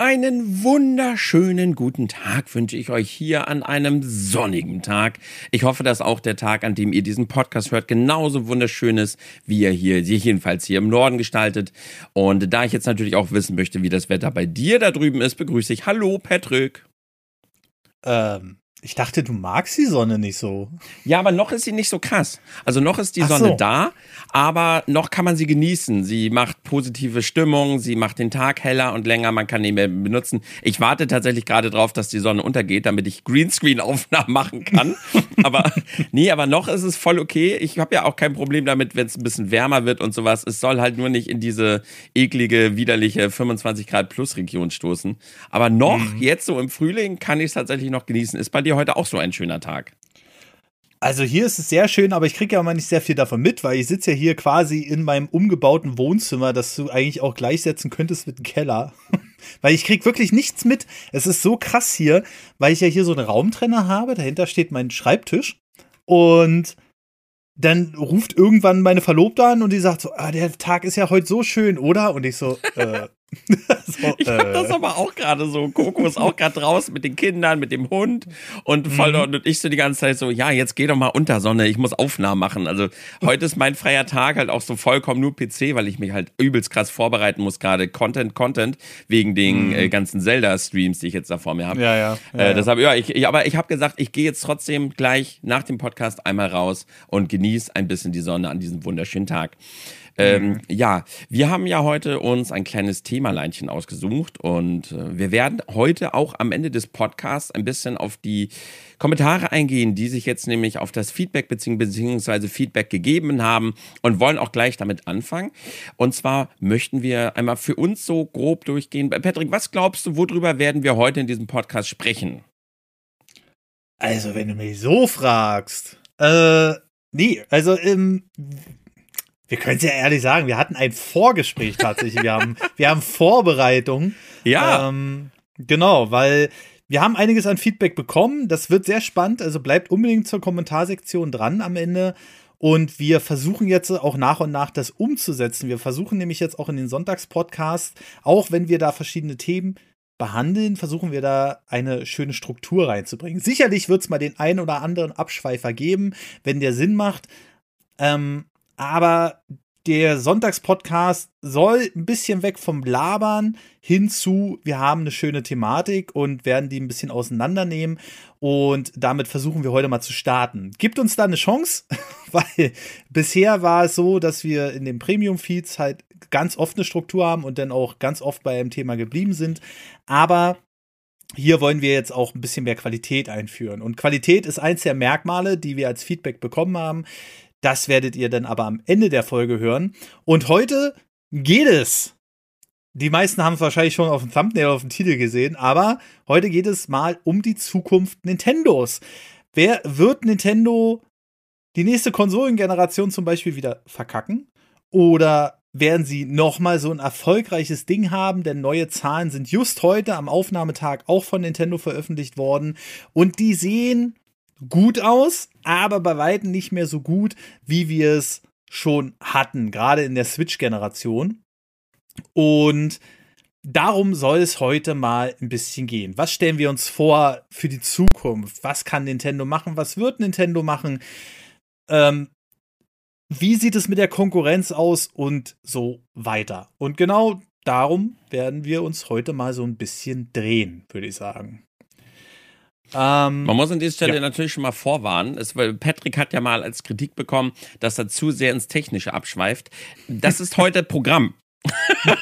Einen wunderschönen guten Tag wünsche ich euch hier an einem sonnigen Tag. Ich hoffe, dass auch der Tag, an dem ihr diesen Podcast hört, genauso wunderschön ist, wie er hier, jedenfalls hier im Norden gestaltet. Und da ich jetzt natürlich auch wissen möchte, wie das Wetter bei dir da drüben ist, begrüße ich Hallo Patrick. Ähm, ich dachte, du magst die Sonne nicht so. Ja, aber noch ist sie nicht so krass. Also noch ist die Sonne so. da, aber noch kann man sie genießen. Sie macht positive Stimmung, sie macht den Tag heller und länger, man kann ihn mehr benutzen. Ich warte tatsächlich gerade drauf, dass die Sonne untergeht, damit ich Greenscreen-Aufnahmen machen kann. aber nee, aber noch ist es voll okay. Ich habe ja auch kein Problem damit, wenn es ein bisschen wärmer wird und sowas. Es soll halt nur nicht in diese eklige, widerliche 25 Grad Plus Region stoßen. Aber noch, mhm. jetzt so im Frühling, kann ich es tatsächlich noch genießen. Ist bei dir dir heute auch so ein schöner Tag? Also hier ist es sehr schön, aber ich kriege ja mal nicht sehr viel davon mit, weil ich sitze ja hier quasi in meinem umgebauten Wohnzimmer, das du eigentlich auch gleichsetzen könntest mit dem Keller. weil ich krieg wirklich nichts mit. Es ist so krass hier, weil ich ja hier so einen Raumtrenner habe, dahinter steht mein Schreibtisch und dann ruft irgendwann meine Verlobte an und die sagt so, ah, der Tag ist ja heute so schön, oder? Und ich so, äh, so, ich hab äh. das aber auch gerade so. Coco ist auch gerade draußen mit den Kindern, mit dem Hund und voll mhm. und ich so die ganze Zeit so, ja, jetzt geh doch mal unter Sonne, ich muss Aufnahmen machen. Also heute ist mein freier Tag halt auch so vollkommen nur PC, weil ich mich halt übelst krass vorbereiten muss gerade. Content, Content, wegen den mhm. äh, ganzen Zelda-Streams, die ich jetzt da vor mir habe. Ja, ja. ja, äh, deshalb, ja, ich, ich aber ich habe gesagt, ich gehe jetzt trotzdem gleich nach dem Podcast einmal raus und genieße ein bisschen die Sonne an diesem wunderschönen Tag. Ähm, mhm. Ja, wir haben ja heute uns ein kleines Themaleinchen ausgesucht und äh, wir werden heute auch am Ende des Podcasts ein bisschen auf die Kommentare eingehen, die sich jetzt nämlich auf das Feedback bzw. Feedback gegeben haben und wollen auch gleich damit anfangen. Und zwar möchten wir einmal für uns so grob durchgehen. Patrick, was glaubst du, worüber werden wir heute in diesem Podcast sprechen? Also, wenn du mich so fragst, äh, nee, also ähm, wir können es ja ehrlich sagen, wir hatten ein Vorgespräch tatsächlich. wir, haben, wir haben Vorbereitung. Ja. Ähm, genau, weil wir haben einiges an Feedback bekommen. Das wird sehr spannend. Also bleibt unbedingt zur Kommentarsektion dran am Ende. Und wir versuchen jetzt auch nach und nach das umzusetzen. Wir versuchen nämlich jetzt auch in den Sonntagspodcasts, auch wenn wir da verschiedene Themen behandeln, versuchen wir da eine schöne Struktur reinzubringen. Sicherlich wird es mal den einen oder anderen Abschweifer geben, wenn der Sinn macht. Ähm, aber der Sonntagspodcast soll ein bisschen weg vom Labern hinzu, wir haben eine schöne Thematik und werden die ein bisschen auseinandernehmen. Und damit versuchen wir heute mal zu starten. Gibt uns da eine Chance, weil bisher war es so, dass wir in den Premium-Feeds halt ganz oft eine Struktur haben und dann auch ganz oft bei einem Thema geblieben sind. Aber hier wollen wir jetzt auch ein bisschen mehr Qualität einführen. Und Qualität ist eins der Merkmale, die wir als Feedback bekommen haben. Das werdet ihr dann aber am Ende der Folge hören. Und heute geht es. Die meisten haben es wahrscheinlich schon auf dem Thumbnail, auf dem Titel gesehen, aber heute geht es mal um die Zukunft Nintendos. Wer wird Nintendo die nächste Konsolengeneration zum Beispiel wieder verkacken? Oder werden sie nochmal so ein erfolgreiches Ding haben? Denn neue Zahlen sind just heute am Aufnahmetag auch von Nintendo veröffentlicht worden und die sehen gut aus, aber bei weitem nicht mehr so gut, wie wir es schon hatten, gerade in der Switch-Generation. Und darum soll es heute mal ein bisschen gehen. Was stellen wir uns vor für die Zukunft? Was kann Nintendo machen? Was wird Nintendo machen? Ähm, wie sieht es mit der Konkurrenz aus und so weiter? Und genau darum werden wir uns heute mal so ein bisschen drehen, würde ich sagen. Ähm, Man muss an dieser Stelle ja. natürlich schon mal vorwarnen. Es, Patrick hat ja mal als Kritik bekommen, dass er zu sehr ins Technische abschweift. Das ist heute Programm.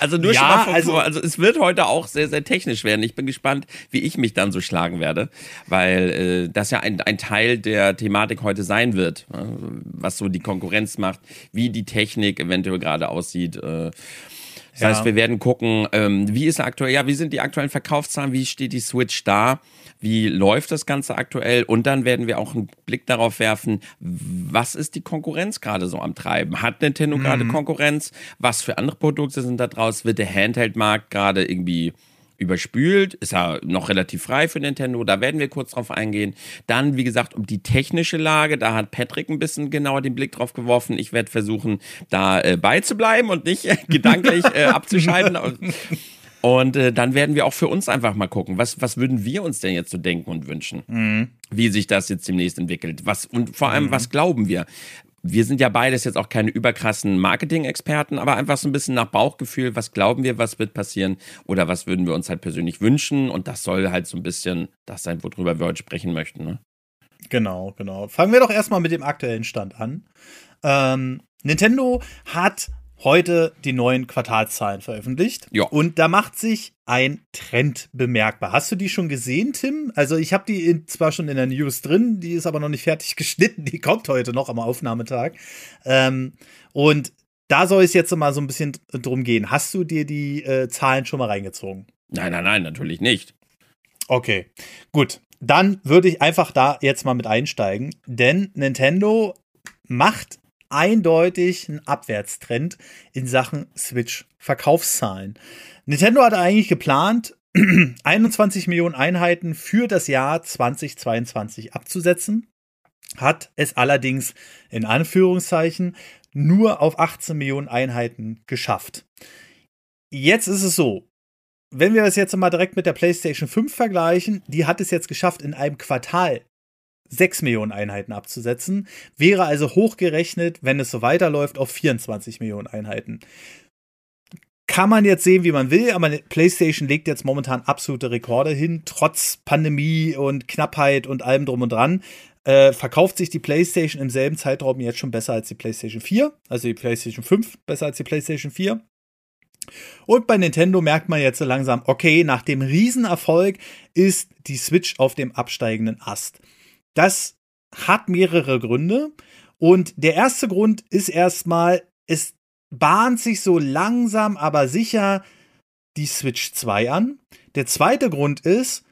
also nur ja, schon mal vor, also, also es wird heute auch sehr, sehr technisch werden. Ich bin gespannt, wie ich mich dann so schlagen werde, weil äh, das ja ein, ein Teil der Thematik heute sein wird, äh, was so die Konkurrenz macht, wie die Technik eventuell gerade aussieht. Äh, das ja. heißt, wir werden gucken, ähm, wie ist aktuell, ja, wie sind die aktuellen Verkaufszahlen, wie steht die Switch da, wie läuft das Ganze aktuell und dann werden wir auch einen Blick darauf werfen, was ist die Konkurrenz gerade so am Treiben? Hat Nintendo mhm. gerade Konkurrenz? Was für andere Produkte sind da draus? Wird der Handheld-Markt gerade irgendwie überspült, ist ja noch relativ frei für Nintendo, da werden wir kurz drauf eingehen. Dann, wie gesagt, um die technische Lage, da hat Patrick ein bisschen genauer den Blick drauf geworfen. Ich werde versuchen, da äh, beizubleiben und nicht äh, gedanklich äh, abzuschalten. Und äh, dann werden wir auch für uns einfach mal gucken, was, was würden wir uns denn jetzt so denken und wünschen, mhm. wie sich das jetzt demnächst entwickelt. Was, und vor allem, mhm. was glauben wir? Wir sind ja beides jetzt auch keine überkrassen Marketing-Experten, aber einfach so ein bisschen nach Bauchgefühl, was glauben wir, was wird passieren oder was würden wir uns halt persönlich wünschen und das soll halt so ein bisschen das sein, worüber wir heute sprechen möchten. Ne? Genau, genau. Fangen wir doch erstmal mit dem aktuellen Stand an. Ähm, Nintendo hat heute die neuen Quartalszahlen veröffentlicht. Ja. Und da macht sich ein Trend bemerkbar. Hast du die schon gesehen, Tim? Also ich habe die in, zwar schon in der News drin, die ist aber noch nicht fertig geschnitten. Die kommt heute noch am Aufnahmetag. Ähm, und da soll es jetzt mal so ein bisschen drum gehen. Hast du dir die äh, Zahlen schon mal reingezogen? Nein, nein, nein, natürlich nicht. Okay, gut. Dann würde ich einfach da jetzt mal mit einsteigen, denn Nintendo macht eindeutig ein Abwärtstrend in Sachen Switch-Verkaufszahlen. Nintendo hatte eigentlich geplant, 21 Millionen Einheiten für das Jahr 2022 abzusetzen, hat es allerdings in Anführungszeichen nur auf 18 Millionen Einheiten geschafft. Jetzt ist es so, wenn wir das jetzt mal direkt mit der PlayStation 5 vergleichen, die hat es jetzt geschafft, in einem Quartal 6 Millionen Einheiten abzusetzen, wäre also hochgerechnet, wenn es so weiterläuft, auf 24 Millionen Einheiten. Kann man jetzt sehen, wie man will, aber PlayStation legt jetzt momentan absolute Rekorde hin, trotz Pandemie und Knappheit und allem drum und dran. Äh, verkauft sich die PlayStation im selben Zeitraum jetzt schon besser als die PlayStation 4, also die PlayStation 5 besser als die PlayStation 4. Und bei Nintendo merkt man jetzt so langsam, okay, nach dem Riesenerfolg ist die Switch auf dem absteigenden Ast. Das hat mehrere Gründe. Und der erste Grund ist erstmal, es bahnt sich so langsam, aber sicher die Switch 2 an. Der zweite Grund ist,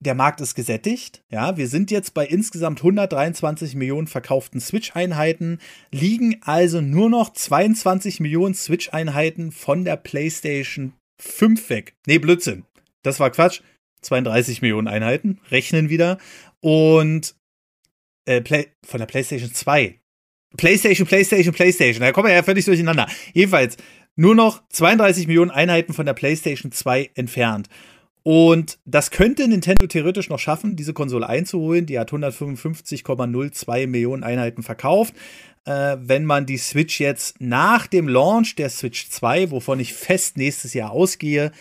der Markt ist gesättigt. Ja, wir sind jetzt bei insgesamt 123 Millionen verkauften Switch-Einheiten, liegen also nur noch 22 Millionen Switch-Einheiten von der PlayStation 5 weg. Nee, Blödsinn. Das war Quatsch. 32 Millionen Einheiten, rechnen wieder. Und äh, Play von der PlayStation 2. PlayStation, PlayStation, PlayStation. Da kommen wir ja völlig durcheinander. Jedenfalls nur noch 32 Millionen Einheiten von der PlayStation 2 entfernt. Und das könnte Nintendo theoretisch noch schaffen, diese Konsole einzuholen. Die hat 155,02 Millionen Einheiten verkauft. Äh, wenn man die Switch jetzt nach dem Launch der Switch 2, wovon ich fest nächstes Jahr ausgehe,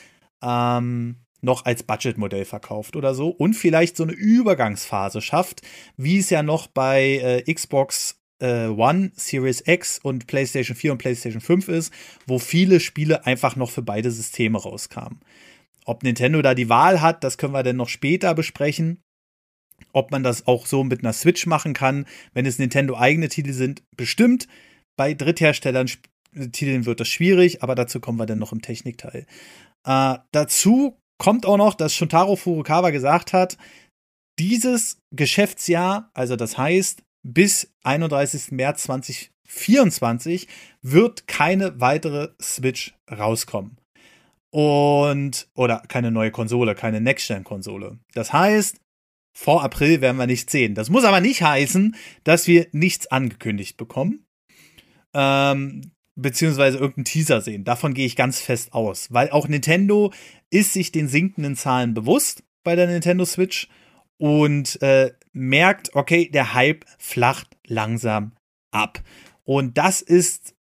ähm, noch als Budgetmodell verkauft oder so und vielleicht so eine Übergangsphase schafft, wie es ja noch bei äh, Xbox äh, One, Series X und PlayStation 4 und PlayStation 5 ist, wo viele Spiele einfach noch für beide Systeme rauskamen. Ob Nintendo da die Wahl hat, das können wir dann noch später besprechen. Ob man das auch so mit einer Switch machen kann, wenn es Nintendo eigene Titel sind, bestimmt. Bei Drittherstellern Titeln wird das schwierig, aber dazu kommen wir dann noch im Technikteil. Äh, dazu kommt auch noch, dass Shuntaro Furukawa gesagt hat, dieses Geschäftsjahr, also das heißt bis 31. März 2024, wird keine weitere Switch rauskommen. Und, oder keine neue Konsole, keine Next-Gen-Konsole. Das heißt, vor April werden wir nichts sehen. Das muss aber nicht heißen, dass wir nichts angekündigt bekommen. Ähm, beziehungsweise irgendeinen Teaser sehen. Davon gehe ich ganz fest aus, weil auch Nintendo ist sich den sinkenden Zahlen bewusst bei der Nintendo Switch und äh, merkt, okay, der Hype flacht langsam ab. Und das ist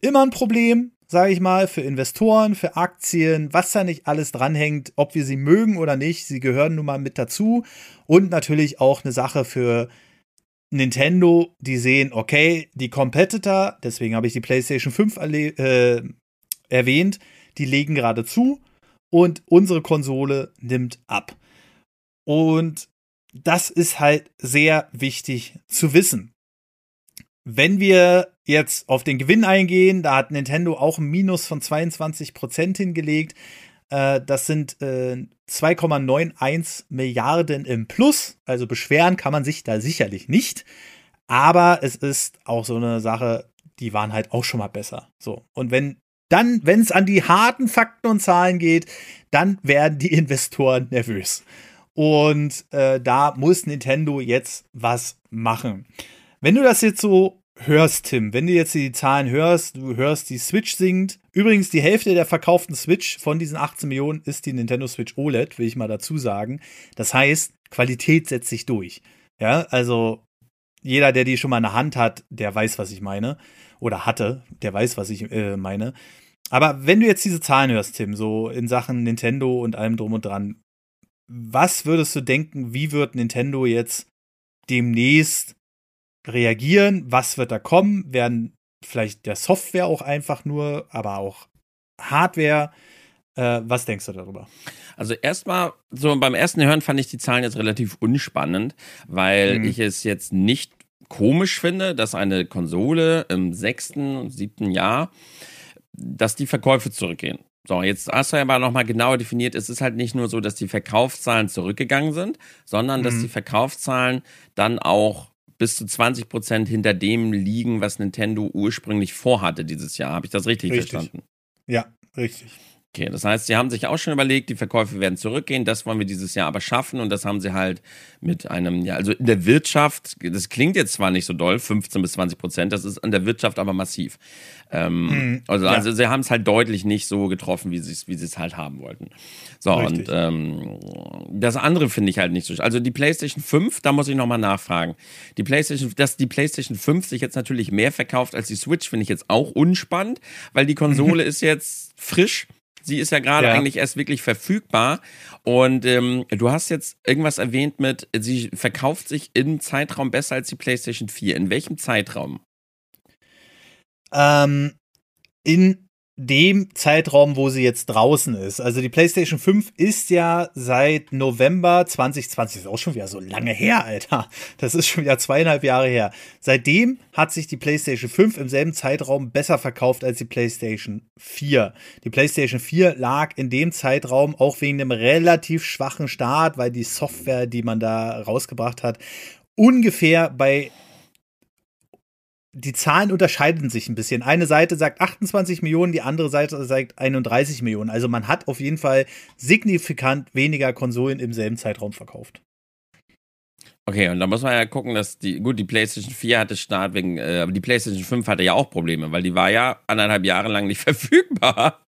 immer ein Problem, sage ich mal, für Investoren, für Aktien, was da nicht alles dranhängt, ob wir sie mögen oder nicht. Sie gehören nun mal mit dazu. Und natürlich auch eine Sache für Nintendo, die sehen, okay, die Competitor, deswegen habe ich die PlayStation 5 äh, erwähnt, die legen gerade zu und unsere Konsole nimmt ab. Und das ist halt sehr wichtig zu wissen. Wenn wir jetzt auf den Gewinn eingehen, da hat Nintendo auch ein Minus von 22% hingelegt. Äh, das sind äh, 2,91 Milliarden im Plus. Also beschweren kann man sich da sicherlich nicht. Aber es ist auch so eine Sache, die waren halt auch schon mal besser. So. Und wenn dann, wenn es an die harten Fakten und Zahlen geht, dann werden die Investoren nervös. Und äh, da muss Nintendo jetzt was machen. Wenn du das jetzt so hörst, Tim, wenn du jetzt die Zahlen hörst, du hörst, die Switch sinkt. Übrigens, die Hälfte der verkauften Switch von diesen 18 Millionen ist die Nintendo Switch OLED, will ich mal dazu sagen. Das heißt, Qualität setzt sich durch. Ja, also jeder, der die schon mal in der Hand hat, der weiß, was ich meine. Oder hatte, der weiß, was ich äh, meine. Aber wenn du jetzt diese Zahlen hörst, Tim, so in Sachen Nintendo und allem drum und dran, was würdest du denken, wie wird Nintendo jetzt demnächst reagieren? Was wird da kommen? Werden vielleicht der Software auch einfach nur, aber auch Hardware? Äh, was denkst du darüber? Also erstmal, so beim ersten Hören fand ich die Zahlen jetzt relativ unspannend, weil mhm. ich es jetzt nicht komisch finde, dass eine Konsole im sechsten und siebten Jahr, dass die Verkäufe zurückgehen. So, jetzt hast du aber nochmal genauer definiert, es ist halt nicht nur so, dass die Verkaufszahlen zurückgegangen sind, sondern mhm. dass die Verkaufszahlen dann auch bis zu 20 Prozent hinter dem liegen, was Nintendo ursprünglich vorhatte dieses Jahr. Habe ich das richtig, richtig. verstanden? Ja, richtig. Okay, das heißt, sie haben sich auch schon überlegt, die Verkäufe werden zurückgehen, das wollen wir dieses Jahr aber schaffen und das haben sie halt mit einem, ja, also in der Wirtschaft, das klingt jetzt zwar nicht so doll, 15 bis 20 Prozent, das ist in der Wirtschaft aber massiv. Ähm, hm, also, ja. also sie haben es halt deutlich nicht so getroffen, wie sie es wie es halt haben wollten. So, Richtig. und ähm, das andere finde ich halt nicht so. Also die PlayStation 5, da muss ich nochmal nachfragen. Die PlayStation, dass die PlayStation 5 sich jetzt natürlich mehr verkauft als die Switch, finde ich jetzt auch unspannend, weil die Konsole ist jetzt frisch Sie ist ja gerade ja. eigentlich erst wirklich verfügbar. Und ähm, du hast jetzt irgendwas erwähnt mit, sie verkauft sich im Zeitraum besser als die PlayStation 4. In welchem Zeitraum? Ähm, in dem Zeitraum, wo sie jetzt draußen ist. Also die PlayStation 5 ist ja seit November 2020, ist auch schon wieder so lange her, Alter. Das ist schon wieder zweieinhalb Jahre her. Seitdem hat sich die PlayStation 5 im selben Zeitraum besser verkauft als die PlayStation 4. Die PlayStation 4 lag in dem Zeitraum auch wegen einem relativ schwachen Start, weil die Software, die man da rausgebracht hat, ungefähr bei die Zahlen unterscheiden sich ein bisschen. Eine Seite sagt 28 Millionen, die andere Seite sagt 31 Millionen. Also man hat auf jeden Fall signifikant weniger Konsolen im selben Zeitraum verkauft. Okay, und da muss man ja gucken, dass die, gut, die PlayStation 4 hatte Start wegen, äh, aber die PlayStation 5 hatte ja auch Probleme, weil die war ja anderthalb Jahre lang nicht verfügbar.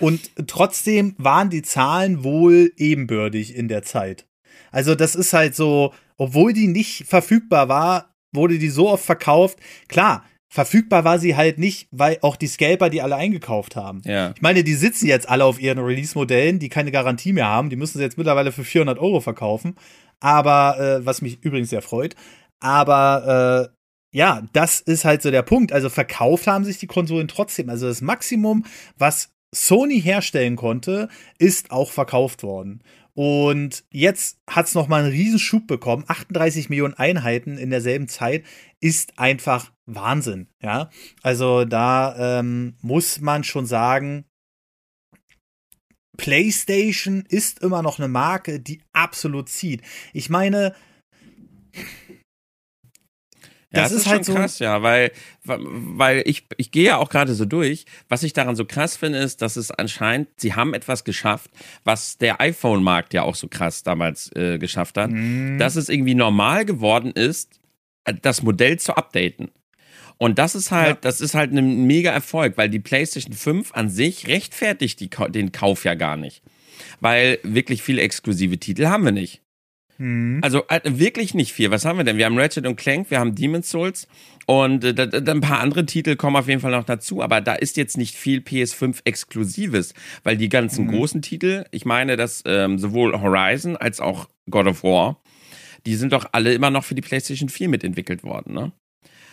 Und trotzdem waren die Zahlen wohl ebenbürtig in der Zeit. Also das ist halt so, obwohl die nicht verfügbar war, wurde die so oft verkauft. Klar, verfügbar war sie halt nicht, weil auch die Scalper die alle eingekauft haben. Ja. Ich meine, die sitzen jetzt alle auf ihren Release-Modellen, die keine Garantie mehr haben. Die müssen sie jetzt mittlerweile für 400 Euro verkaufen. Aber, äh, was mich übrigens sehr freut. Aber, äh, ja, das ist halt so der Punkt. Also verkauft haben sich die Konsolen trotzdem. Also das Maximum, was Sony herstellen konnte, ist auch verkauft worden. Und jetzt hat es nochmal einen Riesenschub bekommen. 38 Millionen Einheiten in derselben Zeit ist einfach Wahnsinn. Ja, also da ähm, muss man schon sagen, PlayStation ist immer noch eine Marke, die absolut zieht. Ich meine, ja, das, das ist, ist halt so krass, ja, weil, weil ich, ich gehe ja auch gerade so durch. Was ich daran so krass finde, ist, dass es anscheinend, sie haben etwas geschafft, was der iPhone-Markt ja auch so krass damals äh, geschafft hat, mhm. dass es irgendwie normal geworden ist, äh, das Modell zu updaten. Und das ist halt, ja. das ist halt ein mega Erfolg, weil die PlayStation 5 an sich rechtfertigt die, den Kauf ja gar nicht. Weil wirklich viele exklusive Titel haben wir nicht. Mhm. Also äh, wirklich nicht viel. Was haben wir denn? Wir haben Ratchet und Clank, wir haben Demon's Souls und äh, ein paar andere Titel kommen auf jeden Fall noch dazu, aber da ist jetzt nicht viel PS5 Exklusives, weil die ganzen mhm. großen Titel, ich meine, dass ähm, sowohl Horizon als auch God of War, die sind doch alle immer noch für die PlayStation 4 mitentwickelt worden, ne?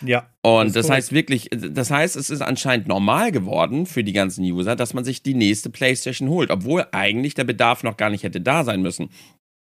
Ja. Und das, das heißt wirklich, das heißt, es ist anscheinend normal geworden für die ganzen User, dass man sich die nächste PlayStation holt, obwohl eigentlich der Bedarf noch gar nicht hätte da sein müssen.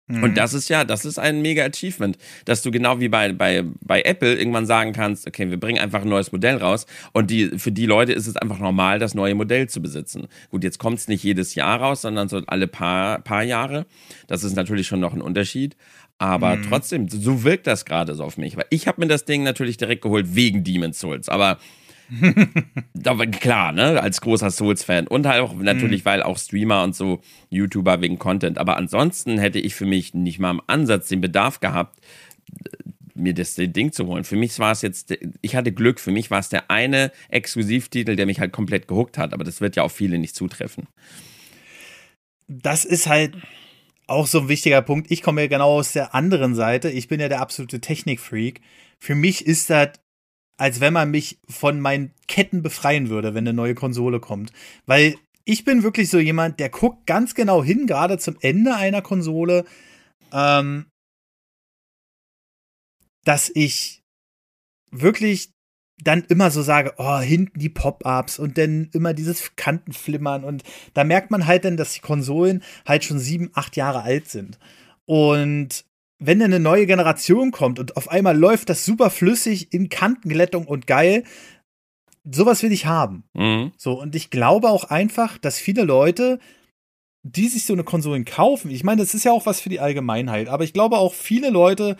Und mhm. das ist ja, das ist ein mega Achievement, dass du genau wie bei, bei, bei Apple irgendwann sagen kannst, okay, wir bringen einfach ein neues Modell raus und die, für die Leute ist es einfach normal, das neue Modell zu besitzen. Gut, jetzt kommt es nicht jedes Jahr raus, sondern so alle paar, paar Jahre. Das ist natürlich schon noch ein Unterschied. Aber mhm. trotzdem, so wirkt das gerade so auf mich. Weil ich habe mir das Ding natürlich direkt geholt wegen Demon's Souls. Aber aber klar, ne, als großer Souls-Fan. Und halt auch natürlich, mhm. weil auch Streamer und so YouTuber wegen Content. Aber ansonsten hätte ich für mich nicht mal im Ansatz den Bedarf gehabt, mir das Ding zu holen. Für mich war es jetzt, ich hatte Glück, für mich war es der eine Exklusivtitel, der mich halt komplett gehuckt hat, aber das wird ja auf viele nicht zutreffen. Das ist halt auch so ein wichtiger Punkt. Ich komme ja genau aus der anderen Seite. Ich bin ja der absolute Technikfreak. Für mich ist das, als wenn man mich von meinen Ketten befreien würde, wenn eine neue Konsole kommt. Weil ich bin wirklich so jemand, der guckt ganz genau hin, gerade zum Ende einer Konsole, ähm, dass ich wirklich dann immer so sage, oh, hinten die Pop-ups und dann immer dieses Kantenflimmern und da merkt man halt dann, dass die Konsolen halt schon sieben, acht Jahre alt sind. Und wenn dann eine neue Generation kommt und auf einmal läuft das super flüssig in Kantenglättung und geil, sowas will ich haben. Mhm. So, und ich glaube auch einfach, dass viele Leute, die sich so eine Konsole kaufen, ich meine, das ist ja auch was für die Allgemeinheit, aber ich glaube auch viele Leute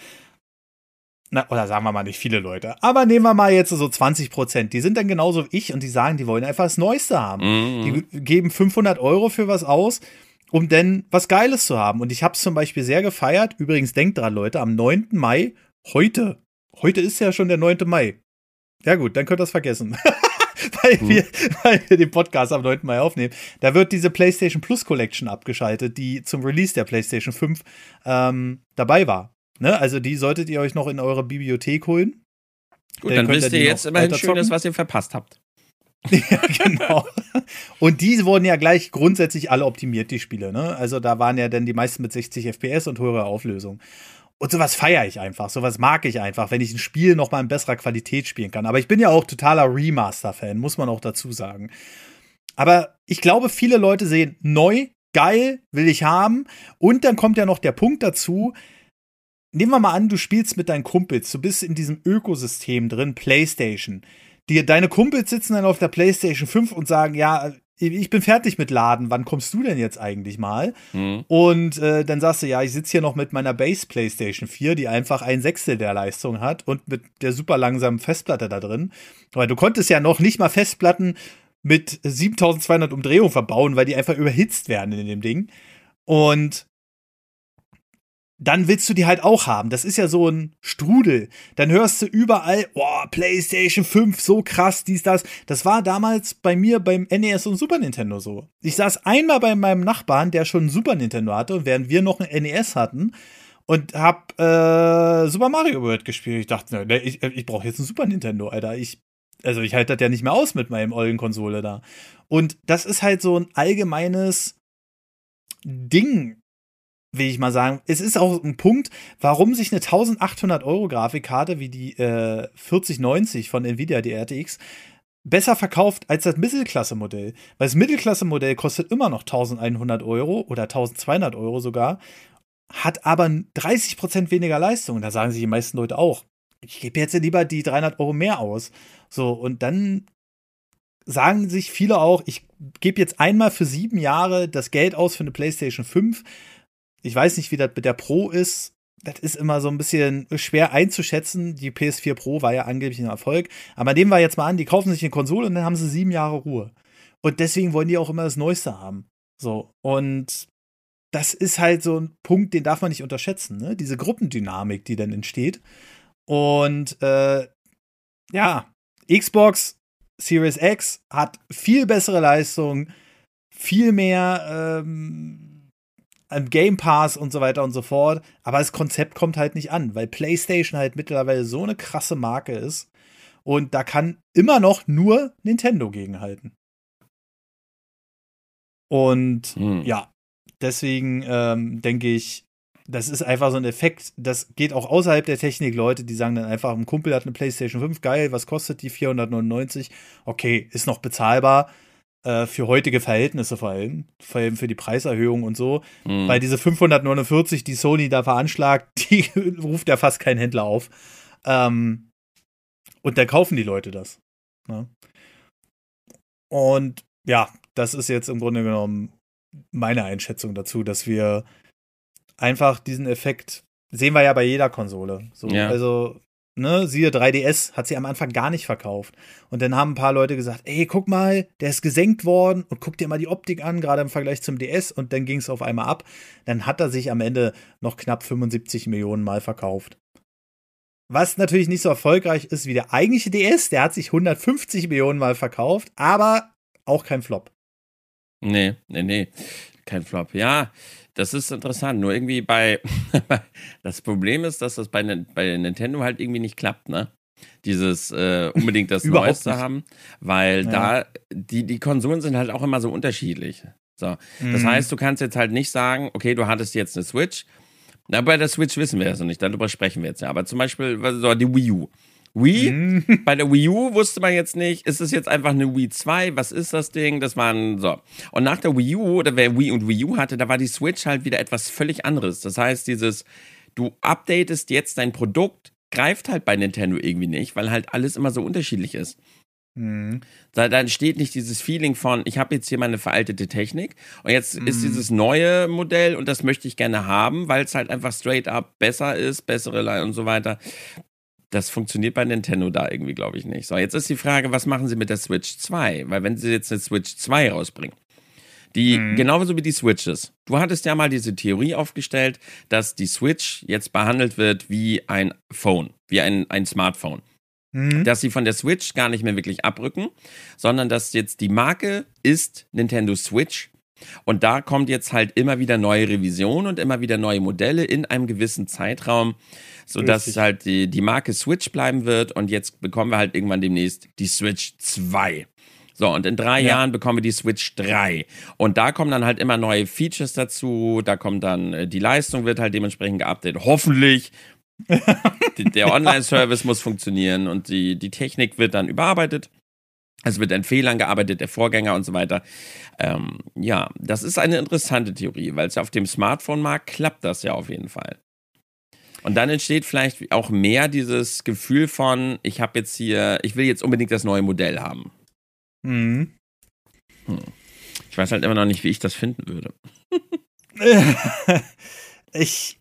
na, oder sagen wir mal nicht viele Leute, aber nehmen wir mal jetzt so 20 Prozent, die sind dann genauso wie ich und die sagen, die wollen einfach das Neueste haben. Mhm. Die geben 500 Euro für was aus, um denn was Geiles zu haben. Und ich habe es zum Beispiel sehr gefeiert. Übrigens, denkt dran, Leute, am 9. Mai, heute, heute ist ja schon der 9. Mai. Ja gut, dann könnt ihr es vergessen. weil, mhm. wir, weil wir den Podcast am 9. Mai aufnehmen. Da wird diese PlayStation Plus Collection abgeschaltet, die zum Release der PlayStation 5 ähm, dabei war. Ne? Also die solltet ihr euch noch in eure Bibliothek holen. Gut, dann, dann wisst ihr jetzt immerhin Schönes, was ihr verpasst habt. ja, genau. Und die wurden ja gleich grundsätzlich alle optimiert, die Spiele. Ne? Also da waren ja dann die meisten mit 60 FPS und höherer Auflösung. Und sowas feiere ich einfach, sowas mag ich einfach, wenn ich ein Spiel noch mal in besserer Qualität spielen kann. Aber ich bin ja auch totaler Remaster-Fan, muss man auch dazu sagen. Aber ich glaube, viele Leute sehen neu, geil, will ich haben. Und dann kommt ja noch der Punkt dazu, nehmen wir mal an, du spielst mit deinen Kumpels, du bist in diesem Ökosystem drin, PlayStation. Die, deine Kumpels sitzen dann auf der PlayStation 5 und sagen, ja, ich bin fertig mit Laden, wann kommst du denn jetzt eigentlich mal? Mhm. Und äh, dann sagst du, ja, ich sitze hier noch mit meiner Base PlayStation 4, die einfach ein Sechstel der Leistung hat und mit der super langsamen Festplatte da drin. Weil du konntest ja noch nicht mal Festplatten mit 7200 Umdrehungen verbauen, weil die einfach überhitzt werden in dem Ding. Und dann willst du die halt auch haben. Das ist ja so ein Strudel. Dann hörst du überall, oh, PlayStation 5, so krass, dies, das. Das war damals bei mir beim NES und Super Nintendo so. Ich saß einmal bei meinem Nachbarn, der schon ein Super Nintendo hatte, während wir noch ein NES hatten und hab äh, Super Mario World gespielt. Ich dachte, ne, ich, ich brauche jetzt ein Super Nintendo, Alter. Ich, also ich halte das ja nicht mehr aus mit meinem ollen Konsole da. Und das ist halt so ein allgemeines Ding will ich mal sagen. Es ist auch ein Punkt, warum sich eine 1800 Euro Grafikkarte wie die äh, 4090 von Nvidia, die RTX, besser verkauft als das Mittelklasse-Modell. Weil das Mittelklasse-Modell kostet immer noch 1100 Euro oder 1200 Euro sogar, hat aber 30% weniger Leistung. Da sagen sich die meisten Leute auch, ich gebe jetzt lieber die 300 Euro mehr aus. So, und dann sagen sich viele auch, ich gebe jetzt einmal für sieben Jahre das Geld aus für eine PlayStation 5 ich weiß nicht, wie das mit der Pro ist. Das ist immer so ein bisschen schwer einzuschätzen. Die PS4 Pro war ja angeblich ein Erfolg. Aber nehmen wir jetzt mal an, die kaufen sich eine Konsole und dann haben sie sieben Jahre Ruhe. Und deswegen wollen die auch immer das Neueste haben. So. Und das ist halt so ein Punkt, den darf man nicht unterschätzen, ne? Diese Gruppendynamik, die dann entsteht. Und äh, ja, Xbox Series X hat viel bessere Leistung, viel mehr ähm, Game Pass und so weiter und so fort. Aber das Konzept kommt halt nicht an, weil PlayStation halt mittlerweile so eine krasse Marke ist. Und da kann immer noch nur Nintendo gegenhalten. Und hm. ja, deswegen ähm, denke ich, das ist einfach so ein Effekt, das geht auch außerhalb der Technik, Leute, die sagen dann einfach, ein Kumpel hat eine PlayStation 5, geil, was kostet die? 499. Okay, ist noch bezahlbar äh, für heutige Verhältnisse vor allem, vor allem für die Preiserhöhung und so, mhm. weil diese 549, die Sony da veranschlagt, die ruft ja fast kein Händler auf. Ähm, und da kaufen die Leute das. Ne? Und ja, das ist jetzt im Grunde genommen meine Einschätzung dazu, dass wir einfach diesen Effekt sehen wir ja bei jeder Konsole. So, ja. Also ne, siehe 3DS, hat sie am Anfang gar nicht verkauft. Und dann haben ein paar Leute gesagt, ey, guck mal, der ist gesenkt worden und guck dir mal die Optik an, gerade im Vergleich zum DS und dann ging es auf einmal ab. Dann hat er sich am Ende noch knapp 75 Millionen Mal verkauft. was natürlich nicht so erfolgreich ist wie der eigentliche DS. Der hat sich 150 Millionen Mal verkauft, aber auch kein Flop. Nee, nee, nee. Kein Flop. Ja, das ist interessant. Nur irgendwie bei. das Problem ist, dass das bei, bei Nintendo halt irgendwie nicht klappt, ne? Dieses äh, unbedingt das Neueste haben, weil ja. da die, die Konsolen sind halt auch immer so unterschiedlich. So. Das mhm. heißt, du kannst jetzt halt nicht sagen, okay, du hattest jetzt eine Switch. Na, bei der Switch wissen wir das noch nicht, darüber sprechen wir jetzt ja. Aber zum Beispiel so die Wii U. Wii, mhm. bei der Wii U wusste man jetzt nicht, ist es jetzt einfach eine Wii 2, was ist das Ding? Das waren so. Und nach der Wii U, oder wer Wii und Wii U hatte, da war die Switch halt wieder etwas völlig anderes. Das heißt, dieses, du updatest jetzt dein Produkt, greift halt bei Nintendo irgendwie nicht, weil halt alles immer so unterschiedlich ist. Mhm. Da, da entsteht nicht dieses Feeling von, ich habe jetzt hier meine veraltete Technik und jetzt mhm. ist dieses neue Modell und das möchte ich gerne haben, weil es halt einfach straight up besser ist, bessere und so weiter. Das funktioniert bei Nintendo da irgendwie, glaube ich, nicht. So, jetzt ist die Frage, was machen sie mit der Switch 2? Weil wenn sie jetzt eine Switch 2 rausbringen, die, mhm. genauso wie die Switches. Du hattest ja mal diese Theorie aufgestellt, dass die Switch jetzt behandelt wird wie ein Phone, wie ein, ein Smartphone. Mhm. Dass sie von der Switch gar nicht mehr wirklich abrücken, sondern dass jetzt die Marke ist Nintendo Switch und da kommt jetzt halt immer wieder neue Revisionen und immer wieder neue Modelle in einem gewissen Zeitraum, sodass Richtig. halt die, die Marke Switch bleiben wird. Und jetzt bekommen wir halt irgendwann demnächst die Switch 2. So, und in drei ja. Jahren bekommen wir die Switch 3. Und da kommen dann halt immer neue Features dazu. Da kommt dann, äh, die Leistung wird halt dementsprechend geupdatet. Hoffentlich. der Online-Service muss funktionieren und die, die Technik wird dann überarbeitet. Es wird an Fehlern gearbeitet, der Vorgänger und so weiter. Ähm, ja, das ist eine interessante Theorie, weil es ja auf dem Smartphone-Markt klappt das ja auf jeden Fall. Und dann entsteht vielleicht auch mehr dieses Gefühl von, ich habe jetzt hier, ich will jetzt unbedingt das neue Modell haben. Mhm. Hm. Ich weiß halt immer noch nicht, wie ich das finden würde. ich,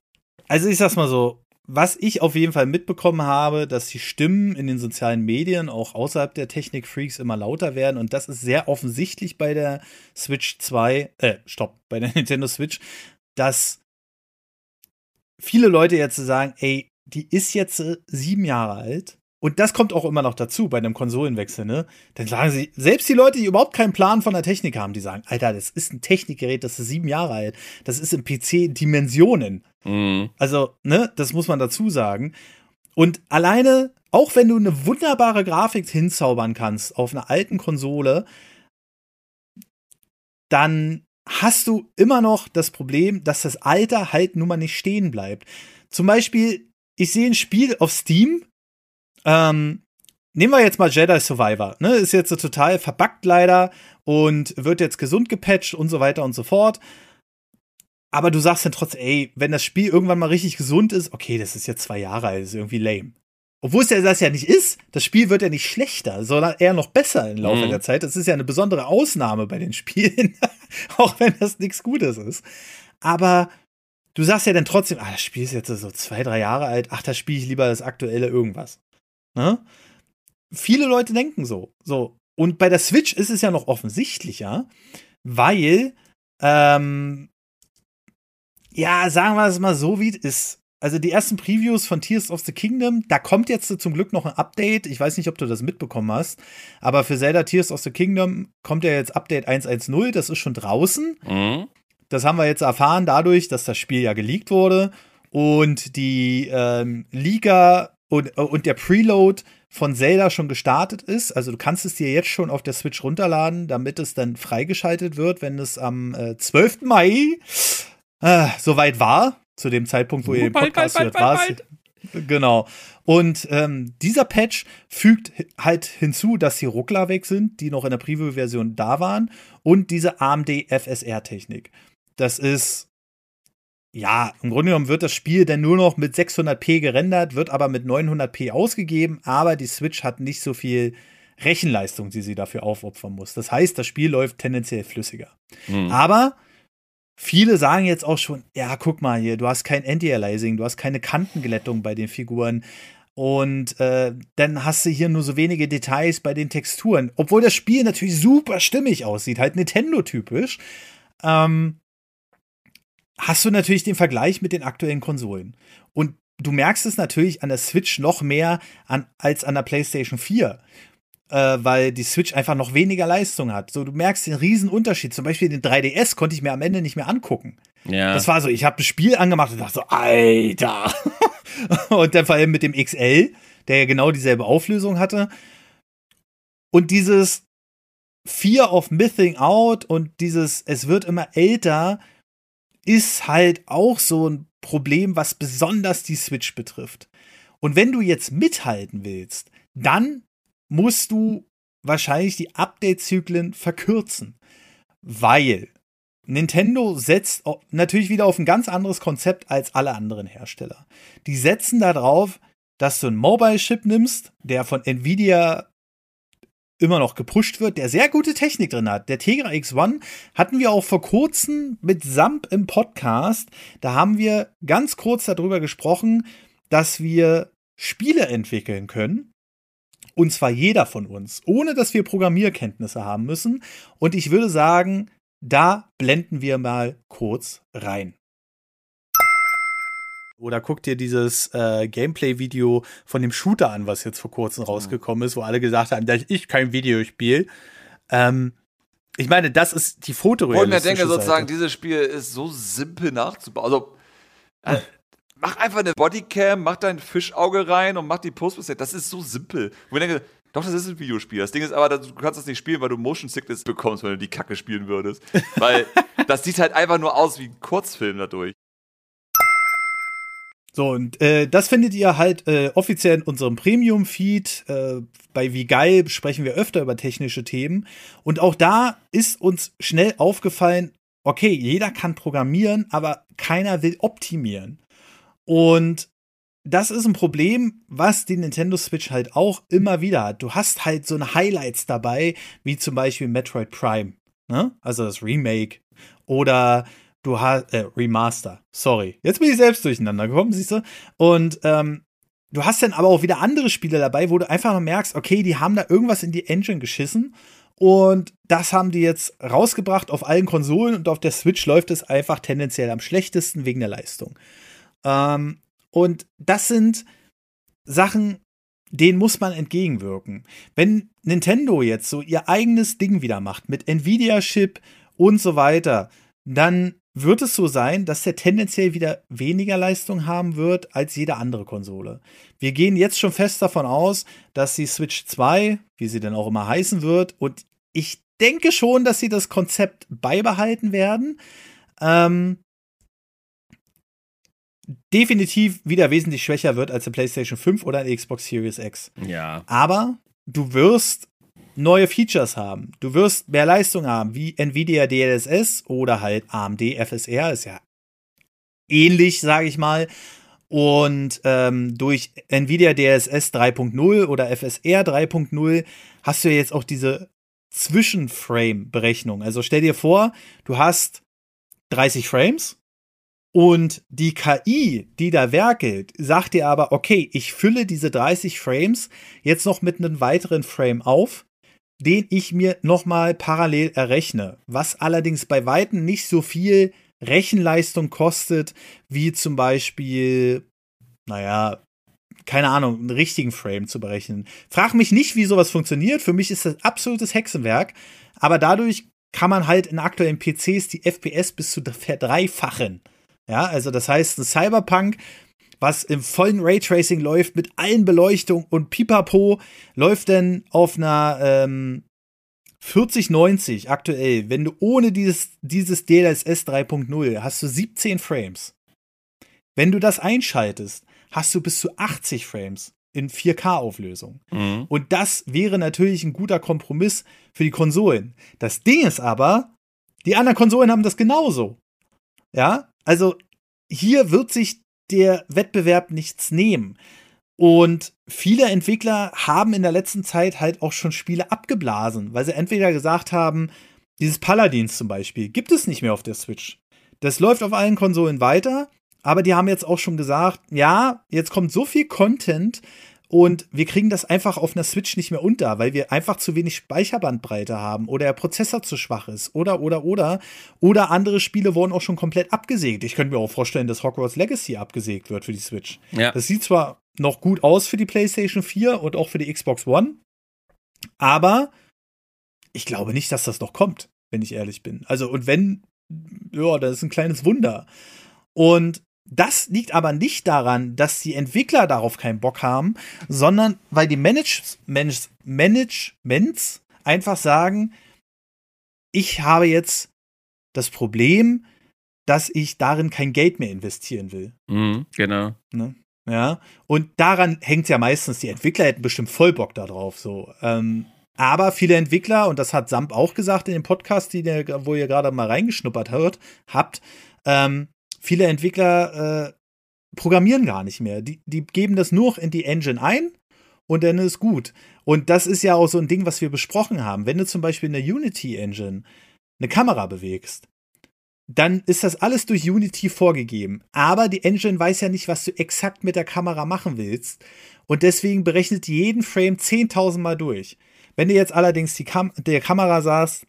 also ich sag's mal so, was ich auf jeden Fall mitbekommen habe, dass die Stimmen in den sozialen Medien auch außerhalb der Technik-Freaks immer lauter werden. Und das ist sehr offensichtlich bei der Switch 2, äh, stopp, bei der Nintendo Switch, dass viele Leute jetzt sagen, ey, die ist jetzt sieben Jahre alt und das kommt auch immer noch dazu bei einem Konsolenwechsel, ne? Dann sagen sie, selbst die Leute, die überhaupt keinen Plan von der Technik haben, die sagen, Alter, das ist ein Technikgerät, das ist sieben Jahre alt. Das ist im PC Dimensionen. Mhm. Also, ne, das muss man dazu sagen. Und alleine, auch wenn du eine wunderbare Grafik hinzaubern kannst auf einer alten Konsole, dann hast du immer noch das Problem, dass das Alter halt nun mal nicht stehen bleibt. Zum Beispiel, ich sehe ein Spiel auf Steam, ähm, nehmen wir jetzt mal Jedi Survivor. Ne? Ist jetzt so total verbuggt leider und wird jetzt gesund gepatcht und so weiter und so fort. Aber du sagst dann trotzdem, ey, wenn das Spiel irgendwann mal richtig gesund ist, okay, das ist jetzt zwei Jahre alt, ist irgendwie lame. Obwohl es ja das ja nicht ist, das Spiel wird ja nicht schlechter, sondern eher noch besser im Laufe mhm. der Zeit. Das ist ja eine besondere Ausnahme bei den Spielen, auch wenn das nichts Gutes ist. Aber du sagst ja dann trotzdem, ah, das Spiel ist jetzt so zwei, drei Jahre alt, ach, da spiele ich lieber das aktuelle irgendwas. Ne? Viele Leute denken so. So. Und bei der Switch ist es ja noch offensichtlicher, weil, ähm, ja, sagen wir es mal so, wie es ist. Also die ersten Previews von Tears of the Kingdom, da kommt jetzt zum Glück noch ein Update. Ich weiß nicht, ob du das mitbekommen hast, aber für Zelda Tears of the Kingdom kommt ja jetzt Update 1.1.0, das ist schon draußen. Mhm. Das haben wir jetzt erfahren dadurch, dass das Spiel ja geleakt wurde und die ähm, Liga und, und der Preload von Zelda schon gestartet ist. Also du kannst es dir jetzt schon auf der Switch runterladen, damit es dann freigeschaltet wird, wenn es am äh, 12. Mai äh, soweit war. Zu dem Zeitpunkt, wo oh, ihr den Podcast bald, hört, war. Genau. Und ähm, dieser Patch fügt halt hinzu, dass die Ruckler weg sind, die noch in der Preview-Version da waren, und diese AMD FSR-Technik. Das ist ja, im Grunde genommen wird das Spiel dann nur noch mit 600p gerendert, wird aber mit 900p ausgegeben, aber die Switch hat nicht so viel Rechenleistung, die sie dafür aufopfern muss. Das heißt, das Spiel läuft tendenziell flüssiger. Mhm. Aber viele sagen jetzt auch schon, ja, guck mal hier, du hast kein Anti-Aliasing, du hast keine Kantenglättung bei den Figuren. Und äh, dann hast du hier nur so wenige Details bei den Texturen. Obwohl das Spiel natürlich super stimmig aussieht, halt Nintendo-typisch. Ähm, hast du natürlich den Vergleich mit den aktuellen Konsolen. Und du merkst es natürlich an der Switch noch mehr an, als an der PlayStation 4. Äh, weil die Switch einfach noch weniger Leistung hat. So, du merkst den riesen Unterschied. Zum Beispiel den 3DS konnte ich mir am Ende nicht mehr angucken. Ja. Das war so, ich habe ein Spiel angemacht und dachte so, Alter. und dann vor allem mit dem XL, der ja genau dieselbe Auflösung hatte. Und dieses Fear of Missing Out und dieses, es wird immer älter, ist halt auch so ein Problem, was besonders die Switch betrifft. Und wenn du jetzt mithalten willst, dann musst du wahrscheinlich die Update-Zyklen verkürzen. Weil Nintendo setzt natürlich wieder auf ein ganz anderes Konzept als alle anderen Hersteller. Die setzen darauf, dass du einen Mobile-Chip nimmst, der von Nvidia immer noch gepusht wird, der sehr gute Technik drin hat. Der Tegra X1 hatten wir auch vor kurzem mit Samp im Podcast. Da haben wir ganz kurz darüber gesprochen, dass wir Spiele entwickeln können. Und zwar jeder von uns, ohne dass wir Programmierkenntnisse haben müssen. Und ich würde sagen, da blenden wir mal kurz rein. Oder guck dir dieses äh, Gameplay-Video von dem Shooter an, was jetzt vor kurzem rausgekommen ist, wo alle gesagt haben, dass ich kein Videospiel. Ähm, ich meine, das ist die fotorealistische Und ich denke sozusagen, dieses Spiel ist so simpel nachzubauen. Also, äh, mach einfach eine Bodycam, mach dein Fischauge rein und mach die post Das ist so simpel. Und ich denke, doch, das ist ein Videospiel. Das Ding ist aber, du kannst das nicht spielen, weil du Motion Sickness bekommst, wenn du die Kacke spielen würdest. Weil das sieht halt einfach nur aus wie ein Kurzfilm dadurch. So, und äh, das findet ihr halt äh, offiziell in unserem Premium-Feed. Äh, bei Wie geil sprechen wir öfter über technische Themen. Und auch da ist uns schnell aufgefallen, okay, jeder kann programmieren, aber keiner will optimieren. Und das ist ein Problem, was die Nintendo Switch halt auch immer wieder hat. Du hast halt so eine Highlights dabei, wie zum Beispiel Metroid Prime, ne? Also das Remake. Oder du hast, äh, Remaster, sorry. Jetzt bin ich selbst durcheinander gekommen, siehst du? Und ähm, du hast dann aber auch wieder andere Spiele dabei, wo du einfach noch merkst, okay, die haben da irgendwas in die Engine geschissen. Und das haben die jetzt rausgebracht auf allen Konsolen und auf der Switch läuft es einfach tendenziell am schlechtesten wegen der Leistung. Ähm, und das sind Sachen, denen muss man entgegenwirken. Wenn Nintendo jetzt so ihr eigenes Ding wieder macht mit Nvidia-Chip und so weiter, dann wird es so sein, dass der tendenziell wieder weniger Leistung haben wird als jede andere Konsole. Wir gehen jetzt schon fest davon aus, dass die Switch 2, wie sie denn auch immer heißen wird, und ich denke schon, dass sie das Konzept beibehalten werden, ähm, definitiv wieder wesentlich schwächer wird als die PlayStation 5 oder die Xbox Series X. Ja. Aber du wirst neue Features haben. Du wirst mehr Leistung haben, wie Nvidia DLSS oder halt AMD FSR, ist ja ähnlich, sage ich mal. Und ähm, durch Nvidia DLSS 3.0 oder FSR 3.0 hast du ja jetzt auch diese Zwischenframe-Berechnung. Also stell dir vor, du hast 30 Frames und die KI, die da werkelt, sagt dir aber, okay, ich fülle diese 30 Frames jetzt noch mit einem weiteren Frame auf den ich mir nochmal parallel errechne, was allerdings bei Weitem nicht so viel Rechenleistung kostet, wie zum Beispiel, naja, keine Ahnung, einen richtigen Frame zu berechnen. Frag mich nicht, wie sowas funktioniert. Für mich ist das absolutes Hexenwerk. Aber dadurch kann man halt in aktuellen PCs die FPS bis zu verdreifachen. Ja, also das heißt, ein Cyberpunk was im vollen Raytracing läuft, mit allen Beleuchtungen und Pipapo, läuft denn auf einer ähm, 4090 aktuell, wenn du ohne dieses, dieses DLSS 3.0 hast du 17 Frames. Wenn du das einschaltest, hast du bis zu 80 Frames in 4K-Auflösung. Mhm. Und das wäre natürlich ein guter Kompromiss für die Konsolen. Das Ding ist aber, die anderen Konsolen haben das genauso. Ja, also hier wird sich der Wettbewerb nichts nehmen. Und viele Entwickler haben in der letzten Zeit halt auch schon Spiele abgeblasen, weil sie entweder gesagt haben, dieses Paladins zum Beispiel gibt es nicht mehr auf der Switch. Das läuft auf allen Konsolen weiter, aber die haben jetzt auch schon gesagt, ja, jetzt kommt so viel Content und wir kriegen das einfach auf einer Switch nicht mehr unter, weil wir einfach zu wenig Speicherbandbreite haben oder der Prozessor zu schwach ist oder, oder, oder. Oder andere Spiele wurden auch schon komplett abgesägt. Ich könnte mir auch vorstellen, dass Hogwarts Legacy abgesägt wird für die Switch. Ja. Das sieht zwar noch gut aus für die PlayStation 4 und auch für die Xbox One, aber ich glaube nicht, dass das noch kommt, wenn ich ehrlich bin. Also, und wenn, ja, das ist ein kleines Wunder. Und das liegt aber nicht daran, dass die Entwickler darauf keinen Bock haben, sondern weil die Manage Manage Managements einfach sagen, ich habe jetzt das Problem, dass ich darin kein Geld mehr investieren will. Mhm, genau. Ne? Ja, und daran hängt ja meistens, die Entwickler hätten bestimmt voll Bock darauf, so. Ähm, aber viele Entwickler, und das hat Samp auch gesagt in dem Podcast, die wo ihr gerade mal reingeschnuppert hört, habt, ähm, viele Entwickler äh, programmieren gar nicht mehr. Die, die geben das nur in die Engine ein und dann ist gut. Und das ist ja auch so ein Ding, was wir besprochen haben. Wenn du zum Beispiel in der Unity Engine eine Kamera bewegst, dann ist das alles durch Unity vorgegeben. Aber die Engine weiß ja nicht, was du exakt mit der Kamera machen willst. Und deswegen berechnet jeden Frame 10.000 Mal durch. Wenn du jetzt allerdings die Kam der Kamera sagst,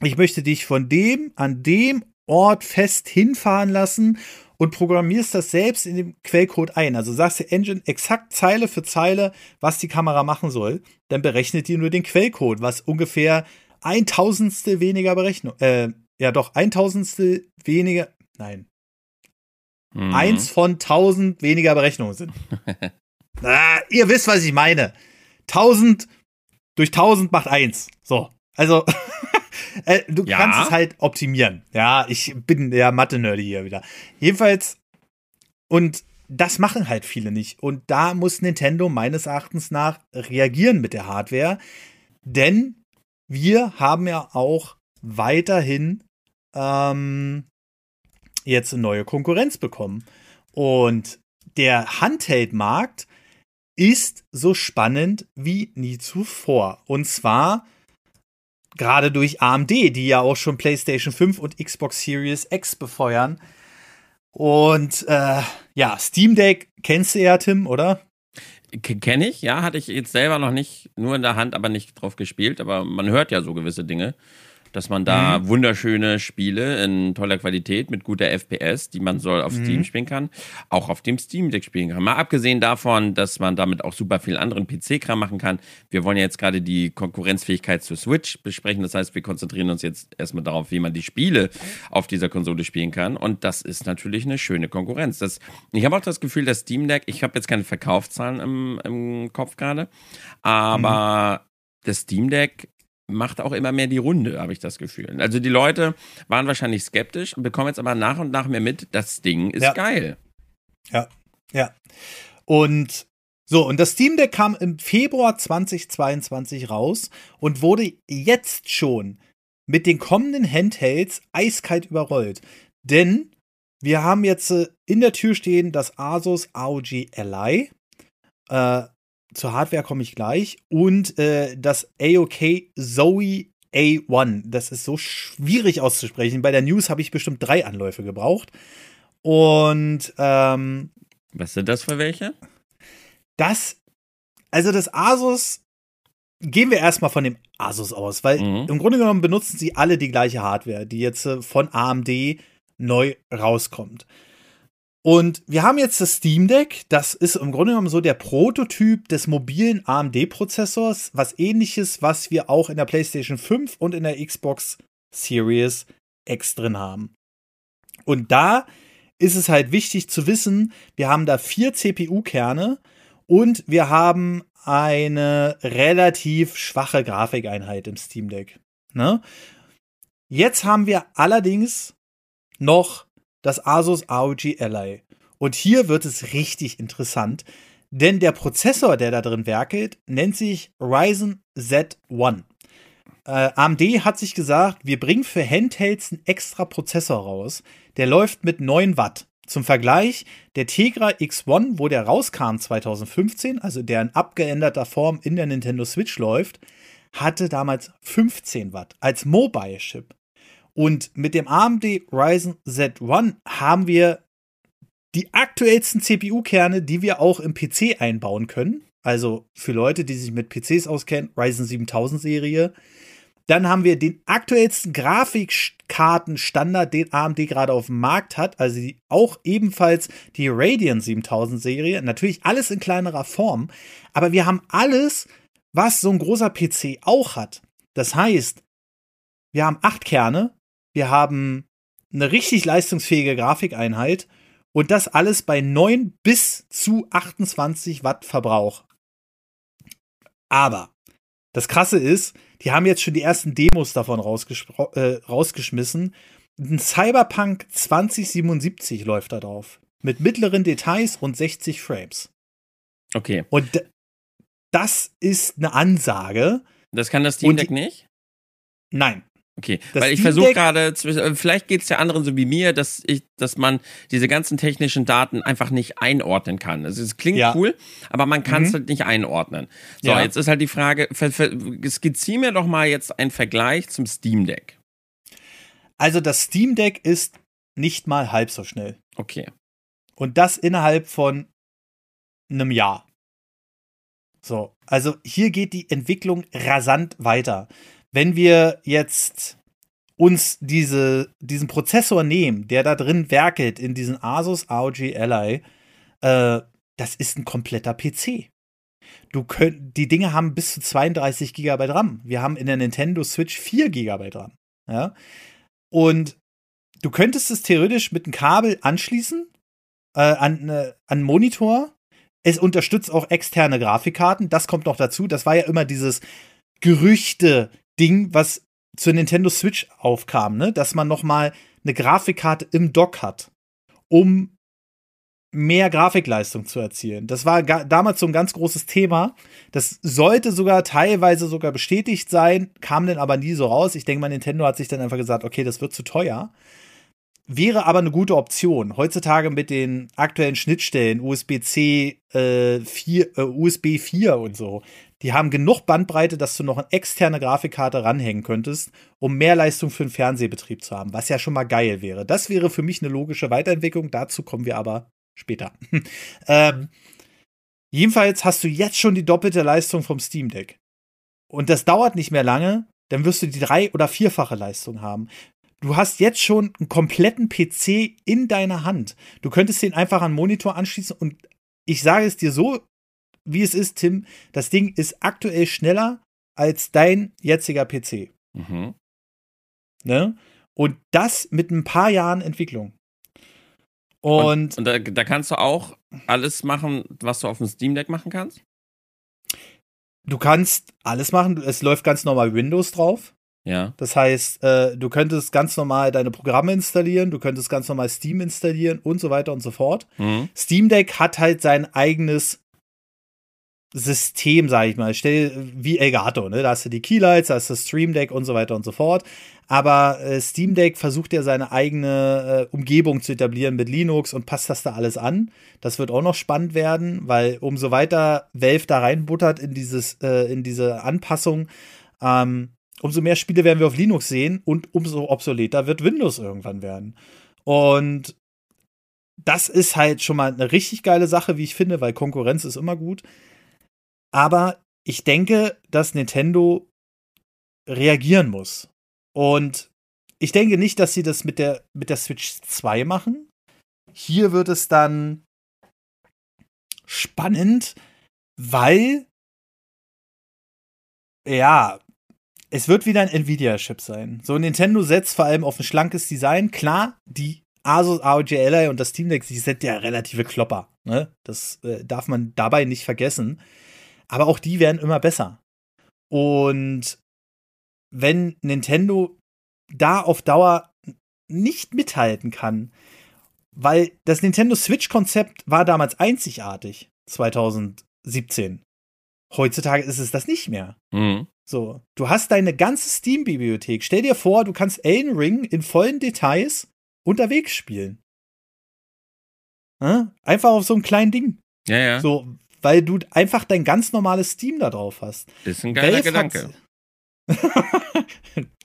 ich möchte dich von dem an dem Ort fest hinfahren lassen und programmierst das selbst in dem Quellcode ein. Also sagst der Engine exakt Zeile für Zeile, was die Kamera machen soll. Dann berechnet die nur den Quellcode, was ungefähr ein Tausendstel weniger Berechnung, äh, ja doch, ein Tausendstel weniger, nein. Mhm. Eins von tausend weniger Berechnungen sind. ah, ihr wisst, was ich meine. Tausend durch tausend macht eins. So. Also, äh, du ja. kannst es halt optimieren. Ja, ich bin der Mathe-Nerdy hier wieder. Jedenfalls, und das machen halt viele nicht. Und da muss Nintendo meines Erachtens nach reagieren mit der Hardware. Denn wir haben ja auch weiterhin ähm, jetzt eine neue Konkurrenz bekommen. Und der Handheld-Markt ist so spannend wie nie zuvor. Und zwar gerade durch AMD, die ja auch schon PlayStation 5 und Xbox Series X befeuern. Und äh, ja, Steam Deck kennst du ja, Tim, oder? Kenne ich, ja, hatte ich jetzt selber noch nicht, nur in der Hand, aber nicht drauf gespielt. Aber man hört ja so gewisse Dinge dass man da mhm. wunderschöne Spiele in toller Qualität mit guter FPS, die man soll auf mhm. Steam spielen kann, auch auf dem Steam Deck spielen kann. Mal abgesehen davon, dass man damit auch super viel anderen PC-Kram machen kann. Wir wollen ja jetzt gerade die Konkurrenzfähigkeit zur Switch besprechen. Das heißt, wir konzentrieren uns jetzt erstmal darauf, wie man die Spiele auf dieser Konsole spielen kann. Und das ist natürlich eine schöne Konkurrenz. Das, ich habe auch das Gefühl, das Steam Deck, ich habe jetzt keine Verkaufszahlen im, im Kopf gerade, aber mhm. das Steam Deck macht auch immer mehr die Runde, habe ich das Gefühl. Also die Leute waren wahrscheinlich skeptisch und bekommen jetzt aber nach und nach mehr mit, das Ding ist ja. geil. Ja, ja. Und so, und das Steam Deck kam im Februar 2022 raus und wurde jetzt schon mit den kommenden Handhelds eiskalt überrollt. Denn wir haben jetzt äh, in der Tür stehen das Asus AOG Ally. Äh, zur Hardware komme ich gleich. Und äh, das AOK Zoe A1. Das ist so schwierig auszusprechen. Bei der News habe ich bestimmt drei Anläufe gebraucht. Und ähm, was sind das für welche? Das, also das Asus, gehen wir erstmal von dem Asus aus, weil mhm. im Grunde genommen benutzen sie alle die gleiche Hardware, die jetzt äh, von AMD neu rauskommt. Und wir haben jetzt das Steam Deck. Das ist im Grunde genommen so der Prototyp des mobilen AMD-Prozessors. Was ähnliches, was wir auch in der PlayStation 5 und in der Xbox Series X drin haben. Und da ist es halt wichtig zu wissen, wir haben da vier CPU-Kerne und wir haben eine relativ schwache Grafikeinheit im Steam Deck. Ne? Jetzt haben wir allerdings noch das Asus ROG Ally. Und hier wird es richtig interessant, denn der Prozessor, der da drin werkelt, nennt sich Ryzen Z1. Äh, AMD hat sich gesagt, wir bringen für Handhelds einen extra Prozessor raus. Der läuft mit 9 Watt. Zum Vergleich, der Tegra X1, wo der rauskam 2015, also der in abgeänderter Form in der Nintendo Switch läuft, hatte damals 15 Watt als Mobile-Chip. Und mit dem AMD Ryzen Z1 haben wir die aktuellsten CPU-Kerne, die wir auch im PC einbauen können. Also für Leute, die sich mit PCs auskennen, Ryzen 7000 Serie. Dann haben wir den aktuellsten Grafikkartenstandard, den AMD gerade auf dem Markt hat. Also die, auch ebenfalls die Radeon 7000 Serie. Natürlich alles in kleinerer Form. Aber wir haben alles, was so ein großer PC auch hat. Das heißt, wir haben acht Kerne. Wir haben eine richtig leistungsfähige Grafikeinheit. Und das alles bei 9 bis zu 28 Watt Verbrauch. Aber das Krasse ist, die haben jetzt schon die ersten Demos davon äh, rausgeschmissen. Ein Cyberpunk 2077 läuft da drauf. Mit mittleren Details und 60 Frames. Okay. Und das ist eine Ansage. Das kann das Steam Deck nicht? Nein. Okay, das weil ich versuche gerade, äh, vielleicht geht es der anderen so wie mir, dass ich, dass man diese ganzen technischen Daten einfach nicht einordnen kann. Also es klingt ja. cool, aber man kann es mhm. halt nicht einordnen. So, ja. jetzt ist halt die Frage, skizziere mir doch mal jetzt einen Vergleich zum Steam Deck. Also das Steam Deck ist nicht mal halb so schnell. Okay. Und das innerhalb von einem Jahr. So, also hier geht die Entwicklung rasant weiter wenn wir jetzt uns diese, diesen Prozessor nehmen, der da drin werkelt in diesen Asus ROG Ally, äh, das ist ein kompletter PC. Du könnt, die Dinge haben bis zu 32 GB RAM. Wir haben in der Nintendo Switch 4 GB RAM. Ja? Und du könntest es theoretisch mit einem Kabel anschließen äh, an, äh, an Monitor. Es unterstützt auch externe Grafikkarten. Das kommt noch dazu. Das war ja immer dieses Gerüchte, Ding, was zur Nintendo Switch aufkam, ne? dass man noch mal eine Grafikkarte im Dock hat, um mehr Grafikleistung zu erzielen. Das war damals so ein ganz großes Thema. Das sollte sogar teilweise sogar bestätigt sein, kam dann aber nie so raus. Ich denke mal, Nintendo hat sich dann einfach gesagt, okay, das wird zu teuer. Wäre aber eine gute Option. Heutzutage mit den aktuellen Schnittstellen, USB-C äh, 4, äh, USB 4 und so, die haben genug Bandbreite, dass du noch eine externe Grafikkarte ranhängen könntest, um mehr Leistung für den Fernsehbetrieb zu haben, was ja schon mal geil wäre. Das wäre für mich eine logische Weiterentwicklung. Dazu kommen wir aber später. ähm, jedenfalls hast du jetzt schon die doppelte Leistung vom Steam Deck. Und das dauert nicht mehr lange, dann wirst du die drei- oder vierfache Leistung haben. Du hast jetzt schon einen kompletten PC in deiner Hand. Du könntest den einfach an den Monitor anschließen und ich sage es dir so, wie es ist, Tim, das Ding ist aktuell schneller als dein jetziger PC. Mhm. Ne? Und das mit ein paar Jahren Entwicklung. Und, und, und da, da, kannst du auch alles machen, was du auf dem Steam Deck machen kannst? Du kannst alles machen. Es läuft ganz normal Windows drauf. Ja. Das heißt, äh, du könntest ganz normal deine Programme installieren, du könntest ganz normal Steam installieren und so weiter und so fort. Mhm. Steam Deck hat halt sein eigenes System, sage ich mal. Stell wie Elgato, ne? Da hast du die Keylights, da hast du das Stream Deck und so weiter und so fort. Aber äh, Steam Deck versucht ja seine eigene äh, Umgebung zu etablieren mit Linux und passt das da alles an. Das wird auch noch spannend werden, weil umso weiter Valve da reinbuttert in dieses, äh, in diese Anpassung, ähm, umso mehr Spiele werden wir auf Linux sehen und umso obsoleter wird Windows irgendwann werden. Und das ist halt schon mal eine richtig geile Sache, wie ich finde, weil Konkurrenz ist immer gut. Aber ich denke, dass Nintendo reagieren muss. Und ich denke nicht, dass sie das mit der, mit der Switch 2 machen. Hier wird es dann spannend, weil ja, es wird wieder ein Nvidia-Chip sein. So, Nintendo setzt vor allem auf ein schlankes Design. Klar, die Asus ROG Ally und das Steam Deck, die sind ja relative Klopper. Ne? Das äh, darf man dabei nicht vergessen. Aber auch die werden immer besser. Und wenn Nintendo da auf Dauer nicht mithalten kann, weil das Nintendo Switch-Konzept war damals einzigartig, 2017. Heutzutage ist es das nicht mehr. Mhm. So, du hast deine ganze Steam-Bibliothek. Stell dir vor, du kannst Elden Ring in vollen Details unterwegs spielen. Einfach auf so einem kleinen Ding. Ja, ja. So, weil du einfach dein ganz normales Steam da drauf hast. Ist ein geiler Valve Gedanke.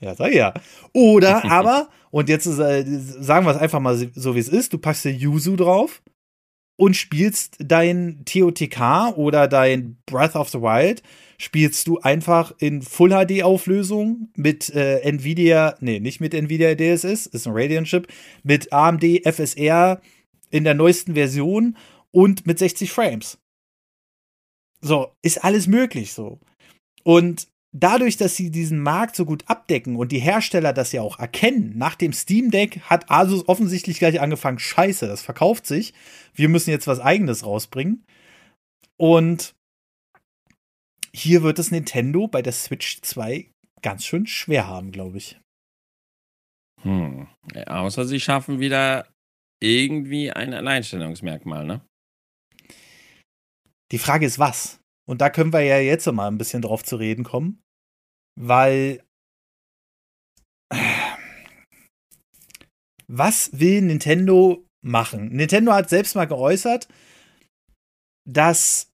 ja, sag ich ja. Oder aber, und jetzt ist, äh, sagen wir es einfach mal so, wie es ist, du packst dir Yuzu drauf und spielst dein TOTK oder dein Breath of the Wild, spielst du einfach in Full HD Auflösung mit äh, Nvidia, nee, nicht mit Nvidia DSS, ist ein Radeon Chip, mit AMD FSR in der neuesten Version und mit 60 Frames. So, ist alles möglich so. Und dadurch, dass sie diesen Markt so gut abdecken und die Hersteller das ja auch erkennen, nach dem Steam Deck hat Asus offensichtlich gleich angefangen, scheiße, das verkauft sich. Wir müssen jetzt was eigenes rausbringen. Und hier wird es Nintendo bei der Switch 2 ganz schön schwer haben, glaube ich. Hm. Außer sie schaffen wieder irgendwie ein Alleinstellungsmerkmal, ne? Die Frage ist, was? Und da können wir ja jetzt mal ein bisschen drauf zu reden kommen weil was will Nintendo machen? Nintendo hat selbst mal geäußert, dass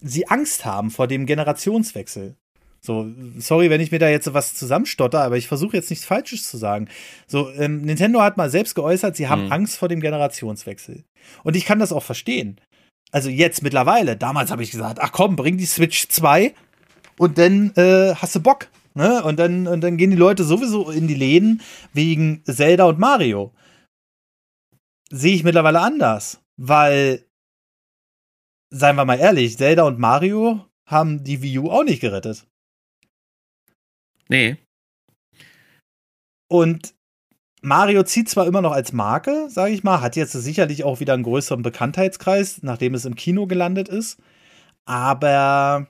sie Angst haben vor dem Generationswechsel. So, sorry, wenn ich mir da jetzt was zusammenstotter, aber ich versuche jetzt nichts Falsches zu sagen. So, ähm, Nintendo hat mal selbst geäußert, sie haben mhm. Angst vor dem Generationswechsel. Und ich kann das auch verstehen. Also jetzt mittlerweile, damals habe ich gesagt, ach komm, bring die Switch 2 und dann äh, hast du Bock. Ne? Und, dann, und dann gehen die Leute sowieso in die Läden wegen Zelda und Mario. Sehe ich mittlerweile anders, weil, seien wir mal ehrlich, Zelda und Mario haben die Wii U auch nicht gerettet. Nee. Und Mario zieht zwar immer noch als Marke, sage ich mal, hat jetzt sicherlich auch wieder einen größeren Bekanntheitskreis, nachdem es im Kino gelandet ist. Aber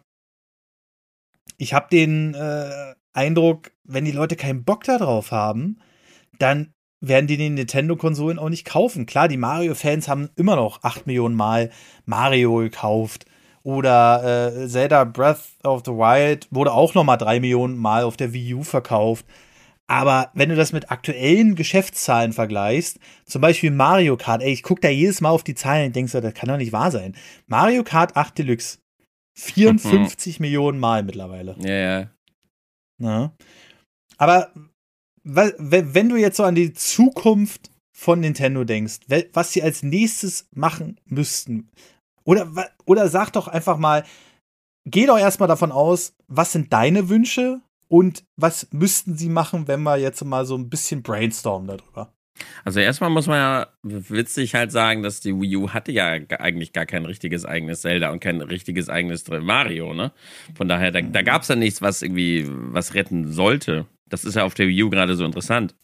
ich habe den äh, Eindruck, wenn die Leute keinen Bock darauf haben, dann werden die die Nintendo-Konsolen auch nicht kaufen. Klar, die Mario-Fans haben immer noch 8 Millionen Mal Mario gekauft. Oder äh, Zelda Breath of the Wild wurde auch noch mal 3 Millionen Mal auf der Wii U verkauft. Aber wenn du das mit aktuellen Geschäftszahlen vergleichst, zum Beispiel Mario Kart, ey, ich gucke da jedes Mal auf die Zahlen und denkst, das kann doch nicht wahr sein. Mario Kart 8 Deluxe 54 mhm. Millionen Mal mittlerweile. Ja, ja. Na? Aber wenn du jetzt so an die Zukunft von Nintendo denkst, was sie als nächstes machen müssten, oder, oder sag doch einfach mal, geh doch erstmal davon aus, was sind deine Wünsche und was müssten sie machen, wenn wir jetzt mal so ein bisschen brainstormen darüber? Also erstmal muss man ja witzig halt sagen, dass die Wii U hatte ja eigentlich gar kein richtiges eigenes Zelda und kein richtiges eigenes Mario, ne? Von daher, da, da gab es ja nichts, was irgendwie was retten sollte. Das ist ja auf der Wii U gerade so interessant.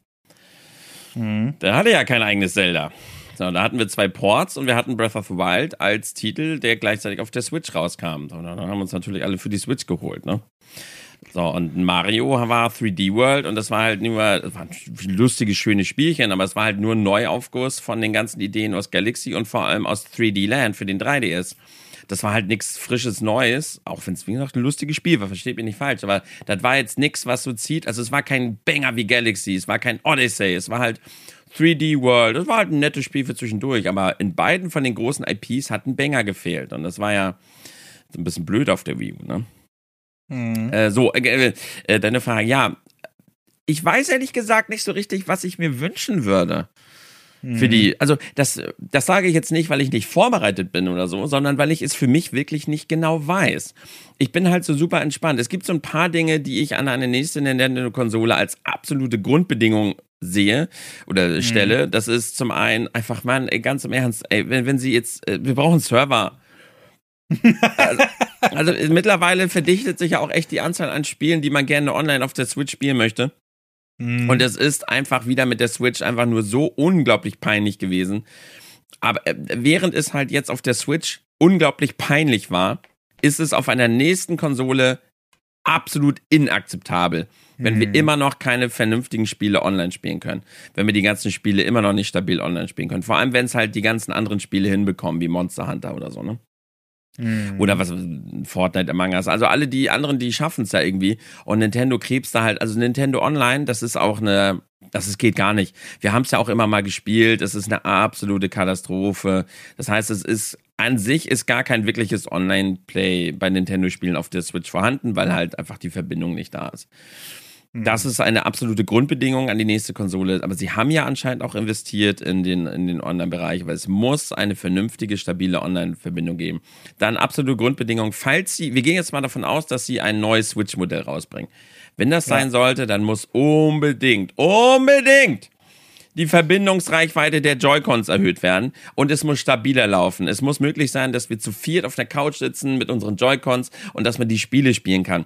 Mhm. Der hatte ja kein eigenes Zelda. So, da hatten wir zwei Ports und wir hatten Breath of the Wild als Titel, der gleichzeitig auf der Switch rauskam. Und dann haben wir uns natürlich alle für die Switch geholt, ne? So, und Mario war 3D World und das war halt nur, das war ein lustiges, schönes Spielchen, aber es war halt nur ein Neuaufguss von den ganzen Ideen aus Galaxy und vor allem aus 3D Land für den 3DS. Das war halt nichts Frisches Neues, auch wenn es, wie gesagt, ein lustiges Spiel war, versteht mich nicht falsch, aber das war jetzt nichts, was so zieht. Also es war kein Banger wie Galaxy, es war kein Odyssey, es war halt 3D World, das war halt ein nettes Spiel für zwischendurch, aber in beiden von den großen IPs hat ein Banger gefehlt und das war ja ein bisschen blöd auf der Wii U, ne? Mhm. Äh, so, äh, äh, deine Frage, ja. Ich weiß ehrlich gesagt nicht so richtig, was ich mir wünschen würde. Für die, mhm. also das, das sage ich jetzt nicht, weil ich nicht vorbereitet bin oder so, sondern weil ich es für mich wirklich nicht genau weiß. Ich bin halt so super entspannt. Es gibt so ein paar Dinge, die ich an eine nächste Nintendo-Konsole als absolute Grundbedingung sehe oder mhm. stelle. Das ist zum einen einfach, man, ganz im Ernst, ey, wenn, wenn sie jetzt, äh, wir brauchen Server. Also, also mittlerweile verdichtet sich ja auch echt die Anzahl an Spielen, die man gerne online auf der Switch spielen möchte. Mhm. Und es ist einfach wieder mit der Switch einfach nur so unglaublich peinlich gewesen. Aber äh, während es halt jetzt auf der Switch unglaublich peinlich war, ist es auf einer nächsten Konsole absolut inakzeptabel, wenn mhm. wir immer noch keine vernünftigen Spiele online spielen können. Wenn wir die ganzen Spiele immer noch nicht stabil online spielen können. Vor allem, wenn es halt die ganzen anderen Spiele hinbekommen, wie Monster Hunter oder so, ne? Oder was, Fortnite, Among Us. Also alle die anderen, die schaffen es ja irgendwie. Und Nintendo krebst da halt, also Nintendo Online, das ist auch eine, das ist, geht gar nicht. Wir haben es ja auch immer mal gespielt. Es ist eine absolute Katastrophe. Das heißt, es ist, an sich ist gar kein wirkliches Online-Play bei Nintendo-Spielen auf der Switch vorhanden, weil halt einfach die Verbindung nicht da ist. Das ist eine absolute Grundbedingung an die nächste Konsole. Aber sie haben ja anscheinend auch investiert in den, in den Online-Bereich, weil es muss eine vernünftige, stabile Online-Verbindung geben. Dann absolute Grundbedingung, falls sie, wir gehen jetzt mal davon aus, dass sie ein neues Switch-Modell rausbringen. Wenn das sein ja. sollte, dann muss unbedingt, unbedingt die Verbindungsreichweite der Joy-Cons erhöht werden und es muss stabiler laufen. Es muss möglich sein, dass wir zu viert auf der Couch sitzen mit unseren Joy-Cons und dass man die Spiele spielen kann.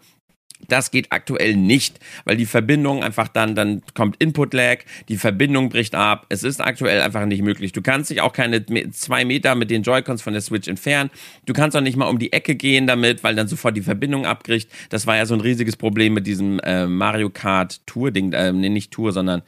Das geht aktuell nicht, weil die Verbindung einfach dann, dann kommt Input-Lag, die Verbindung bricht ab. Es ist aktuell einfach nicht möglich. Du kannst dich auch keine zwei Meter mit den Joy-Cons von der Switch entfernen. Du kannst auch nicht mal um die Ecke gehen damit, weil dann sofort die Verbindung abbricht. Das war ja so ein riesiges Problem mit diesem äh, Mario Kart Tour-Ding, äh, nee, nicht Tour, sondern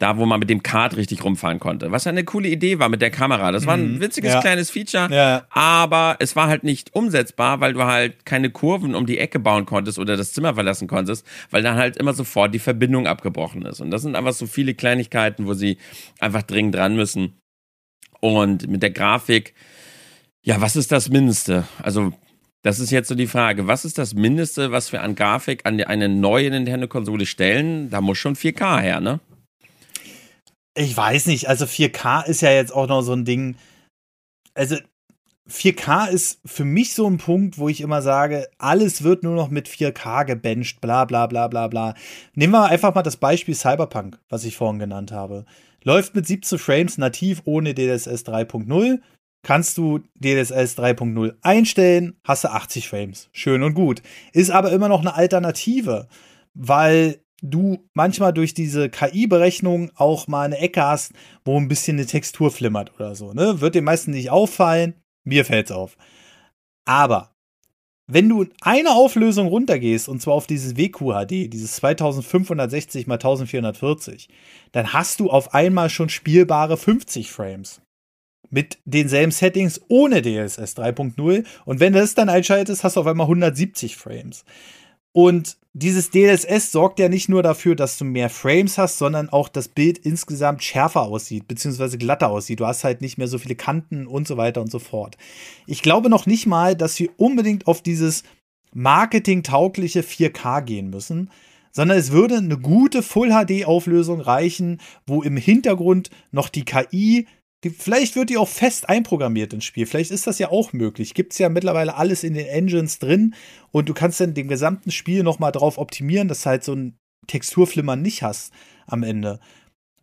da, wo man mit dem Kart richtig rumfahren konnte. Was eine coole Idee war mit der Kamera. Das war ein mhm. witziges ja. kleines Feature, ja. aber es war halt nicht umsetzbar, weil du halt keine Kurven um die Ecke bauen konntest oder das Zimmer verlassen konntest, weil dann halt immer sofort die Verbindung abgebrochen ist. Und das sind einfach so viele Kleinigkeiten, wo sie einfach dringend dran müssen. Und mit der Grafik, ja, was ist das Mindeste? Also, das ist jetzt so die Frage. Was ist das Mindeste, was wir an Grafik an eine neue Nintendo-Konsole stellen? Da muss schon 4K her, ne? Ich weiß nicht, also 4K ist ja jetzt auch noch so ein Ding. Also 4K ist für mich so ein Punkt, wo ich immer sage, alles wird nur noch mit 4K gebencht, bla bla bla bla bla. Nehmen wir einfach mal das Beispiel Cyberpunk, was ich vorhin genannt habe. Läuft mit 17 Frames nativ ohne DLSS 3.0. Kannst du DLSS 3.0 einstellen, hast du 80 Frames. Schön und gut. Ist aber immer noch eine Alternative, weil du manchmal durch diese KI-Berechnung auch mal eine Ecke hast, wo ein bisschen eine Textur flimmert oder so. Ne? Wird den meisten nicht auffallen, mir fällt's auf. Aber wenn du eine Auflösung runtergehst, und zwar auf dieses WQHD, dieses 2560 x 1440, dann hast du auf einmal schon spielbare 50 Frames. Mit denselben Settings ohne DLSS 3.0. Und wenn du das dann einschaltest, hast du auf einmal 170 Frames. Und dieses DLSS sorgt ja nicht nur dafür, dass du mehr Frames hast, sondern auch das Bild insgesamt schärfer aussieht, beziehungsweise glatter aussieht. Du hast halt nicht mehr so viele Kanten und so weiter und so fort. Ich glaube noch nicht mal, dass wir unbedingt auf dieses marketingtaugliche 4K gehen müssen, sondern es würde eine gute Full-HD-Auflösung reichen, wo im Hintergrund noch die KI Vielleicht wird die auch fest einprogrammiert ins Spiel. Vielleicht ist das ja auch möglich. Gibt es ja mittlerweile alles in den Engines drin und du kannst dann den gesamten Spiel nochmal drauf optimieren, dass du halt so ein Texturflimmern nicht hast am Ende.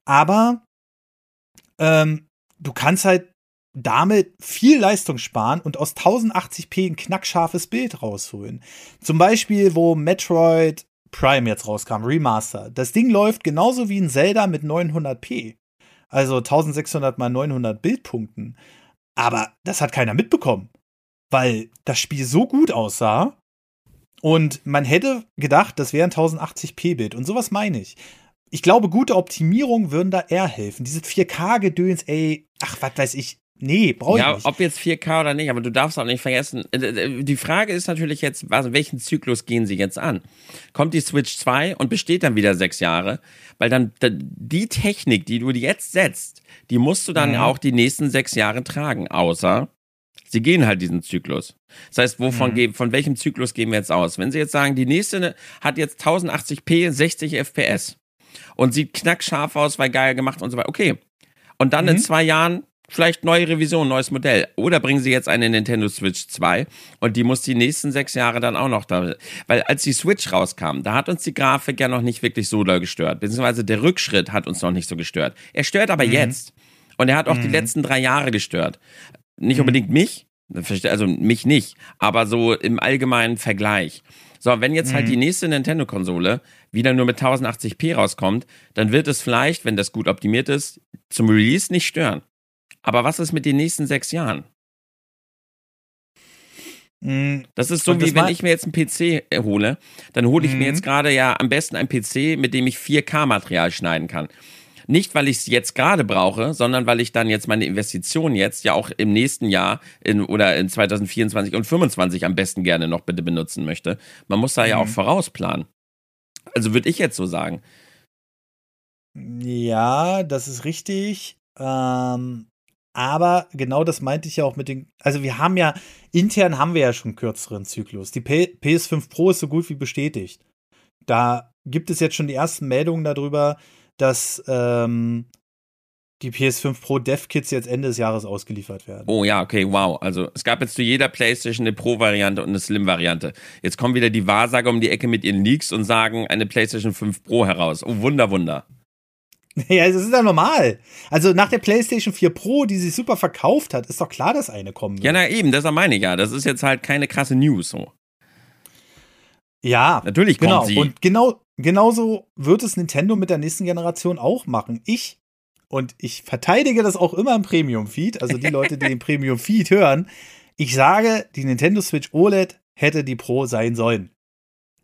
Aber ähm, du kannst halt damit viel Leistung sparen und aus 1080p ein knackscharfes Bild rausholen. Zum Beispiel, wo Metroid Prime jetzt rauskam, Remaster. Das Ding läuft genauso wie ein Zelda mit 900p. Also 1600 mal 900 Bildpunkten. Aber das hat keiner mitbekommen, weil das Spiel so gut aussah. Und man hätte gedacht, das wäre ein 1080p-Bild. Und sowas meine ich. Ich glaube, gute Optimierungen würden da eher helfen. Dieses 4K-Gedöns, ey, ach, was weiß ich, Nee, brauche ich ja, nicht. Ja, ob jetzt 4K oder nicht, aber du darfst auch nicht vergessen, äh, äh, die Frage ist natürlich jetzt, also welchen Zyklus gehen sie jetzt an? Kommt die Switch 2 und besteht dann wieder sechs Jahre? Weil dann die Technik, die du jetzt setzt, die musst du dann mhm. auch die nächsten sechs Jahre tragen, außer sie gehen halt diesen Zyklus. Das heißt, wovon mhm. von welchem Zyklus gehen wir jetzt aus? Wenn sie jetzt sagen, die nächste hat jetzt 1080p, 60 FPS und sieht knackscharf aus, weil geil gemacht und so weiter, okay. Und dann mhm. in zwei Jahren vielleicht neue Revision, neues Modell. Oder bringen sie jetzt eine Nintendo Switch 2 und die muss die nächsten sechs Jahre dann auch noch da. Weil als die Switch rauskam, da hat uns die Grafik ja noch nicht wirklich so doll gestört. Beziehungsweise der Rückschritt hat uns noch nicht so gestört. Er stört aber mhm. jetzt. Und er hat auch mhm. die letzten drei Jahre gestört. Nicht mhm. unbedingt mich, also mich nicht, aber so im allgemeinen Vergleich. So, wenn jetzt halt mhm. die nächste Nintendo-Konsole wieder nur mit 1080p rauskommt, dann wird es vielleicht, wenn das gut optimiert ist, zum Release nicht stören. Aber was ist mit den nächsten sechs Jahren? Mm, das ist so, wie wenn ich mir jetzt einen PC hole, dann hole ich mhm. mir jetzt gerade ja am besten einen PC, mit dem ich 4K-Material schneiden kann. Nicht, weil ich es jetzt gerade brauche, sondern weil ich dann jetzt meine Investition jetzt ja auch im nächsten Jahr in, oder in 2024 und 2025 am besten gerne noch bitte benutzen möchte. Man muss da mhm. ja auch mhm. vorausplanen. Also würde ich jetzt so sagen. Ja, das ist richtig. Ähm, aber genau das meinte ich ja auch mit den. Also, wir haben ja, intern haben wir ja schon kürzeren Zyklus. Die P PS5 Pro ist so gut wie bestätigt. Da gibt es jetzt schon die ersten Meldungen darüber, dass ähm, die PS5 Pro Dev Kits jetzt Ende des Jahres ausgeliefert werden. Oh ja, okay, wow. Also es gab jetzt zu jeder PlayStation eine Pro-Variante und eine Slim-Variante. Jetzt kommen wieder die Wahrsager um die Ecke mit ihren Leaks und sagen eine PlayStation 5 Pro heraus. Oh, Wunder, Wunder. Ja, das ist ja normal. Also nach der PlayStation 4 Pro, die sich super verkauft hat, ist doch klar, dass eine kommen wird. Ja, na eben, das meine ich ja. Das ist jetzt halt keine krasse News so. Ja, natürlich kommt genau. sie. Und genau, genauso wird es Nintendo mit der nächsten Generation auch machen. Ich und ich verteidige das auch immer im Premium-Feed, also die Leute, die den Premium-Feed hören. Ich sage, die Nintendo Switch OLED hätte die Pro sein sollen.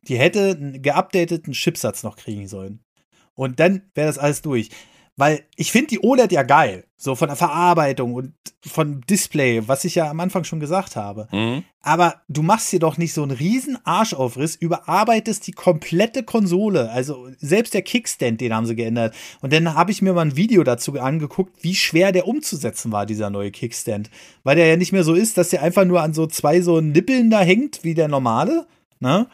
Die hätte einen geupdateten Chipsatz noch kriegen sollen. Und dann wäre das alles durch. Weil ich finde die OLED ja geil. So von der Verarbeitung und von Display, was ich ja am Anfang schon gesagt habe. Mhm. Aber du machst hier doch nicht so einen riesen Arschaufriss, überarbeitest die komplette Konsole. Also selbst der Kickstand, den haben sie geändert. Und dann habe ich mir mal ein Video dazu angeguckt, wie schwer der umzusetzen war, dieser neue Kickstand. Weil der ja nicht mehr so ist, dass der einfach nur an so zwei so Nippeln da hängt, wie der normale. Ne?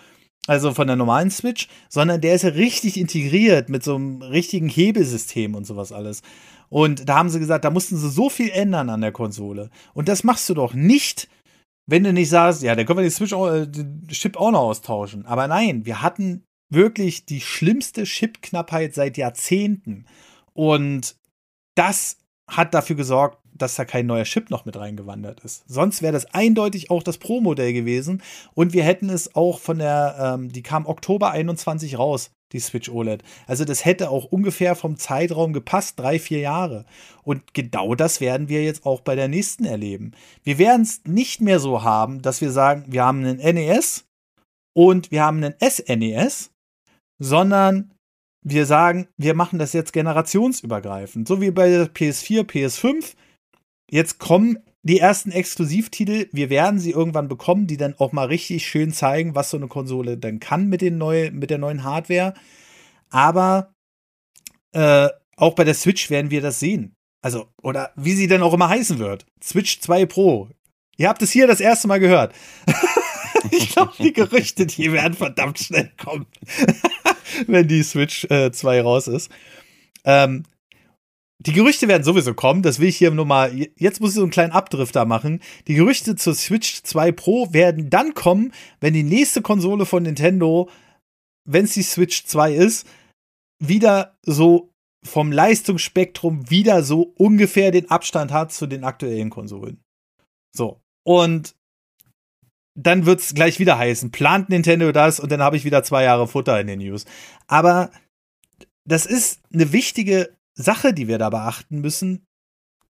Also von der normalen Switch, sondern der ist ja richtig integriert mit so einem richtigen Hebelsystem und sowas alles. Und da haben sie gesagt, da mussten sie so viel ändern an der Konsole. Und das machst du doch nicht, wenn du nicht sagst, ja, da können wir die Switch, auch, äh, den Chip auch noch austauschen. Aber nein, wir hatten wirklich die schlimmste Chipknappheit seit Jahrzehnten. Und das hat dafür gesorgt, dass da kein neuer Chip noch mit reingewandert ist. Sonst wäre das eindeutig auch das Pro-Modell gewesen und wir hätten es auch von der, ähm, die kam Oktober 21 raus, die Switch OLED. Also das hätte auch ungefähr vom Zeitraum gepasst, drei, vier Jahre. Und genau das werden wir jetzt auch bei der nächsten erleben. Wir werden es nicht mehr so haben, dass wir sagen, wir haben einen NES und wir haben einen SNES, sondern wir sagen, wir machen das jetzt generationsübergreifend. So wie bei der PS4, PS5 jetzt kommen die ersten Exklusivtitel. Wir werden sie irgendwann bekommen, die dann auch mal richtig schön zeigen, was so eine Konsole dann kann mit, den neu, mit der neuen Hardware. Aber äh, auch bei der Switch werden wir das sehen. Also, oder wie sie denn auch immer heißen wird. Switch 2 Pro. Ihr habt es hier das erste Mal gehört. ich glaube, die Gerüchte, die werden verdammt schnell kommen, wenn die Switch äh, 2 raus ist. Ähm, die Gerüchte werden sowieso kommen, das will ich hier nur mal, jetzt muss ich so einen kleinen Abdrifter machen. Die Gerüchte zur Switch 2 Pro werden dann kommen, wenn die nächste Konsole von Nintendo, wenn es die Switch 2 ist, wieder so vom Leistungsspektrum wieder so ungefähr den Abstand hat zu den aktuellen Konsolen. So. Und dann wird es gleich wieder heißen, plant Nintendo das und dann habe ich wieder zwei Jahre Futter in den News. Aber das ist eine wichtige Sache, die wir da beachten müssen,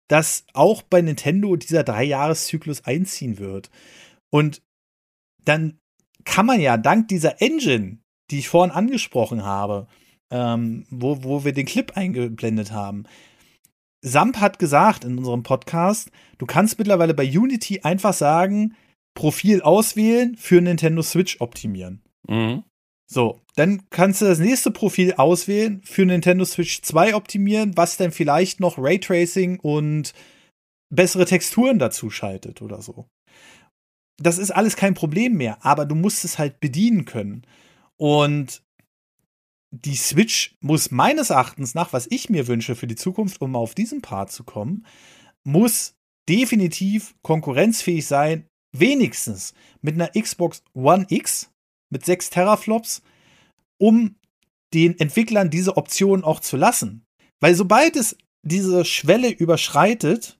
dass auch bei Nintendo dieser Dreijahreszyklus einziehen wird. Und dann kann man ja dank dieser Engine, die ich vorhin angesprochen habe, ähm, wo, wo wir den Clip eingeblendet haben, Samp hat gesagt in unserem Podcast, du kannst mittlerweile bei Unity einfach sagen, Profil auswählen, für Nintendo Switch optimieren. Mhm. So, dann kannst du das nächste Profil auswählen, für Nintendo Switch 2 optimieren, was dann vielleicht noch Raytracing und bessere Texturen dazu schaltet oder so. Das ist alles kein Problem mehr, aber du musst es halt bedienen können. Und die Switch muss meines Erachtens nach, was ich mir wünsche für die Zukunft, um auf diesen Part zu kommen, muss definitiv konkurrenzfähig sein, wenigstens mit einer Xbox One X mit 6 Teraflops, um den Entwicklern diese Option auch zu lassen. Weil sobald es diese Schwelle überschreitet,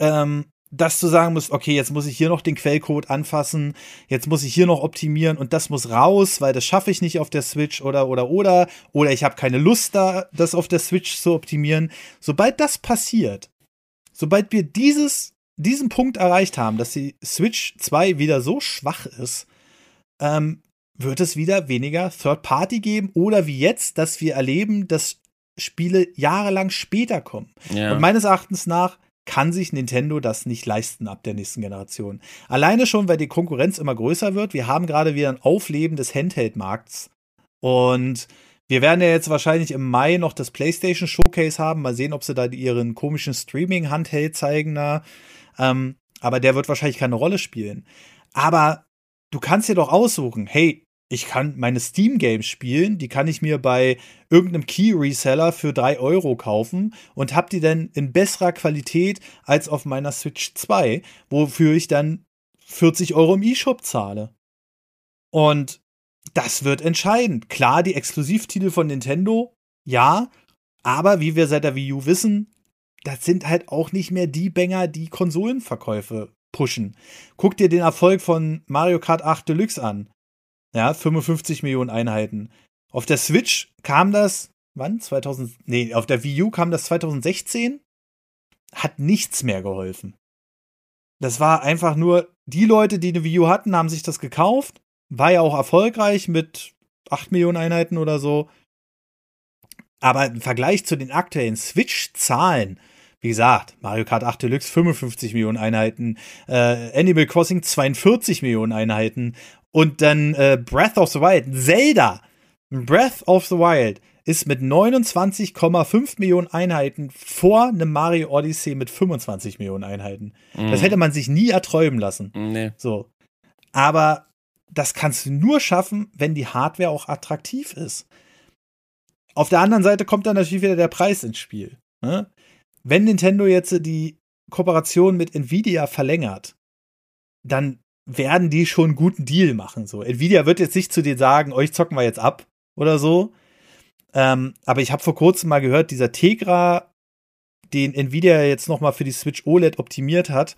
ähm, dass du sagen musst, okay, jetzt muss ich hier noch den Quellcode anfassen, jetzt muss ich hier noch optimieren und das muss raus, weil das schaffe ich nicht auf der Switch oder oder oder oder ich habe keine Lust da, das auf der Switch zu optimieren. Sobald das passiert, sobald wir dieses diesen Punkt erreicht haben, dass die Switch 2 wieder so schwach ist, ähm, wird es wieder weniger Third Party geben oder wie jetzt, dass wir erleben, dass Spiele jahrelang später kommen. Ja. Und meines Erachtens nach kann sich Nintendo das nicht leisten ab der nächsten Generation. Alleine schon, weil die Konkurrenz immer größer wird. Wir haben gerade wieder ein Aufleben des Handheld-Markts. Und wir werden ja jetzt wahrscheinlich im Mai noch das PlayStation Showcase haben. Mal sehen, ob sie da ihren komischen Streaming-Handheld zeigen. Ähm, aber der wird wahrscheinlich keine Rolle spielen. Aber du kannst dir doch aussuchen, hey, ich kann meine Steam-Games spielen, die kann ich mir bei irgendeinem Key-Reseller für 3 Euro kaufen und hab die dann in besserer Qualität als auf meiner Switch 2, wofür ich dann 40 Euro im E-Shop zahle. Und das wird entscheidend. Klar, die Exklusivtitel von Nintendo, ja, aber wie wir seit der Wii U wissen, das sind halt auch nicht mehr die Banger, die Konsolenverkäufe pushen. Guck dir den Erfolg von Mario Kart 8 Deluxe an. Ja, 55 Millionen Einheiten. Auf der Switch kam das, wann? 2000, nee, auf der Wii U kam das 2016. Hat nichts mehr geholfen. Das war einfach nur, die Leute, die eine Wii U hatten, haben sich das gekauft. War ja auch erfolgreich mit 8 Millionen Einheiten oder so. Aber im Vergleich zu den aktuellen Switch-Zahlen, wie gesagt, Mario Kart 8 Deluxe 55 Millionen Einheiten, äh, Animal Crossing 42 Millionen Einheiten und dann äh, Breath of the Wild, Zelda, Breath of the Wild ist mit 29,5 Millionen Einheiten vor einem Mario Odyssey mit 25 Millionen Einheiten. Mhm. Das hätte man sich nie erträumen lassen. Nee. So. Aber das kannst du nur schaffen, wenn die Hardware auch attraktiv ist. Auf der anderen Seite kommt dann natürlich wieder der Preis ins Spiel. Ne? Wenn Nintendo jetzt die Kooperation mit Nvidia verlängert, dann werden die schon einen guten Deal machen. So, Nvidia wird jetzt nicht zu dir sagen, euch zocken wir jetzt ab oder so. Ähm, aber ich habe vor kurzem mal gehört, dieser Tegra, den Nvidia jetzt noch mal für die Switch OLED optimiert hat,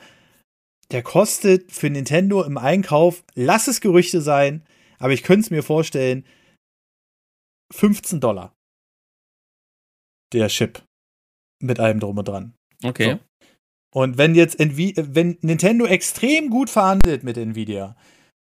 der kostet für Nintendo im Einkauf, lass es Gerüchte sein, aber ich könnte es mir vorstellen, 15 Dollar. Der Chip. Mit allem drum und dran. Okay. So. Und wenn jetzt Nvi wenn Nintendo extrem gut verhandelt mit Nvidia,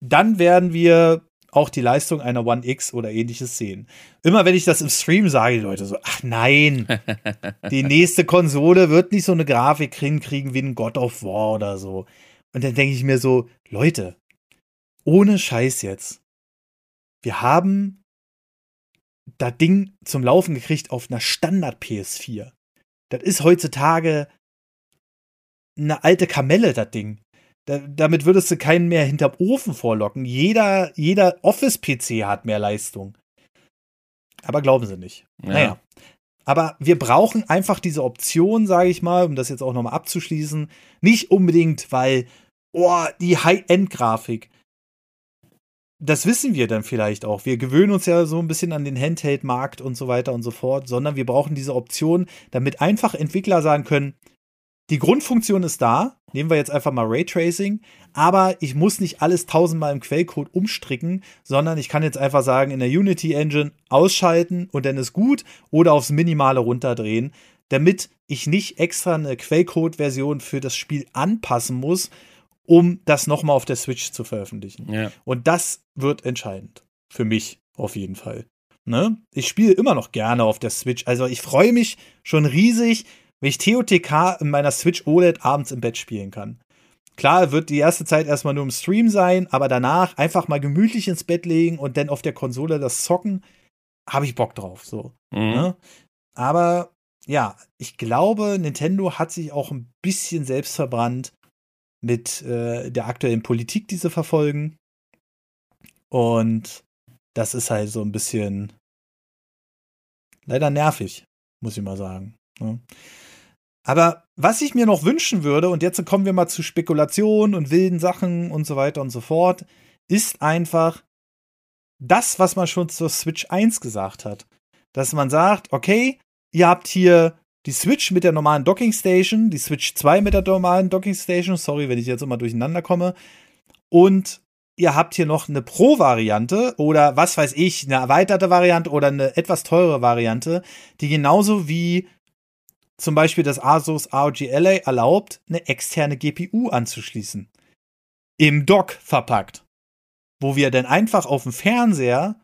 dann werden wir auch die Leistung einer One X oder ähnliches sehen. Immer wenn ich das im Stream sage, die Leute so, ach nein, die nächste Konsole wird nicht so eine Grafik hinkriegen wie ein God of War oder so. Und dann denke ich mir so, Leute, ohne Scheiß jetzt. Wir haben das Ding zum Laufen gekriegt auf einer Standard PS4. Das ist heutzutage eine alte Kamelle, das Ding. Da, damit würdest du keinen mehr hinterm Ofen vorlocken. Jeder, jeder Office-PC hat mehr Leistung. Aber glauben sie nicht. Ja. Naja. Aber wir brauchen einfach diese Option, sage ich mal, um das jetzt auch nochmal abzuschließen. Nicht unbedingt, weil, oh, die High-End-Grafik. Das wissen wir dann vielleicht auch. Wir gewöhnen uns ja so ein bisschen an den Handheld-Markt und so weiter und so fort, sondern wir brauchen diese Option, damit einfach Entwickler sagen können, die Grundfunktion ist da. Nehmen wir jetzt einfach mal Raytracing. Aber ich muss nicht alles tausendmal im Quellcode umstricken, sondern ich kann jetzt einfach sagen, in der Unity Engine ausschalten und dann ist gut oder aufs Minimale runterdrehen, damit ich nicht extra eine Quellcode-Version für das Spiel anpassen muss, um das nochmal auf der Switch zu veröffentlichen. Ja. Und das wird entscheidend. Für mich auf jeden Fall. Ne? Ich spiele immer noch gerne auf der Switch. Also ich freue mich schon riesig, wenn ich TOTK in meiner Switch OLED abends im Bett spielen kann. Klar, wird die erste Zeit erstmal nur im Stream sein, aber danach einfach mal gemütlich ins Bett legen und dann auf der Konsole das zocken, habe ich Bock drauf. So. Mhm. Ne? Aber ja, ich glaube, Nintendo hat sich auch ein bisschen selbst verbrannt mit äh, der aktuellen Politik, die sie verfolgen. Und das ist halt so ein bisschen leider nervig, muss ich mal sagen. Ne? Aber was ich mir noch wünschen würde, und jetzt kommen wir mal zu Spekulationen und wilden Sachen und so weiter und so fort, ist einfach das, was man schon zur Switch 1 gesagt hat. Dass man sagt, okay, ihr habt hier die Switch mit der normalen Docking Station, die Switch 2 mit der normalen Docking Station, sorry, wenn ich jetzt immer durcheinander komme, und ihr habt hier noch eine Pro-Variante oder was weiß ich, eine erweiterte Variante oder eine etwas teure Variante, die genauso wie zum Beispiel das Asus ROG Ally erlaubt, eine externe GPU anzuschließen. Im Dock verpackt. Wo wir dann einfach auf dem Fernseher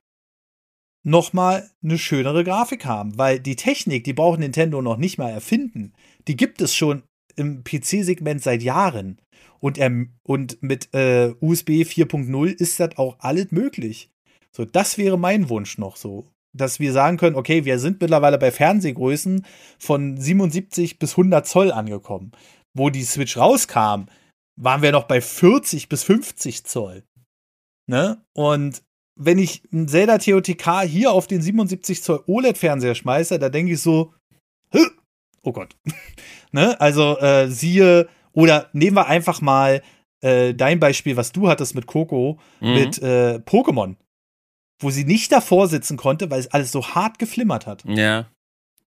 nochmal eine schönere Grafik haben. Weil die Technik, die braucht Nintendo noch nicht mal erfinden. Die gibt es schon im PC-Segment seit Jahren. Und, ähm, und mit äh, USB 4.0 ist das auch alles möglich. So, das wäre mein Wunsch noch so dass wir sagen können, okay, wir sind mittlerweile bei Fernsehgrößen von 77 bis 100 Zoll angekommen. Wo die Switch rauskam, waren wir noch bei 40 bis 50 Zoll. Ne? Und wenn ich ein Zelda TOTK hier auf den 77 Zoll OLED-Fernseher schmeiße, da denke ich so, oh Gott. ne? Also äh, siehe, oder nehmen wir einfach mal äh, dein Beispiel, was du hattest mit Coco, mhm. mit äh, Pokémon, wo sie nicht davor sitzen konnte, weil es alles so hart geflimmert hat. Ja.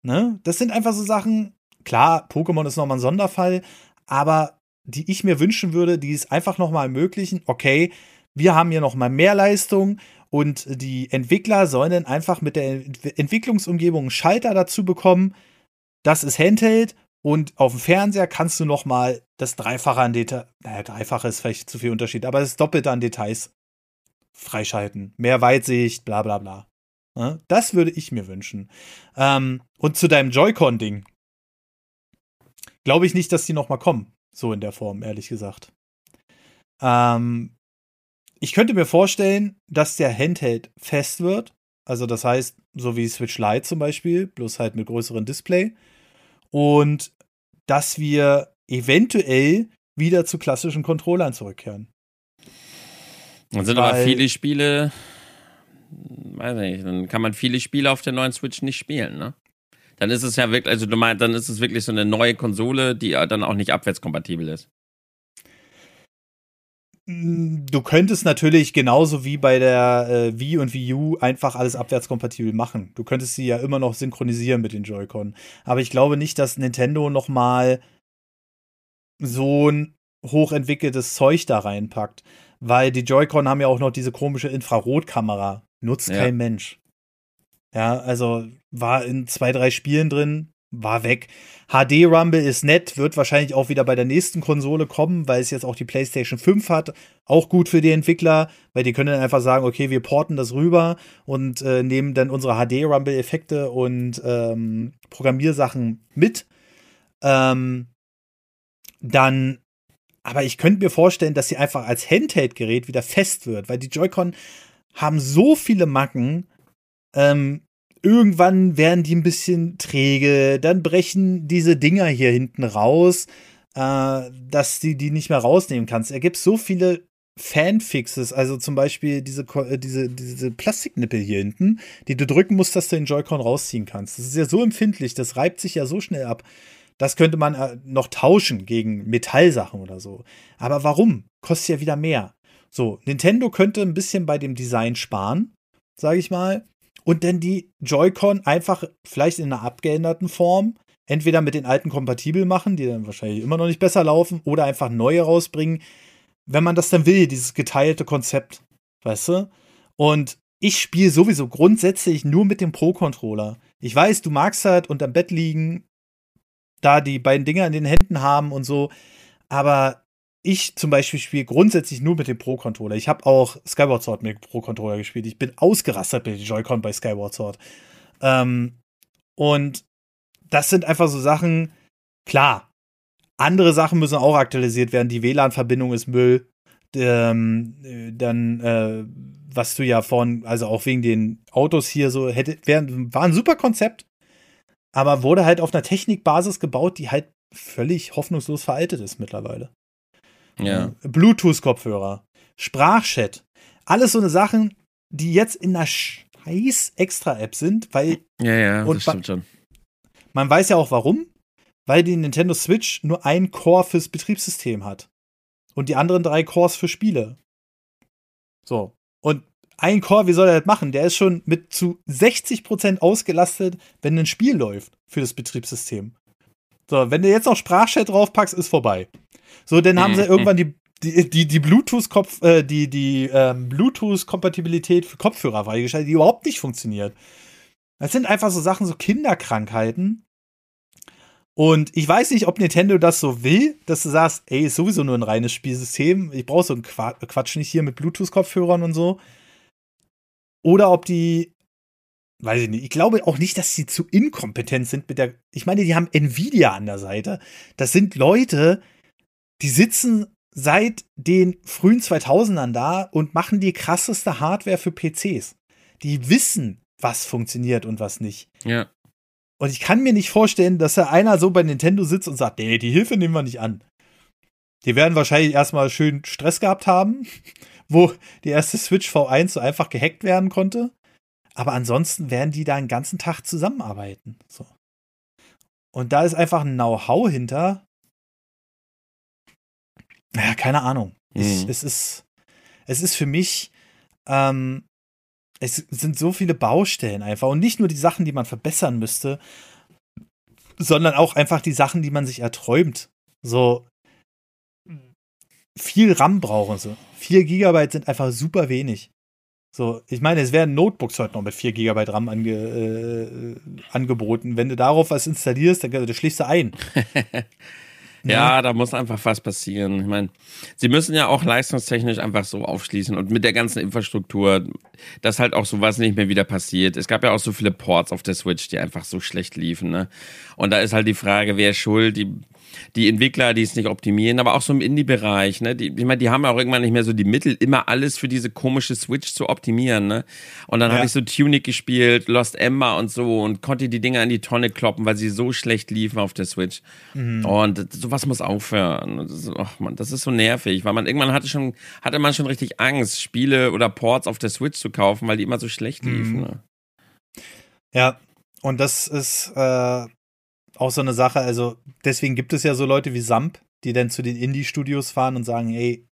Ne? Das sind einfach so Sachen, klar, Pokémon ist nochmal ein Sonderfall, aber die ich mir wünschen würde, die es einfach nochmal ermöglichen, okay, wir haben hier nochmal mehr Leistung und die Entwickler sollen dann einfach mit der Entwicklungsumgebung einen Schalter dazu bekommen, das ist Handheld und auf dem Fernseher kannst du noch mal das Dreifache an Details, naja, Dreifache ist vielleicht zu viel Unterschied, aber das Doppelte an Details freischalten. Mehr Weitsicht, bla bla bla. Ja, das würde ich mir wünschen. Ähm, und zu deinem Joy-Con-Ding. Glaube ich nicht, dass die noch mal kommen. So in der Form, ehrlich gesagt. Ähm, ich könnte mir vorstellen, dass der Handheld fest wird. Also das heißt, so wie Switch Lite zum Beispiel, bloß halt mit größerem Display und dass wir eventuell wieder zu klassischen Controllern zurückkehren. Dann sind Weil, aber viele Spiele, weiß nicht, dann kann man viele Spiele auf der neuen Switch nicht spielen, ne? Dann ist es ja wirklich, also du meinst, dann ist es wirklich so eine neue Konsole, die dann auch nicht abwärtskompatibel ist. Mm, du könntest natürlich genauso wie bei der äh, Wii und Wii U einfach alles abwärtskompatibel machen. Du könntest sie ja immer noch synchronisieren mit den Joy-Con. Aber ich glaube nicht, dass Nintendo noch mal so ein hochentwickeltes Zeug da reinpackt. Weil die Joy-Con haben ja auch noch diese komische Infrarotkamera. Nutzt ja. kein Mensch. Ja, also war in zwei, drei Spielen drin, war weg. HD Rumble ist nett, wird wahrscheinlich auch wieder bei der nächsten Konsole kommen, weil es jetzt auch die PlayStation 5 hat. Auch gut für die Entwickler, weil die können dann einfach sagen, okay, wir porten das rüber und äh, nehmen dann unsere HD Rumble Effekte und ähm, Programmiersachen mit. Ähm, dann, aber ich könnte mir vorstellen, dass sie einfach als Handheld-Gerät wieder fest wird, weil die Joy-Con haben so viele Macken. Ähm, irgendwann werden die ein bisschen träge, dann brechen diese Dinger hier hinten raus, äh, dass du die nicht mehr rausnehmen kannst. Er gibt so viele Fanfixes, also zum Beispiel diese, äh, diese, diese Plastiknippel hier hinten, die du drücken musst, dass du den Joy-Con rausziehen kannst. Das ist ja so empfindlich, das reibt sich ja so schnell ab. Das könnte man äh, noch tauschen gegen Metallsachen oder so. Aber warum? Kostet ja wieder mehr. So, Nintendo könnte ein bisschen bei dem Design sparen, sage ich mal und dann die Joy-Con einfach vielleicht in einer abgeänderten Form entweder mit den alten kompatibel machen, die dann wahrscheinlich immer noch nicht besser laufen, oder einfach neue rausbringen, wenn man das dann will, dieses geteilte Konzept, weißt du? Und ich spiele sowieso grundsätzlich nur mit dem Pro-Controller. Ich weiß, du magst halt unterm Bett liegen, da die beiden Dinger in den Händen haben und so, aber ich zum Beispiel spiele grundsätzlich nur mit dem Pro-Controller. Ich habe auch Skyward Sword mit Pro-Controller gespielt. Ich bin ausgerastet mit dem Joy-Con bei Skyward Sword. Ähm, und das sind einfach so Sachen, klar, andere Sachen müssen auch aktualisiert werden. Die WLAN-Verbindung ist Müll. Ähm, dann, äh, was du ja von, also auch wegen den Autos hier so hätte, wär, war ein super Konzept, aber wurde halt auf einer Technikbasis gebaut, die halt völlig hoffnungslos veraltet ist mittlerweile. Ja. Bluetooth-Kopfhörer, Sprachchat, alles so eine Sachen, die jetzt in einer scheiß Extra-App sind, weil. Ja, ja, das stimmt schon. Man weiß ja auch warum, weil die Nintendo Switch nur einen Core fürs Betriebssystem hat. Und die anderen drei Cores für Spiele. So. Und ein Core, wie soll er das machen? Der ist schon mit zu 60% ausgelastet, wenn ein Spiel läuft für das Betriebssystem. So, wenn du jetzt noch Sprachchat draufpackst, ist vorbei. So, dann haben sie mhm. irgendwann die die, die, die Bluetooth-Kopf, äh, die, die ähm, Bluetooth-Kompatibilität für Kopfhörer freigeschaltet, die überhaupt nicht funktioniert. Das sind einfach so Sachen, so Kinderkrankheiten. Und ich weiß nicht, ob Nintendo das so will, dass du sagst, ey, ist sowieso nur ein reines Spielsystem. Ich brauche so einen Quatsch nicht hier mit Bluetooth-Kopfhörern und so. Oder ob die, weiß ich nicht, ich glaube auch nicht, dass sie zu inkompetent sind mit der, ich meine, die haben Nvidia an der Seite. Das sind Leute, die sitzen seit den frühen 2000ern da und machen die krasseste Hardware für PCs. Die wissen, was funktioniert und was nicht. Ja. Und ich kann mir nicht vorstellen, dass da einer so bei Nintendo sitzt und sagt, nee, die Hilfe nehmen wir nicht an. Die werden wahrscheinlich erstmal schön Stress gehabt haben, wo die erste Switch V1 so einfach gehackt werden konnte. Aber ansonsten werden die da einen ganzen Tag zusammenarbeiten. So. Und da ist einfach ein Know-how hinter. Naja, keine Ahnung. Mhm. Ich, es, ist, es ist für mich, ähm, es sind so viele Baustellen einfach. Und nicht nur die Sachen, die man verbessern müsste, sondern auch einfach die Sachen, die man sich erträumt. So viel RAM brauchen sie. 4 Gigabyte sind einfach super wenig. So, ich meine, es werden Notebooks heute noch mit 4 GB RAM ange, äh, angeboten. Wenn du darauf was installierst, dann, dann schlägst du ein. Ja, da muss einfach was passieren. Ich meine, sie müssen ja auch leistungstechnisch einfach so aufschließen und mit der ganzen Infrastruktur, dass halt auch sowas nicht mehr wieder passiert. Es gab ja auch so viele Ports auf der Switch, die einfach so schlecht liefen, ne? Und da ist halt die Frage, wer schuld? Die die Entwickler, die es nicht optimieren, aber auch so im Indie-Bereich, ne? Die, ich meine, die haben ja auch irgendwann nicht mehr so die Mittel, immer alles für diese komische Switch zu optimieren, ne? Und dann ja. habe ich so Tunic gespielt, Lost Ember und so und konnte die Dinger in die Tonne kloppen, weil sie so schlecht liefen auf der Switch. Mhm. Und sowas muss aufhören. Das ist, oh Mann, das ist so nervig, weil man irgendwann hatte schon, hatte man schon richtig Angst, Spiele oder Ports auf der Switch zu kaufen, weil die immer so schlecht liefen. Mhm. Ne? Ja, und das ist äh, auch so eine Sache, also deswegen gibt es ja so Leute wie Samp, die dann zu den Indie-Studios fahren und sagen, ey,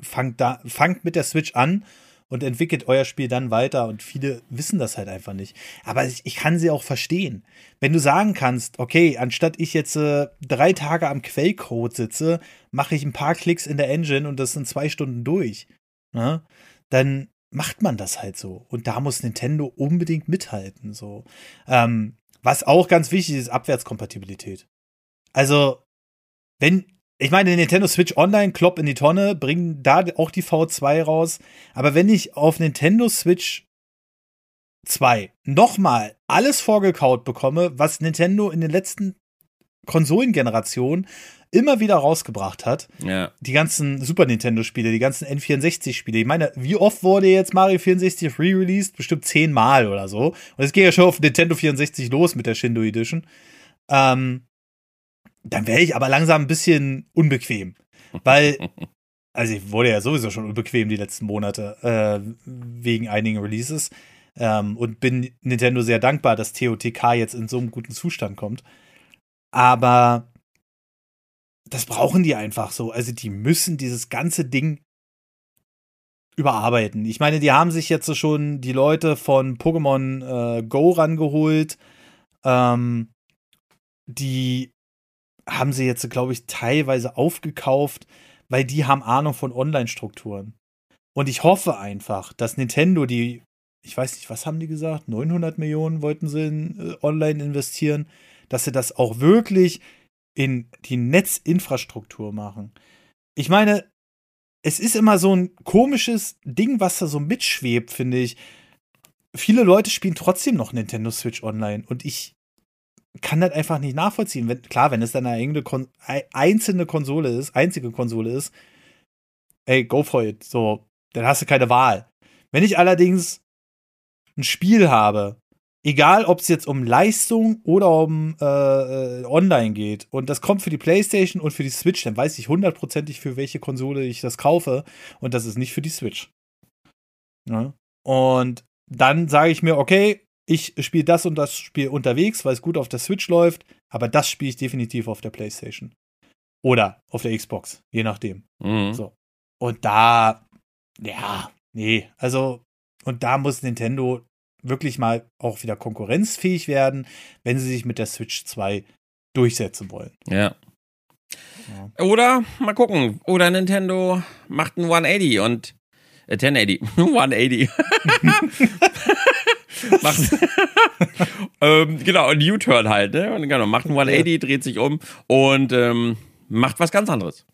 fangt da, fangt mit der Switch an und entwickelt euer Spiel dann weiter. Und viele wissen das halt einfach nicht. Aber ich, ich kann sie auch verstehen. Wenn du sagen kannst, okay, anstatt ich jetzt äh, drei Tage am Quellcode sitze, mache ich ein paar Klicks in der Engine und das sind zwei Stunden durch. Ne? Dann macht man das halt so. Und da muss Nintendo unbedingt mithalten. So. Ähm, was auch ganz wichtig ist, Abwärtskompatibilität. Also, wenn, ich meine, Nintendo Switch Online, klopp in die Tonne, bringen da auch die V2 raus. Aber wenn ich auf Nintendo Switch 2 nochmal alles vorgekaut bekomme, was Nintendo in den letzten Konsolengenerationen immer wieder rausgebracht hat. Ja. Die ganzen Super Nintendo-Spiele, die ganzen N64-Spiele. Ich meine, wie oft wurde jetzt Mario 64 re-released? Bestimmt zehnmal oder so. Und es geht ja schon auf Nintendo 64 los mit der Shindo Edition. Ähm, dann wäre ich aber langsam ein bisschen unbequem. Weil, also ich wurde ja sowieso schon unbequem die letzten Monate äh, wegen einigen Releases. Ähm, und bin Nintendo sehr dankbar, dass TOTK jetzt in so einem guten Zustand kommt. Aber das brauchen die einfach so. Also die müssen dieses ganze Ding überarbeiten. Ich meine, die haben sich jetzt schon die Leute von Pokémon äh, Go rangeholt. Ähm, die haben sie jetzt, glaube ich, teilweise aufgekauft, weil die haben Ahnung von Online-Strukturen. Und ich hoffe einfach, dass Nintendo die, ich weiß nicht, was haben die gesagt? 900 Millionen wollten sie in äh, online investieren, dass sie das auch wirklich in die Netzinfrastruktur machen. Ich meine, es ist immer so ein komisches Ding, was da so mitschwebt, finde ich. Viele Leute spielen trotzdem noch Nintendo Switch Online und ich kann das einfach nicht nachvollziehen. Wenn, klar, wenn es dann eine Kon einzelne Konsole ist, einzige Konsole ist, ey, go for it. So, dann hast du keine Wahl. Wenn ich allerdings ein Spiel habe, egal ob es jetzt um Leistung oder um äh, äh, Online geht. Und das kommt für die PlayStation und für die Switch, dann weiß ich hundertprozentig, für welche Konsole ich das kaufe. Und das ist nicht für die Switch. Ja? Und dann sage ich mir, okay, ich spiele das und das Spiel unterwegs, weil es gut auf der Switch läuft, aber das spiele ich definitiv auf der PlayStation. Oder auf der Xbox, je nachdem. Mhm. So. Und da, ja, nee, also, und da muss Nintendo wirklich mal auch wieder konkurrenzfähig werden, wenn sie sich mit der Switch 2 durchsetzen wollen. Ja. ja. Oder, mal gucken, oder Nintendo macht ein 180 und äh, 1080, 180. macht, ähm, genau, ein U-Turn halt, ne? Und genau, macht ein 180, dreht sich um und ähm, macht was ganz anderes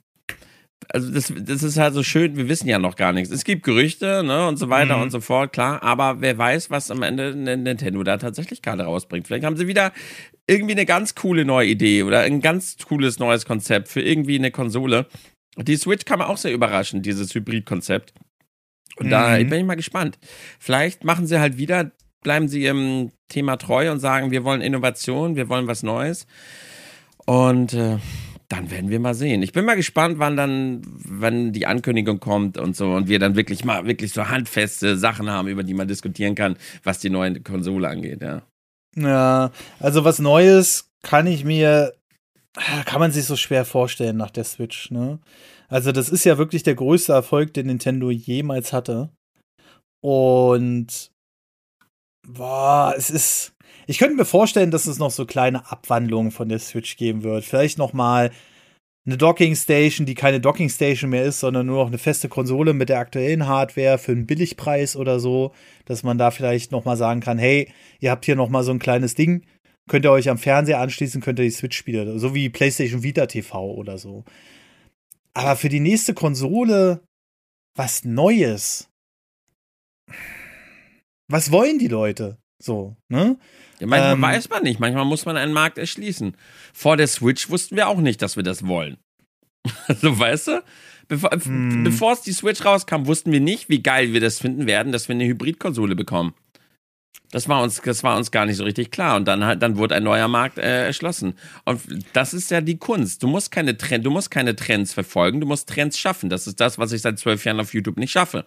also das, das ist halt so schön, wir wissen ja noch gar nichts. Es gibt Gerüchte, ne, und so weiter mhm. und so fort, klar, aber wer weiß, was am Ende Nintendo da tatsächlich gerade rausbringt. Vielleicht haben sie wieder irgendwie eine ganz coole neue Idee oder ein ganz cooles neues Konzept für irgendwie eine Konsole. Die Switch kann man auch sehr überraschen, dieses Hybrid-Konzept. Und mhm. da bin ich mal gespannt. Vielleicht machen sie halt wieder, bleiben sie ihrem Thema treu und sagen, wir wollen Innovation, wir wollen was Neues. Und äh, dann werden wir mal sehen. Ich bin mal gespannt, wann dann, wann die Ankündigung kommt und so und wir dann wirklich mal wirklich so handfeste Sachen haben, über die man diskutieren kann, was die neue Konsole angeht, ja. Ja, also was Neues kann ich mir, kann man sich so schwer vorstellen nach der Switch, ne? Also das ist ja wirklich der größte Erfolg, den Nintendo jemals hatte. Und boah, es ist, ich könnte mir vorstellen, dass es noch so kleine Abwandlungen von der Switch geben wird. Vielleicht noch mal eine Docking Station, die keine Docking Station mehr ist, sondern nur noch eine feste Konsole mit der aktuellen Hardware für einen Billigpreis oder so, dass man da vielleicht noch mal sagen kann, hey, ihr habt hier noch mal so ein kleines Ding, könnt ihr euch am Fernseher anschließen, könnt ihr die Switch spielen, so wie PlayStation Vita TV oder so. Aber für die nächste Konsole was Neues. Was wollen die Leute? So, ne? Ja, manchmal ähm, weiß man nicht, manchmal muss man einen Markt erschließen. Vor der Switch wussten wir auch nicht, dass wir das wollen. Also, weißt du? Bevor, hm. bevor es die Switch rauskam, wussten wir nicht, wie geil wir das finden werden, dass wir eine Hybridkonsole bekommen. Das war uns, das war uns gar nicht so richtig klar. Und dann, dann wurde ein neuer Markt äh, erschlossen. Und das ist ja die Kunst. Du musst keine Trend, du musst keine Trends verfolgen, du musst Trends schaffen. Das ist das, was ich seit zwölf Jahren auf YouTube nicht schaffe.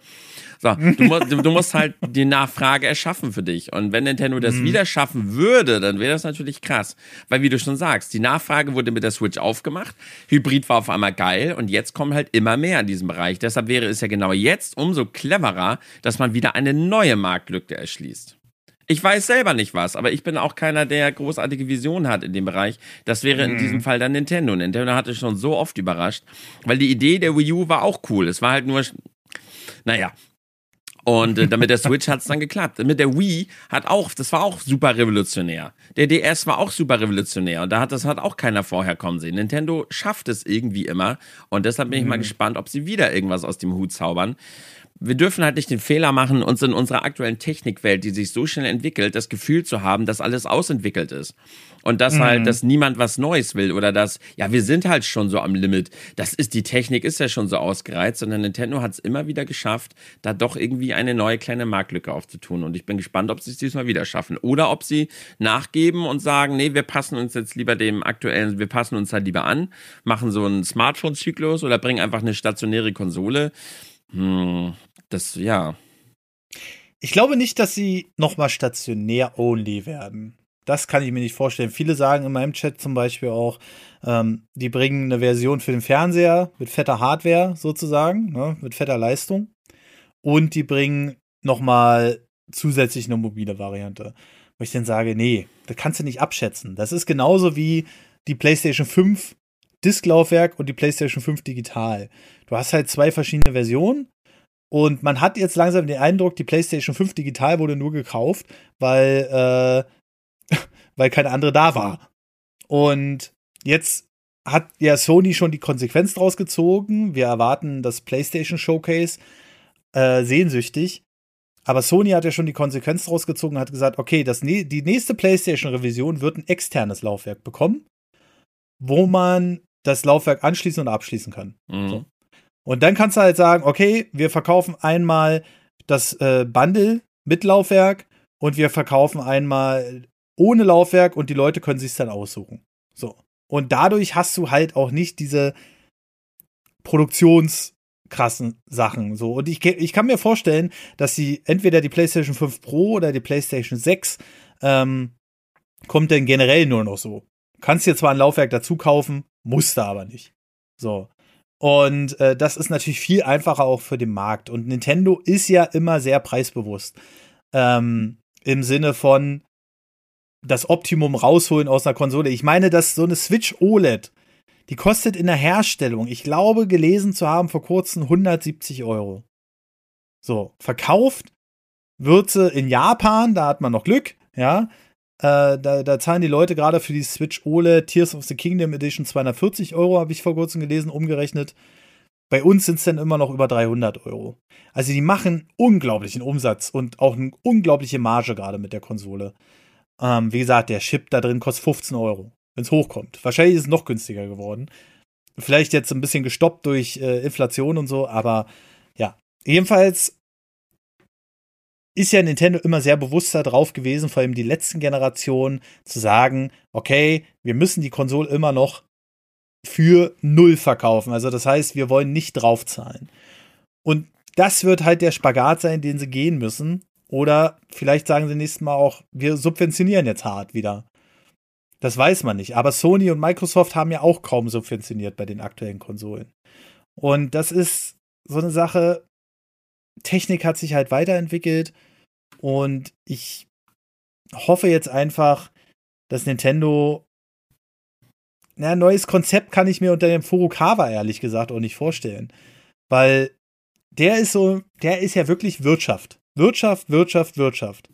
So, du, musst, du, musst halt die Nachfrage erschaffen für dich. Und wenn Nintendo das mhm. wieder schaffen würde, dann wäre das natürlich krass. Weil, wie du schon sagst, die Nachfrage wurde mit der Switch aufgemacht. Hybrid war auf einmal geil und jetzt kommen halt immer mehr in diesem Bereich. Deshalb wäre es ja genau jetzt umso cleverer, dass man wieder eine neue Marktlücke erschließt. Ich weiß selber nicht was, aber ich bin auch keiner, der großartige Visionen hat in dem Bereich. Das wäre in diesem mhm. Fall dann Nintendo. Nintendo hatte schon so oft überrascht, weil die Idee der Wii U war auch cool. Es war halt nur, naja, und äh, damit der Switch hat es dann geklappt. Mit der Wii hat auch, das war auch super revolutionär. Der DS war auch super revolutionär und da hat das hat auch keiner vorher kommen sehen. Nintendo schafft es irgendwie immer und deshalb bin ich mal mhm. gespannt, ob sie wieder irgendwas aus dem Hut zaubern wir dürfen halt nicht den Fehler machen, uns in unserer aktuellen Technikwelt, die sich so schnell entwickelt, das Gefühl zu haben, dass alles ausentwickelt ist. Und dass halt, mhm. halt, dass niemand was Neues will oder dass, ja, wir sind halt schon so am Limit. Das ist, die Technik ist ja schon so ausgereizt, sondern Nintendo hat es immer wieder geschafft, da doch irgendwie eine neue kleine Marktlücke aufzutun. Und ich bin gespannt, ob sie es diesmal wieder schaffen. Oder ob sie nachgeben und sagen, nee, wir passen uns jetzt lieber dem aktuellen, wir passen uns halt lieber an, machen so einen Smartphone-Zyklus oder bringen einfach eine stationäre Konsole. Hm, das, ja. Ich glaube nicht, dass sie nochmal stationär only werden. Das kann ich mir nicht vorstellen. Viele sagen in meinem Chat zum Beispiel auch, ähm, die bringen eine Version für den Fernseher mit fetter Hardware sozusagen, ne, mit fetter Leistung. Und die bringen nochmal zusätzlich eine mobile Variante. Wo ich dann sage, nee, das kannst du nicht abschätzen. Das ist genauso wie die PlayStation 5 Disklaufwerk und die PlayStation 5 digital. Du hast halt zwei verschiedene Versionen und man hat jetzt langsam den Eindruck, die PlayStation 5 digital wurde nur gekauft, weil, äh, weil keine andere da war. Und jetzt hat ja Sony schon die Konsequenz draus gezogen. Wir erwarten das PlayStation Showcase äh, sehnsüchtig. Aber Sony hat ja schon die Konsequenz draus gezogen und hat gesagt, okay, das, die nächste PlayStation-Revision wird ein externes Laufwerk bekommen, wo man das Laufwerk anschließen und abschließen kann. Mhm. So. Und dann kannst du halt sagen, okay, wir verkaufen einmal das äh, Bundle mit Laufwerk und wir verkaufen einmal ohne Laufwerk und die Leute können sich dann aussuchen. So. Und dadurch hast du halt auch nicht diese produktionskrassen Sachen. So. Und ich, ich kann mir vorstellen, dass sie entweder die PlayStation 5 Pro oder die PlayStation 6 ähm, kommt denn generell nur noch so. Kannst dir zwar ein Laufwerk dazu kaufen, musst du aber nicht. So. Und äh, das ist natürlich viel einfacher auch für den Markt. Und Nintendo ist ja immer sehr preisbewusst. Ähm, Im Sinne von das Optimum rausholen aus einer Konsole. Ich meine, dass so eine Switch OLED, die kostet in der Herstellung, ich glaube, gelesen zu haben vor kurzem 170 Euro. So, verkauft wird sie in Japan, da hat man noch Glück, ja, äh, da, da, zahlen die Leute gerade für die Switch OLED Tears of the Kingdom Edition 240 Euro, habe ich vor kurzem gelesen, umgerechnet. Bei uns sind es dann immer noch über 300 Euro. Also die machen unglaublichen Umsatz und auch eine unglaubliche Marge gerade mit der Konsole. Ähm, wie gesagt, der Chip da drin kostet 15 Euro, wenn es hochkommt. Wahrscheinlich ist es noch günstiger geworden. Vielleicht jetzt ein bisschen gestoppt durch äh, Inflation und so, aber ja. Jedenfalls ist ja Nintendo immer sehr bewusst darauf gewesen, vor allem die letzten Generationen, zu sagen, okay, wir müssen die Konsole immer noch für null verkaufen. Also das heißt, wir wollen nicht draufzahlen. Und das wird halt der Spagat sein, den sie gehen müssen. Oder vielleicht sagen sie nächstes Mal auch, wir subventionieren jetzt hart wieder. Das weiß man nicht. Aber Sony und Microsoft haben ja auch kaum subventioniert bei den aktuellen Konsolen. Und das ist so eine Sache. Technik hat sich halt weiterentwickelt. Und ich hoffe jetzt einfach, dass Nintendo. Na, ein neues Konzept kann ich mir unter dem Furukawa ehrlich gesagt auch nicht vorstellen. Weil der ist so, der ist ja wirklich Wirtschaft. Wirtschaft, Wirtschaft, Wirtschaft.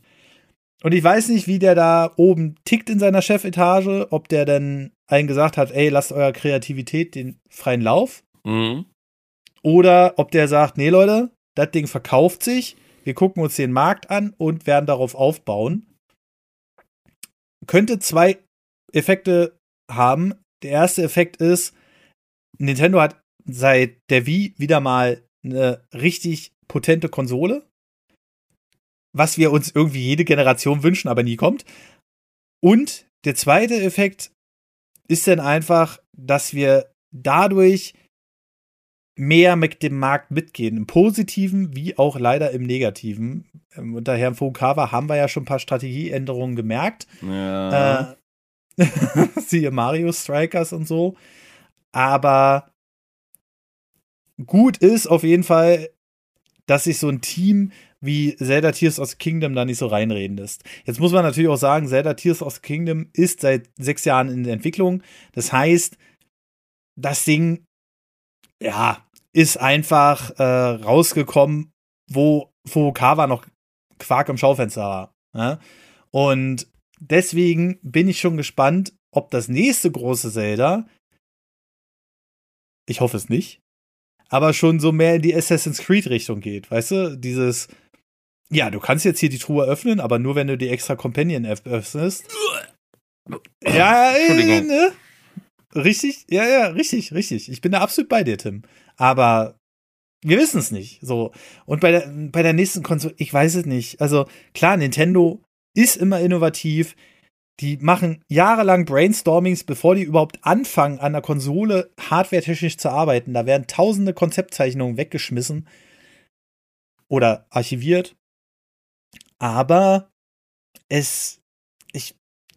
Und ich weiß nicht, wie der da oben tickt in seiner Chefetage, ob der dann allen gesagt hat, ey, lasst eurer Kreativität den freien Lauf. Mhm. Oder ob der sagt, nee, Leute, das Ding verkauft sich, wir gucken uns den Markt an und werden darauf aufbauen. Könnte zwei Effekte haben. Der erste Effekt ist, Nintendo hat seit der Wii wieder mal eine richtig potente Konsole was wir uns irgendwie jede Generation wünschen, aber nie kommt. Und der zweite Effekt ist dann einfach, dass wir dadurch mehr mit dem Markt mitgehen, im Positiven wie auch leider im Negativen. Ähm, unter Herrn Fukawa haben wir ja schon ein paar Strategieänderungen gemerkt. Ja. Äh, siehe Mario Strikers und so. Aber gut ist auf jeden Fall, dass sich so ein Team wie Zelda Tears of the Kingdom da nicht so reinreden lässt. Jetzt muss man natürlich auch sagen, Zelda Tears of the Kingdom ist seit sechs Jahren in der Entwicklung. Das heißt, das Ding, ja, ist einfach äh, rausgekommen, wo Furukawa noch Quark im Schaufenster war. Ja? Und deswegen bin ich schon gespannt, ob das nächste große Zelda, ich hoffe es nicht, aber schon so mehr in die Assassin's Creed Richtung geht, weißt du? Dieses, ja, du kannst jetzt hier die Truhe öffnen, aber nur wenn du die extra Companion öffnest. ja, äh, ne? Richtig, ja, ja, richtig, richtig. Ich bin da absolut bei dir, Tim. Aber wir wissen es nicht. So. Und bei der, bei der nächsten Konsole, ich weiß es nicht. Also, klar, Nintendo ist immer innovativ. Die machen jahrelang Brainstormings, bevor die überhaupt anfangen, an der Konsole hardwaretechnisch zu arbeiten. Da werden tausende Konzeptzeichnungen weggeschmissen oder archiviert aber es,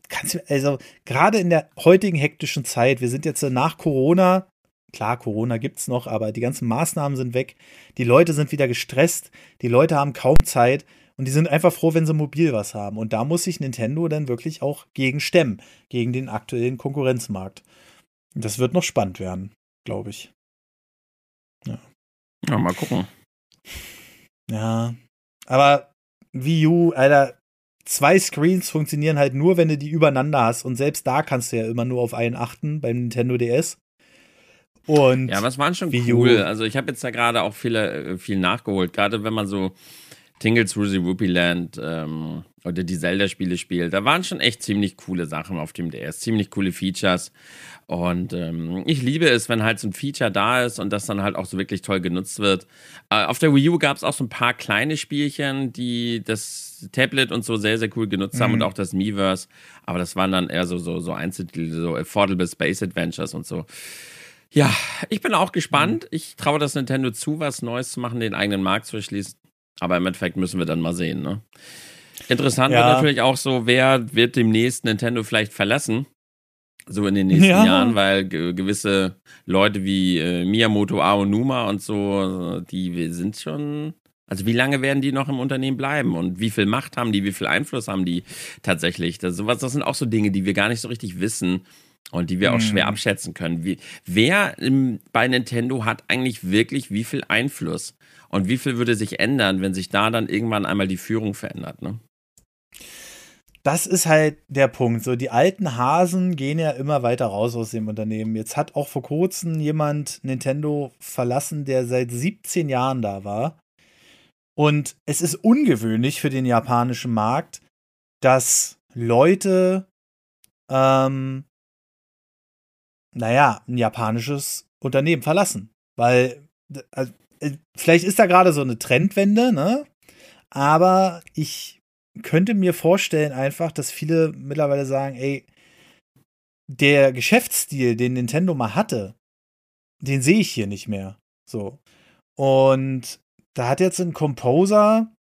ich kann es also gerade in der heutigen hektischen Zeit, wir sind jetzt nach Corona, klar, Corona gibt es noch, aber die ganzen Maßnahmen sind weg, die Leute sind wieder gestresst, die Leute haben kaum Zeit und die sind einfach froh, wenn sie mobil was haben. Und da muss sich Nintendo dann wirklich auch gegen stemmen, gegen den aktuellen Konkurrenzmarkt. Das wird noch spannend werden, glaube ich. Ja. ja, mal gucken. Ja, aber Wii U, Alter, zwei Screens funktionieren halt nur, wenn du die übereinander hast. Und selbst da kannst du ja immer nur auf einen achten beim Nintendo DS. Und ja, was waren schon Wii cool. Also ich habe jetzt da gerade auch viele, äh, viel nachgeholt. Gerade wenn man so Tingle Through the Whoopie Land ähm, oder die Zelda-Spiele spielt. Da waren schon echt ziemlich coole Sachen auf dem DS, ziemlich coole Features. Und ähm, ich liebe es, wenn halt so ein Feature da ist und das dann halt auch so wirklich toll genutzt wird. Äh, auf der Wii U gab es auch so ein paar kleine Spielchen, die das Tablet und so sehr, sehr cool genutzt mhm. haben und auch das Miiverse. Aber das waren dann eher so, so, so Einzeltitel, so Affordable Space Adventures und so. Ja, ich bin auch gespannt. Mhm. Ich traue das Nintendo zu, was Neues zu machen, den eigenen Markt zu erschließen. Aber im Endeffekt müssen wir dann mal sehen, ne? Interessant ja. wird natürlich auch so, wer wird demnächst Nintendo vielleicht verlassen? So in den nächsten ja. Jahren, weil gewisse Leute wie äh, Miyamoto Aonuma und so, die sind schon. Also wie lange werden die noch im Unternehmen bleiben und wie viel Macht haben die, wie viel Einfluss haben die tatsächlich? Das, sowas, das sind auch so Dinge, die wir gar nicht so richtig wissen und die wir auch schwer mhm. abschätzen können. Wie, wer im, bei Nintendo hat eigentlich wirklich wie viel Einfluss? Und wie viel würde sich ändern, wenn sich da dann irgendwann einmal die Führung verändert? Ne? das ist halt der Punkt. So, die alten Hasen gehen ja immer weiter raus aus dem Unternehmen. Jetzt hat auch vor kurzem jemand Nintendo verlassen, der seit 17 Jahren da war. Und es ist ungewöhnlich für den japanischen Markt, dass Leute, ähm, naja, ein japanisches Unternehmen verlassen. Weil, also, vielleicht ist da gerade so eine Trendwende, ne? Aber ich könnte mir vorstellen einfach, dass viele mittlerweile sagen, ey, der Geschäftsstil, den Nintendo mal hatte, den sehe ich hier nicht mehr. So. Und da hat jetzt ein Composer,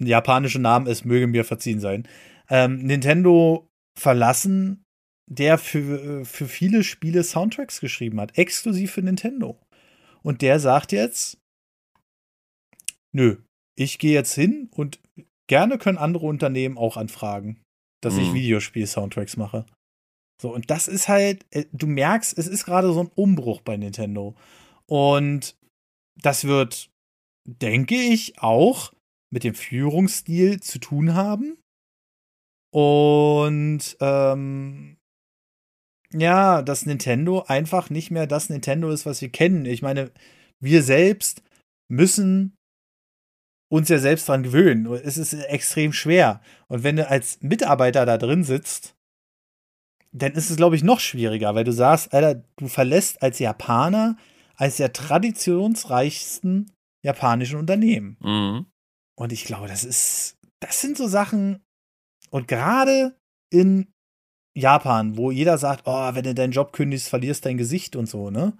ein japanischer Name, es möge mir verziehen sein, ähm, Nintendo verlassen, der für, für viele Spiele Soundtracks geschrieben hat, exklusiv für Nintendo. Und der sagt jetzt, nö, ich gehe jetzt hin und gerne können andere Unternehmen auch anfragen, dass mhm. ich Videospiel-Soundtracks mache. So, und das ist halt, äh, du merkst, es ist gerade so ein Umbruch bei Nintendo. Und das wird, denke ich, auch mit dem Führungsstil zu tun haben. Und ähm, ja, dass Nintendo einfach nicht mehr das Nintendo ist, was wir kennen. Ich meine, wir selbst müssen uns ja selbst dran gewöhnen. Es ist extrem schwer. Und wenn du als Mitarbeiter da drin sitzt, dann ist es, glaube ich, noch schwieriger, weil du sagst, Alter, du verlässt als Japaner als der traditionsreichsten japanischen Unternehmen. Mhm. Und ich glaube, das ist, das sind so Sachen, und gerade in Japan, wo jeder sagt, oh, wenn du deinen Job kündigst, verlierst dein Gesicht und so, ne?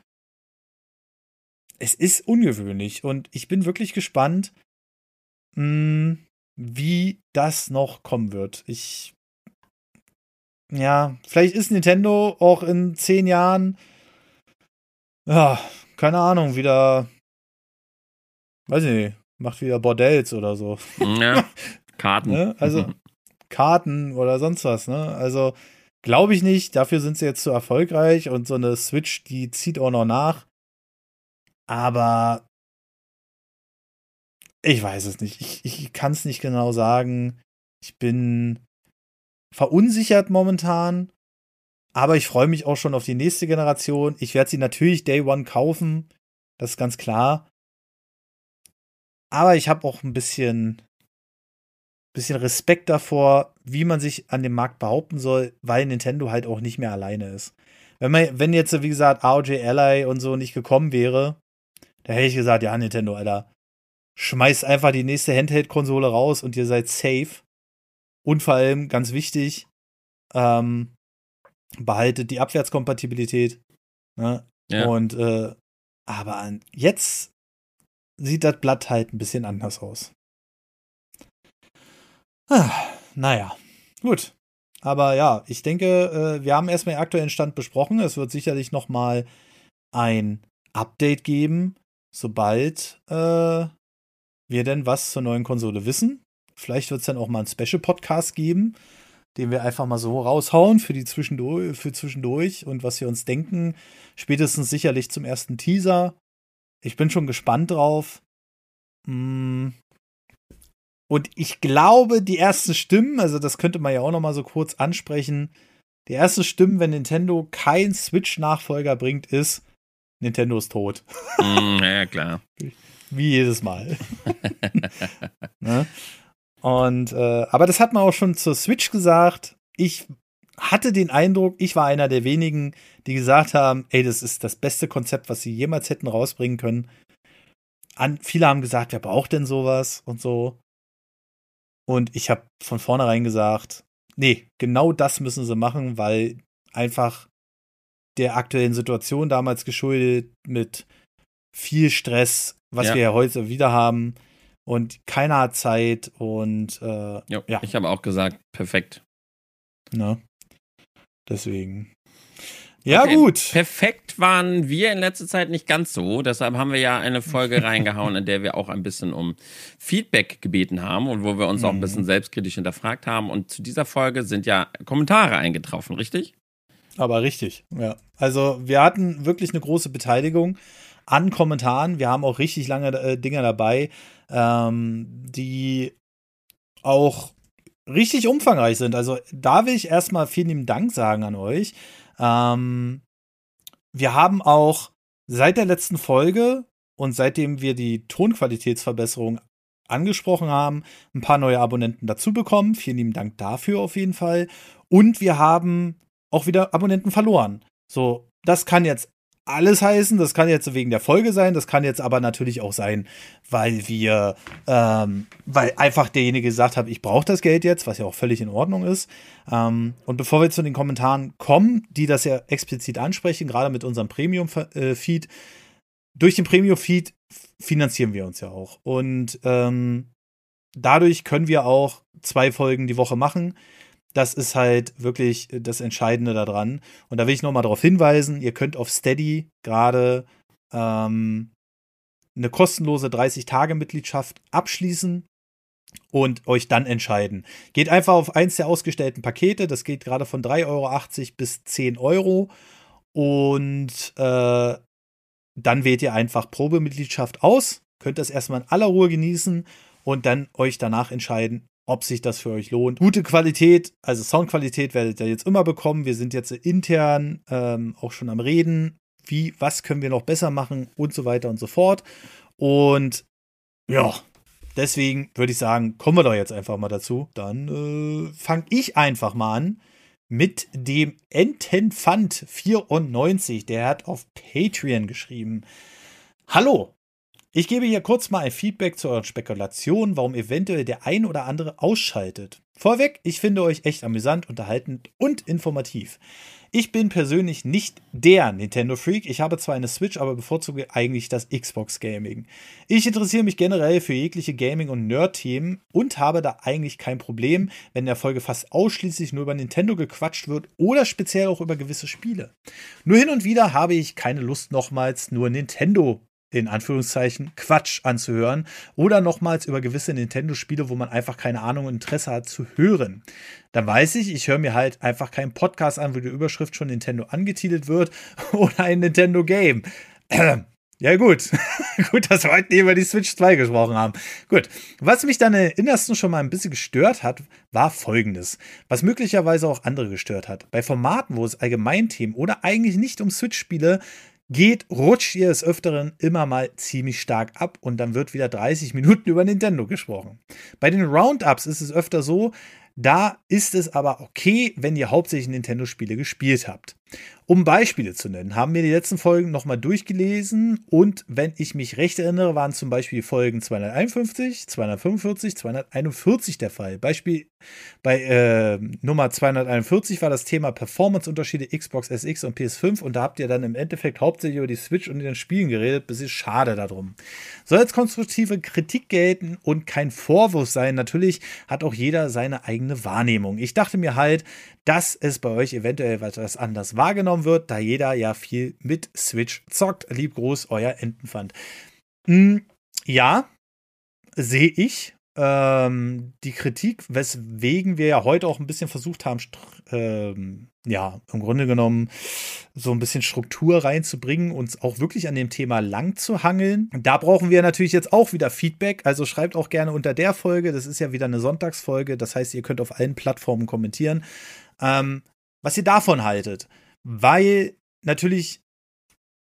Es ist ungewöhnlich und ich bin wirklich gespannt, mh, hm, wie das noch kommen wird. Ich, ja, vielleicht ist Nintendo auch in zehn Jahren, ja, keine Ahnung, wieder, weiß ich nicht, macht wieder Bordells oder so. Ja, Karten. ne? Also, Karten oder sonst was, ne? Also, Glaube ich nicht. Dafür sind sie jetzt zu erfolgreich und so eine Switch, die zieht auch noch nach. Aber ich weiß es nicht. Ich, ich kann es nicht genau sagen. Ich bin verunsichert momentan. Aber ich freue mich auch schon auf die nächste Generation. Ich werde sie natürlich Day One kaufen. Das ist ganz klar. Aber ich habe auch ein bisschen bisschen Respekt davor, wie man sich an dem Markt behaupten soll, weil Nintendo halt auch nicht mehr alleine ist. Wenn man, wenn jetzt, wie gesagt, ROG Ally und so nicht gekommen wäre, da hätte ich gesagt, ja, Nintendo, Alter, schmeißt einfach die nächste Handheld-Konsole raus und ihr seid safe. Und vor allem, ganz wichtig, ähm, behaltet die Abwärtskompatibilität. Ne? Ja. Und, äh, aber jetzt sieht das Blatt halt ein bisschen anders aus. Ah, naja, gut. Aber ja, ich denke, äh, wir haben erstmal den aktuellen Stand besprochen. Es wird sicherlich noch mal ein Update geben, sobald äh, wir denn was zur neuen Konsole wissen. Vielleicht wird es dann auch mal einen Special-Podcast geben, den wir einfach mal so raushauen für die zwischendurch, für zwischendurch und was wir uns denken. Spätestens sicherlich zum ersten Teaser. Ich bin schon gespannt drauf. Hm, und ich glaube, die ersten Stimmen, also das könnte man ja auch noch mal so kurz ansprechen, die ersten Stimmen, wenn Nintendo kein Switch-Nachfolger bringt, ist Nintendo ist tot. Mm, ja, klar. Wie jedes Mal. ne? Und äh, aber das hat man auch schon zur Switch gesagt. Ich hatte den Eindruck, ich war einer der wenigen, die gesagt haben, ey, das ist das beste Konzept, was sie jemals hätten rausbringen können. An, viele haben gesagt, wer braucht denn sowas und so. Und ich habe von vornherein gesagt, nee, genau das müssen sie machen, weil einfach der aktuellen Situation damals geschuldet mit viel Stress, was ja. wir ja heute wieder haben. Und keiner hat Zeit und äh, jo, ja. Ich habe auch gesagt, perfekt. Ne? Deswegen. Ja, okay. gut. Perfekt waren wir in letzter Zeit nicht ganz so. Deshalb haben wir ja eine Folge reingehauen, in der wir auch ein bisschen um Feedback gebeten haben und wo wir uns auch ein bisschen mhm. selbstkritisch hinterfragt haben. Und zu dieser Folge sind ja Kommentare eingetroffen, richtig? Aber richtig, ja. Also wir hatten wirklich eine große Beteiligung an Kommentaren. Wir haben auch richtig lange äh, Dinge dabei, ähm, die auch richtig umfangreich sind. Also da will ich erstmal vielen lieben Dank sagen an euch. Ähm, wir haben auch seit der letzten Folge und seitdem wir die Tonqualitätsverbesserung angesprochen haben, ein paar neue Abonnenten dazu bekommen. Vielen lieben Dank dafür auf jeden Fall. Und wir haben auch wieder Abonnenten verloren. So, das kann jetzt alles heißen. Das kann jetzt wegen der Folge sein, das kann jetzt aber natürlich auch sein, weil wir, ähm, weil einfach derjenige gesagt hat, ich brauche das Geld jetzt, was ja auch völlig in Ordnung ist. Ähm, und bevor wir zu den Kommentaren kommen, die das ja explizit ansprechen, gerade mit unserem Premium-Feed, äh, durch den Premium-Feed finanzieren wir uns ja auch. Und ähm, dadurch können wir auch zwei Folgen die Woche machen. Das ist halt wirklich das Entscheidende daran. Und da will ich nochmal darauf hinweisen, ihr könnt auf Steady gerade ähm, eine kostenlose 30-Tage-Mitgliedschaft abschließen und euch dann entscheiden. Geht einfach auf eins der ausgestellten Pakete. Das geht gerade von 3,80 Euro bis 10 Euro. Und äh, dann wählt ihr einfach Probemitgliedschaft aus. Könnt das erstmal in aller Ruhe genießen und dann euch danach entscheiden, ob sich das für euch lohnt. Gute Qualität, also Soundqualität werdet ihr jetzt immer bekommen. Wir sind jetzt intern ähm, auch schon am Reden. Wie, was können wir noch besser machen und so weiter und so fort. Und ja, deswegen würde ich sagen, kommen wir doch jetzt einfach mal dazu. Dann äh, fange ich einfach mal an mit dem Entenfant 94. Der hat auf Patreon geschrieben. Hallo, ich gebe hier kurz mal ein Feedback zu euren Spekulationen, warum eventuell der ein oder andere ausschaltet. Vorweg, ich finde euch echt amüsant, unterhaltend und informativ. Ich bin persönlich nicht der Nintendo Freak. Ich habe zwar eine Switch, aber bevorzuge eigentlich das Xbox Gaming. Ich interessiere mich generell für jegliche Gaming- und Nerd-Themen und habe da eigentlich kein Problem, wenn in der Folge fast ausschließlich nur über Nintendo gequatscht wird oder speziell auch über gewisse Spiele. Nur hin und wieder habe ich keine Lust, nochmals nur Nintendo in Anführungszeichen Quatsch anzuhören oder nochmals über gewisse Nintendo-Spiele, wo man einfach keine Ahnung und Interesse hat zu hören. Dann weiß ich, ich höre mir halt einfach keinen Podcast an, wo die Überschrift schon Nintendo angetitelt wird oder ein Nintendo Game. Ja, gut. gut, dass wir heute über die Switch 2 gesprochen haben. Gut. Was mich dann im Innersten schon mal ein bisschen gestört hat, war folgendes. Was möglicherweise auch andere gestört hat. Bei Formaten, wo es Allgemeinthemen oder eigentlich nicht um Switch-Spiele geht, rutscht ihr des Öfteren immer mal ziemlich stark ab und dann wird wieder 30 Minuten über Nintendo gesprochen. Bei den Roundups ist es öfter so, da ist es aber okay, wenn ihr hauptsächlich Nintendo-Spiele gespielt habt. Um Beispiele zu nennen, haben wir die letzten Folgen nochmal durchgelesen und wenn ich mich recht erinnere, waren zum Beispiel Folgen 251, 245, 241 der Fall. Beispiel bei äh, Nummer 241 war das Thema Performance-Unterschiede Xbox SX und PS5 und da habt ihr dann im Endeffekt hauptsächlich über die Switch und den Spielen geredet. Das ist schade darum. Soll jetzt konstruktive Kritik gelten und kein Vorwurf sein. Natürlich hat auch jeder seine eigene Wahrnehmung. Ich dachte mir halt, dass es bei euch eventuell etwas anders wahrgenommen wird, da jeder ja viel mit Switch zockt. Lieb Gruß, euer Entenpfand. Hm, ja, sehe ich. Ähm, die Kritik, weswegen wir ja heute auch ein bisschen versucht haben, ähm, ja, im Grunde genommen so ein bisschen Struktur reinzubringen, uns auch wirklich an dem Thema lang zu hangeln. Da brauchen wir natürlich jetzt auch wieder Feedback. Also schreibt auch gerne unter der Folge. Das ist ja wieder eine Sonntagsfolge. Das heißt, ihr könnt auf allen Plattformen kommentieren ähm, was ihr davon haltet. Weil natürlich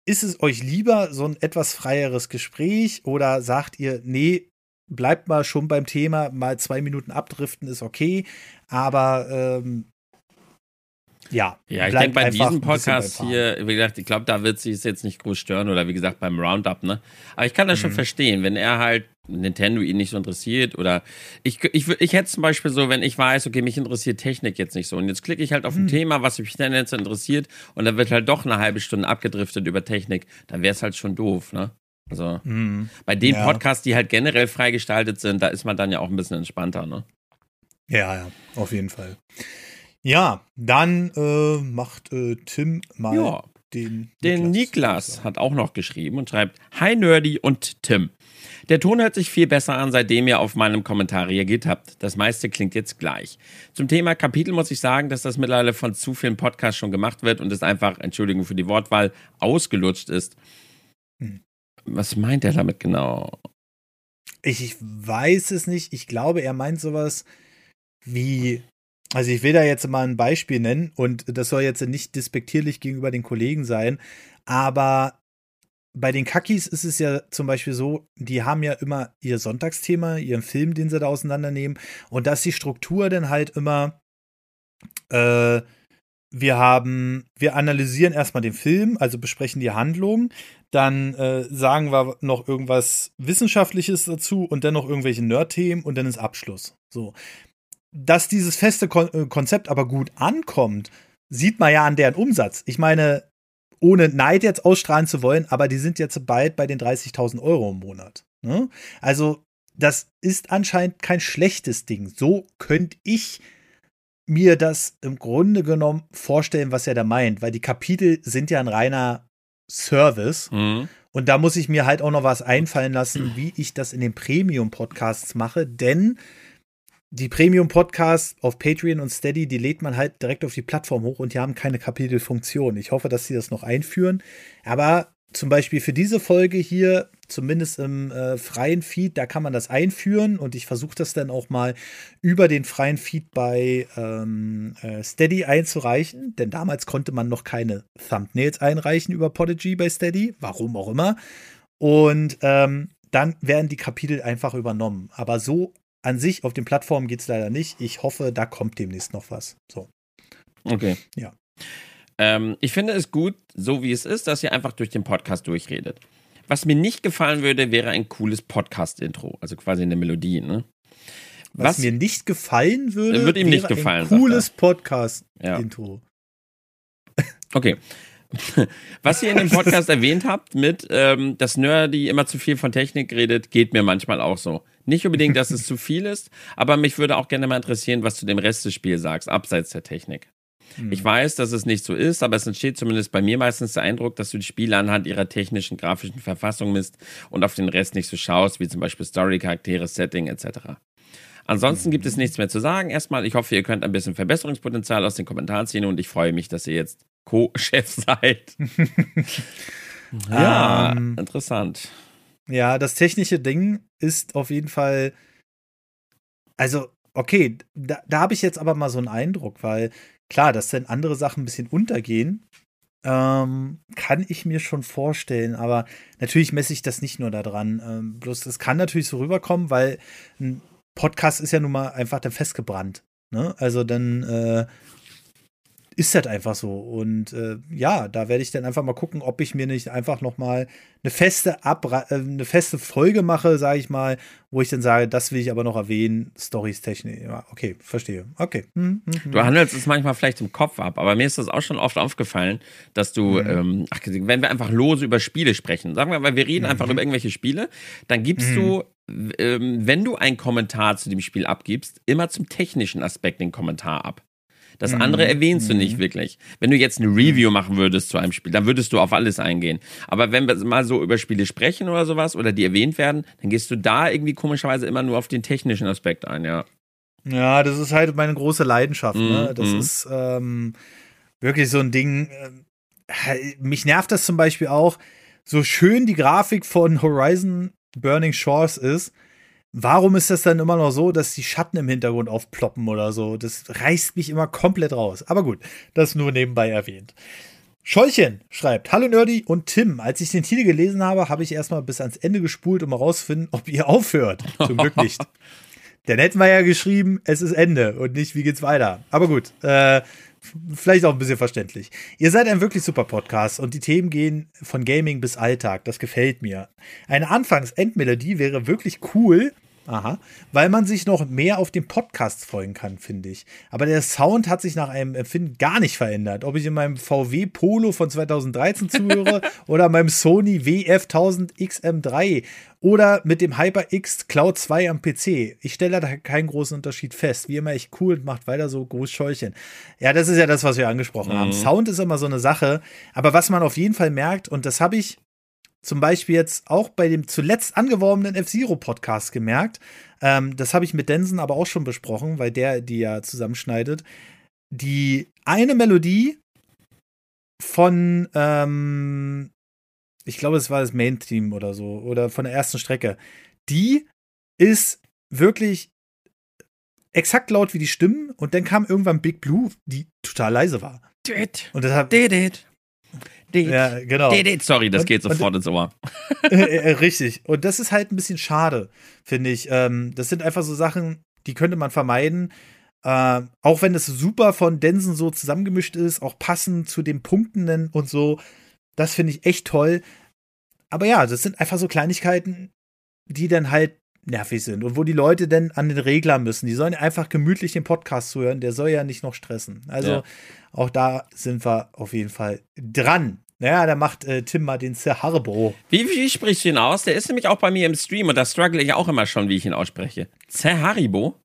ist es euch lieber so ein etwas freieres Gespräch oder sagt ihr, nee, bleibt mal schon beim Thema, mal zwei Minuten abdriften ist okay, aber ähm, ja. Ja, ich denke bei diesem Podcast hier, wie gesagt, ich glaube, da wird sich es jetzt nicht groß stören oder wie gesagt beim Roundup, ne? Aber ich kann das mhm. schon verstehen, wenn er halt Nintendo ihn nicht so interessiert oder ich, ich, ich hätte zum Beispiel so, wenn ich weiß, okay, mich interessiert Technik jetzt nicht so und jetzt klicke ich halt auf ein mhm. Thema, was mich dann jetzt interessiert und dann wird halt doch eine halbe Stunde abgedriftet über Technik, dann wäre es halt schon doof, ne? Also mhm. bei den ja. Podcasts, die halt generell freigestaltet sind, da ist man dann ja auch ein bisschen entspannter, ne? Ja, ja, auf jeden Fall. Ja, dann äh, macht äh, Tim mal ja. den. Den Niklas, Niklas hat auch noch geschrieben und schreibt: Hi Nerdy und Tim. Der Ton hört sich viel besser an, seitdem ihr auf meinem Kommentar reagiert habt. Das meiste klingt jetzt gleich. Zum Thema Kapitel muss ich sagen, dass das mittlerweile von zu vielen Podcasts schon gemacht wird und es einfach, Entschuldigung für die Wortwahl, ausgelutscht ist. Hm. Was meint er damit genau? Ich, ich weiß es nicht. Ich glaube, er meint sowas wie also ich will da jetzt mal ein Beispiel nennen und das soll jetzt nicht despektierlich gegenüber den Kollegen sein, aber bei den Kakis ist es ja zum Beispiel so, die haben ja immer ihr Sonntagsthema, ihren Film, den sie da auseinandernehmen und dass die Struktur dann halt immer äh, wir haben, wir analysieren erstmal den Film, also besprechen die Handlung, dann äh, sagen wir noch irgendwas Wissenschaftliches dazu und dann noch irgendwelche Nerd-Themen und dann ist Abschluss. So. Dass dieses feste Kon äh, Konzept aber gut ankommt, sieht man ja an deren Umsatz. Ich meine, ohne Neid jetzt ausstrahlen zu wollen, aber die sind jetzt bald bei den 30.000 Euro im Monat. Ne? Also, das ist anscheinend kein schlechtes Ding. So könnte ich mir das im Grunde genommen vorstellen, was er da meint, weil die Kapitel sind ja ein reiner Service. Mhm. Und da muss ich mir halt auch noch was einfallen lassen, wie ich das in den Premium-Podcasts mache, denn die Premium-Podcasts auf Patreon und Steady, die lädt man halt direkt auf die Plattform hoch und die haben keine Kapitelfunktion. Ich hoffe, dass sie das noch einführen. Aber zum Beispiel für diese Folge hier, zumindest im äh, freien Feed, da kann man das einführen und ich versuche das dann auch mal über den freien Feed bei ähm, äh, Steady einzureichen, denn damals konnte man noch keine Thumbnails einreichen über Podigy bei Steady, warum auch immer. Und ähm, dann werden die Kapitel einfach übernommen. Aber so an sich auf den Plattformen geht es leider nicht. Ich hoffe, da kommt demnächst noch was. So. Okay. Ja. Ähm, ich finde es gut, so wie es ist, dass ihr einfach durch den Podcast durchredet. Was mir nicht gefallen würde, wäre ein cooles Podcast-Intro, also quasi eine Melodie, ne? Was, Was, mir nicht gefallen würde, würde ihm nicht gefallen. Ein cooles Podcast-Intro. Ja. Okay. Was ihr in dem Podcast erwähnt habt, mit ähm, dass Nerdy immer zu viel von Technik redet, geht mir manchmal auch so. Nicht unbedingt, dass es zu viel ist, aber mich würde auch gerne mal interessieren, was du dem Rest des Spiels sagst, abseits der Technik. Mhm. Ich weiß, dass es nicht so ist, aber es entsteht zumindest bei mir meistens der Eindruck, dass du die Spiele anhand ihrer technischen, grafischen Verfassung misst und auf den Rest nicht so schaust, wie zum Beispiel Story, Charaktere, Setting etc. Ansonsten gibt es nichts mehr zu sagen. Erstmal, ich hoffe, ihr könnt ein bisschen Verbesserungspotenzial aus den Kommentaren ziehen und ich freue mich, dass ihr jetzt Co-Chef seid. ja, um, ähm, interessant. Ja, das technische Ding ist auf jeden Fall. Also, okay, da, da habe ich jetzt aber mal so einen Eindruck, weil klar, dass dann andere Sachen ein bisschen untergehen, ähm, kann ich mir schon vorstellen, aber natürlich messe ich das nicht nur daran. Ähm, bloß es kann natürlich so rüberkommen, weil ein Podcast ist ja nun mal einfach dann festgebrannt. Ne? Also dann äh, ist das einfach so. Und äh, ja, da werde ich dann einfach mal gucken, ob ich mir nicht einfach noch mal eine feste Abra äh, eine feste Folge mache, sage ich mal, wo ich dann sage, das will ich aber noch erwähnen, Stories Technik. Ja, okay, verstehe. Okay. Hm, hm, hm. Du handelst es manchmal vielleicht im Kopf ab, aber mir ist das auch schon oft aufgefallen, dass du, mhm. ähm, ach, wenn wir einfach lose über Spiele sprechen, sagen wir, weil wir reden mhm. einfach über irgendwelche Spiele, dann gibst du mhm. ähm, wenn du einen Kommentar zu dem Spiel abgibst, immer zum technischen Aspekt den Kommentar ab. Das mhm. andere erwähnst du nicht mhm. wirklich. Wenn du jetzt eine Review machen würdest zu einem Spiel, dann würdest du auf alles eingehen. Aber wenn wir mal so über Spiele sprechen oder sowas oder die erwähnt werden, dann gehst du da irgendwie komischerweise immer nur auf den technischen Aspekt ein, ja. Ja, das ist halt meine große Leidenschaft. Mm, ne? Das mm. ist ähm, wirklich so ein Ding. Äh, mich nervt das zum Beispiel auch, so schön die Grafik von Horizon Burning Shores ist, Warum ist das dann immer noch so, dass die Schatten im Hintergrund aufploppen oder so? Das reißt mich immer komplett raus. Aber gut, das nur nebenbei erwähnt. Scholchen schreibt: Hallo Nerdy und Tim. Als ich den Titel gelesen habe, habe ich erstmal bis ans Ende gespult, um herauszufinden, ob ihr aufhört. Zum Glück nicht. Dann hätten wir ja geschrieben, es ist Ende und nicht, wie geht's weiter. Aber gut, äh, vielleicht auch ein bisschen verständlich. Ihr seid ein wirklich super Podcast und die Themen gehen von Gaming bis Alltag. Das gefällt mir. Eine Anfangs-Endmelodie wäre wirklich cool. Aha. Weil man sich noch mehr auf den Podcast freuen kann, finde ich. Aber der Sound hat sich nach einem Empfinden gar nicht verändert. Ob ich in meinem VW Polo von 2013 zuhöre oder meinem Sony WF1000 XM3 oder mit dem HyperX Cloud 2 am PC. Ich stelle da keinen großen Unterschied fest. Wie immer, echt cool und macht weiter so groß Scheuchen. Ja, das ist ja das, was wir angesprochen mhm. haben. Sound ist immer so eine Sache. Aber was man auf jeden Fall merkt, und das habe ich zum Beispiel jetzt auch bei dem zuletzt angeworbenen F-Zero-Podcast gemerkt. Ähm, das habe ich mit Densen aber auch schon besprochen, weil der die ja zusammenschneidet. Die eine Melodie von ähm, ich glaube, es war das Main-Team oder so, oder von der ersten Strecke, die ist wirklich exakt laut wie die Stimmen und dann kam irgendwann Big Blue, die total leise war. Und deshalb. Ja, genau. Sorry, das und, geht sofort und, ins Ohr. Äh, äh, richtig. Und das ist halt ein bisschen schade, finde ich. Ähm, das sind einfach so Sachen, die könnte man vermeiden. Äh, auch wenn es super von Densen so zusammengemischt ist, auch passend zu den Punktenden und so. Das finde ich echt toll. Aber ja, das sind einfach so Kleinigkeiten, die dann halt nervig sind und wo die Leute dann an den Regler müssen. Die sollen einfach gemütlich den Podcast zuhören, der soll ja nicht noch stressen. Also ja. auch da sind wir auf jeden Fall dran. Naja, da macht äh, Tim mal den Zerharbo. Wie, wie sprichst du ihn aus? Der ist nämlich auch bei mir im Stream und da struggle ich auch immer schon, wie ich ihn ausspreche. Zerharibo?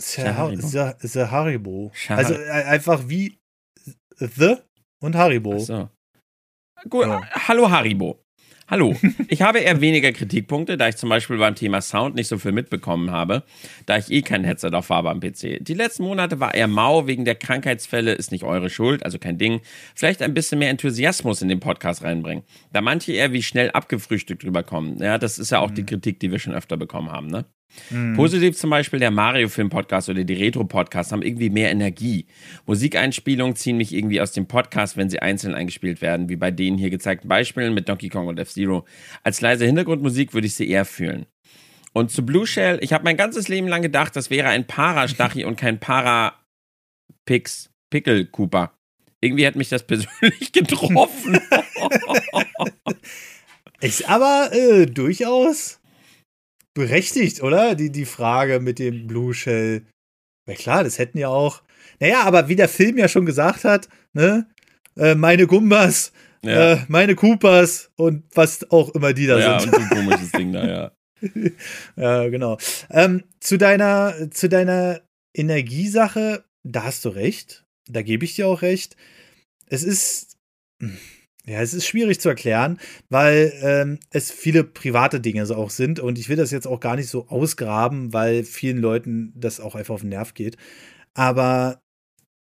Zerharibo. Also äh, einfach wie The und Haribo. Ach so. Gut, ja. hallo Haribo. Hallo, ich habe eher weniger Kritikpunkte, da ich zum Beispiel beim Thema Sound nicht so viel mitbekommen habe, da ich eh kein Headset auf habe am PC. Die letzten Monate war eher mau wegen der Krankheitsfälle, ist nicht eure Schuld, also kein Ding. Vielleicht ein bisschen mehr Enthusiasmus in den Podcast reinbringen, da manche eher wie schnell abgefrühstückt rüberkommen. Ja, das ist ja auch mhm. die Kritik, die wir schon öfter bekommen haben, ne? Mhm. Positiv zum Beispiel der Mario-Film-Podcast oder die Retro-Podcasts haben irgendwie mehr Energie. Musikeinspielungen ziehen mich irgendwie aus dem Podcast, wenn sie einzeln eingespielt werden, wie bei den hier gezeigten Beispielen mit Donkey Kong und F-Zero. Als leise Hintergrundmusik würde ich sie eher fühlen. Und zu Blue Shell, ich habe mein ganzes Leben lang gedacht, das wäre ein Para-Stachi und kein Para-Pix, Pickle Cooper. Irgendwie hat mich das persönlich getroffen. ist aber äh, durchaus berechtigt, oder? Die, die Frage mit dem Blue Shell. Ja klar, das hätten ja auch. Naja, aber wie der Film ja schon gesagt hat, ne? Äh, meine Gumbas, ja. äh, meine Coopers und was auch immer die da ja, sind. Ja, und so ein komisches Ding da, ja. ja, genau. Ähm, zu deiner, zu deiner Energiesache, da hast du recht. Da gebe ich dir auch recht. Es ist. Ja, es ist schwierig zu erklären, weil ähm, es viele private Dinge so auch sind und ich will das jetzt auch gar nicht so ausgraben, weil vielen Leuten das auch einfach auf den Nerv geht. Aber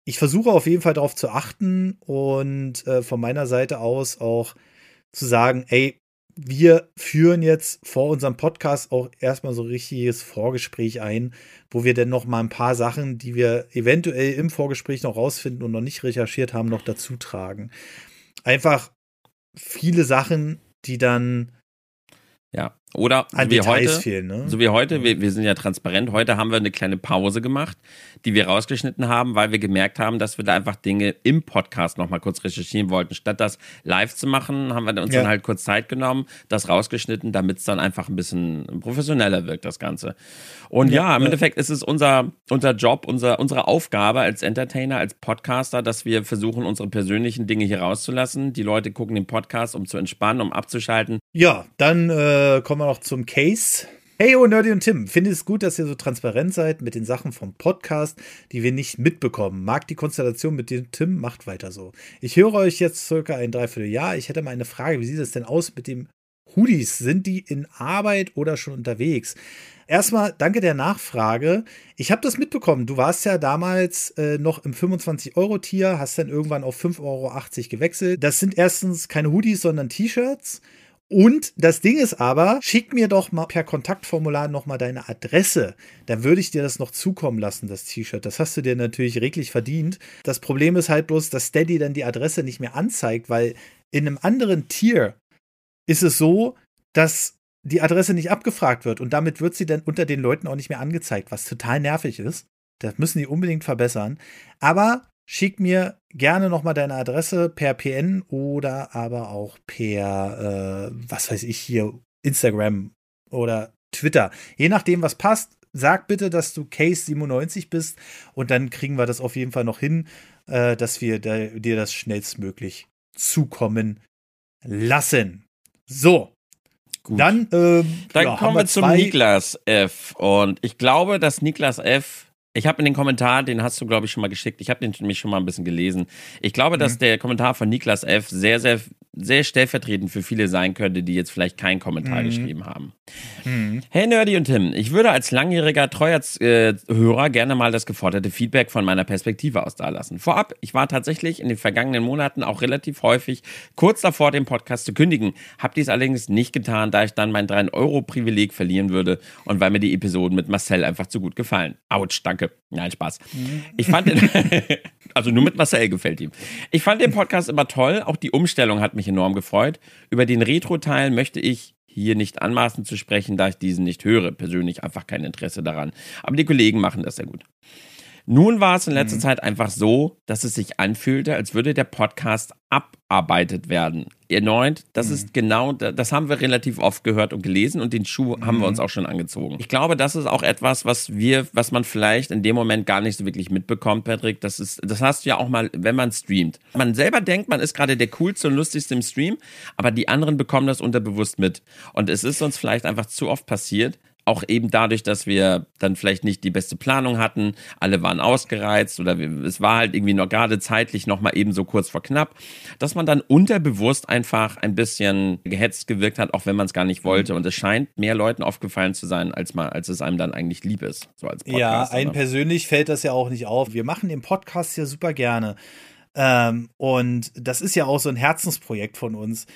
ich versuche auf jeden Fall darauf zu achten und äh, von meiner Seite aus auch zu sagen, ey, wir führen jetzt vor unserem Podcast auch erstmal so ein richtiges Vorgespräch ein, wo wir dann noch mal ein paar Sachen, die wir eventuell im Vorgespräch noch rausfinden und noch nicht recherchiert haben, noch dazu tragen einfach viele Sachen, die dann ja, oder An wie heute, fehlen, ne? so wie heute, wir, wir sind ja transparent, heute haben wir eine kleine Pause gemacht, die wir rausgeschnitten haben, weil wir gemerkt haben, dass wir da einfach Dinge im Podcast nochmal kurz recherchieren wollten. Statt das live zu machen, haben wir uns ja. dann halt kurz Zeit genommen, das rausgeschnitten, damit es dann einfach ein bisschen professioneller wirkt, das Ganze. Und ja, ja im ja. Endeffekt ist es unser, unser Job, unser, unsere Aufgabe als Entertainer, als Podcaster, dass wir versuchen, unsere persönlichen Dinge hier rauszulassen. Die Leute gucken den Podcast, um zu entspannen, um abzuschalten. Ja, dann äh, kommen wir noch zum Case. Hey, oh, Nerdy und Tim, finde es gut, dass ihr so transparent seid mit den Sachen vom Podcast, die wir nicht mitbekommen. Mag die Konstellation mit dem Tim, macht weiter so. Ich höre euch jetzt circa ein Dreivierteljahr. Ich hätte mal eine Frage, wie sieht es denn aus mit dem Hoodies? Sind die in Arbeit oder schon unterwegs? Erstmal danke der Nachfrage. Ich habe das mitbekommen. Du warst ja damals äh, noch im 25-Euro-Tier, hast dann irgendwann auf 5,80 Euro gewechselt. Das sind erstens keine Hoodies, sondern T-Shirts. Und das Ding ist aber, schick mir doch mal per Kontaktformular noch mal deine Adresse. Dann würde ich dir das noch zukommen lassen, das T-Shirt. Das hast du dir natürlich reglich verdient. Das Problem ist halt bloß, dass Steady dann die Adresse nicht mehr anzeigt, weil in einem anderen Tier ist es so, dass die Adresse nicht abgefragt wird und damit wird sie dann unter den Leuten auch nicht mehr angezeigt, was total nervig ist. Das müssen die unbedingt verbessern. Aber Schick mir gerne nochmal deine Adresse per PN oder aber auch per, äh, was weiß ich hier, Instagram oder Twitter. Je nachdem, was passt, sag bitte, dass du Case97 bist und dann kriegen wir das auf jeden Fall noch hin, äh, dass wir da, dir das schnellstmöglich zukommen lassen. So. Gut. Dann, ähm, dann ja, kommen wir zum Niklas F. Und ich glaube, dass Niklas F ich habe in den Kommentar, den hast du, glaube ich, schon mal geschickt. Ich habe den nämlich schon mal ein bisschen gelesen. Ich glaube, mhm. dass der Kommentar von Niklas F. sehr, sehr sehr stellvertretend für viele sein könnte, die jetzt vielleicht keinen Kommentar mhm. geschrieben haben. Mhm. Hey Nerdy und Tim, ich würde als langjähriger treuer äh, Hörer gerne mal das geforderte Feedback von meiner Perspektive aus dalassen. Vorab, ich war tatsächlich in den vergangenen Monaten auch relativ häufig kurz davor, den Podcast zu kündigen, habe dies allerdings nicht getan, da ich dann mein 3-Euro-Privileg verlieren würde und weil mir die Episoden mit Marcel einfach zu gut gefallen. Autsch, danke. Nein, Spaß. Mhm. Ich fand den, also nur mit Marcel gefällt ihm. Ich fand den Podcast immer toll, auch die Umstellung hat mich mich enorm gefreut. Über den Retro-Teil möchte ich hier nicht anmaßen zu sprechen, da ich diesen nicht höre. Persönlich einfach kein Interesse daran. Aber die Kollegen machen das sehr gut. Nun war es in letzter mhm. Zeit einfach so, dass es sich anfühlte, als würde der Podcast abarbeitet werden. Erneut, das mhm. ist genau, das haben wir relativ oft gehört und gelesen und den Schuh mhm. haben wir uns auch schon angezogen. Ich glaube, das ist auch etwas, was wir, was man vielleicht in dem Moment gar nicht so wirklich mitbekommt, Patrick. Das ist, das hast du ja auch mal, wenn man streamt. Man selber denkt, man ist gerade der coolste und lustigste im Stream, aber die anderen bekommen das unterbewusst mit. Und es ist uns vielleicht einfach zu oft passiert, auch eben dadurch, dass wir dann vielleicht nicht die beste Planung hatten, alle waren ausgereizt oder es war halt irgendwie noch gerade zeitlich noch mal eben so kurz vor knapp, dass man dann unterbewusst einfach ein bisschen gehetzt gewirkt hat, auch wenn man es gar nicht wollte. Und es scheint mehr Leuten aufgefallen zu sein, als man, als es einem dann eigentlich lieb ist, so als Podcast. Ja, einem persönlich fällt das ja auch nicht auf. Wir machen den Podcast ja super gerne. Ähm, und das ist ja auch so ein Herzensprojekt von uns.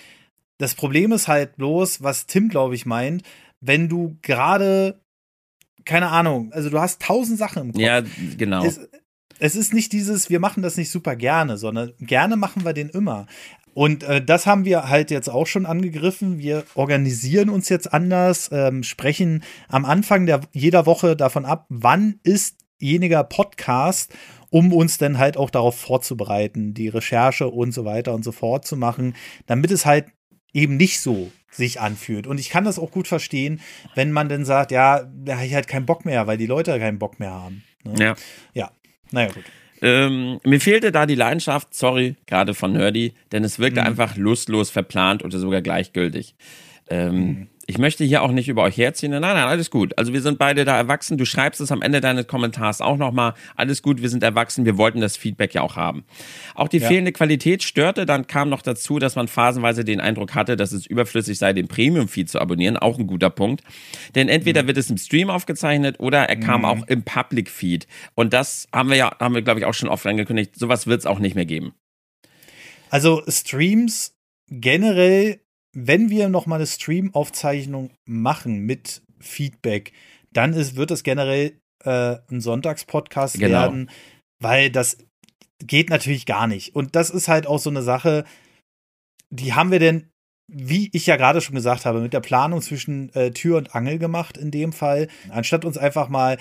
Das Problem ist halt bloß, was Tim, glaube ich, meint, wenn du gerade, keine Ahnung, also du hast tausend Sachen im Kopf. Ja, genau. Es, es ist nicht dieses, wir machen das nicht super gerne, sondern gerne machen wir den immer. Und äh, das haben wir halt jetzt auch schon angegriffen. Wir organisieren uns jetzt anders, ähm, sprechen am Anfang der, jeder Woche davon ab, wann ist jeniger Podcast, um uns dann halt auch darauf vorzubereiten, die Recherche und so weiter und so fort zu machen, damit es halt eben nicht so sich anfühlt. Und ich kann das auch gut verstehen, wenn man dann sagt, ja, da habe ich halt keinen Bock mehr, weil die Leute keinen Bock mehr haben. Ne? Ja. Ja, naja, gut. Ähm, mir fehlte da die Leidenschaft, sorry, gerade von Nerdy, denn es wirkte mhm. einfach lustlos, verplant oder sogar gleichgültig. Ähm, mhm. Ich möchte hier auch nicht über euch herziehen. Nein, nein, alles gut. Also wir sind beide da erwachsen. Du schreibst es am Ende deines Kommentars auch nochmal. Alles gut, wir sind erwachsen. Wir wollten das Feedback ja auch haben. Auch die ja. fehlende Qualität störte. Dann kam noch dazu, dass man phasenweise den Eindruck hatte, dass es überflüssig sei, den Premium-Feed zu abonnieren. Auch ein guter Punkt. Denn entweder mhm. wird es im Stream aufgezeichnet oder er kam mhm. auch im Public-Feed. Und das haben wir ja, haben wir glaube ich auch schon oft angekündigt. Sowas wird es auch nicht mehr geben. Also Streams generell wenn wir noch mal eine Stream-Aufzeichnung machen mit Feedback, dann ist, wird es generell äh, ein Sonntagspodcast genau. werden, weil das geht natürlich gar nicht. Und das ist halt auch so eine Sache, die haben wir denn, wie ich ja gerade schon gesagt habe, mit der Planung zwischen äh, Tür und Angel gemacht in dem Fall. Anstatt uns einfach mal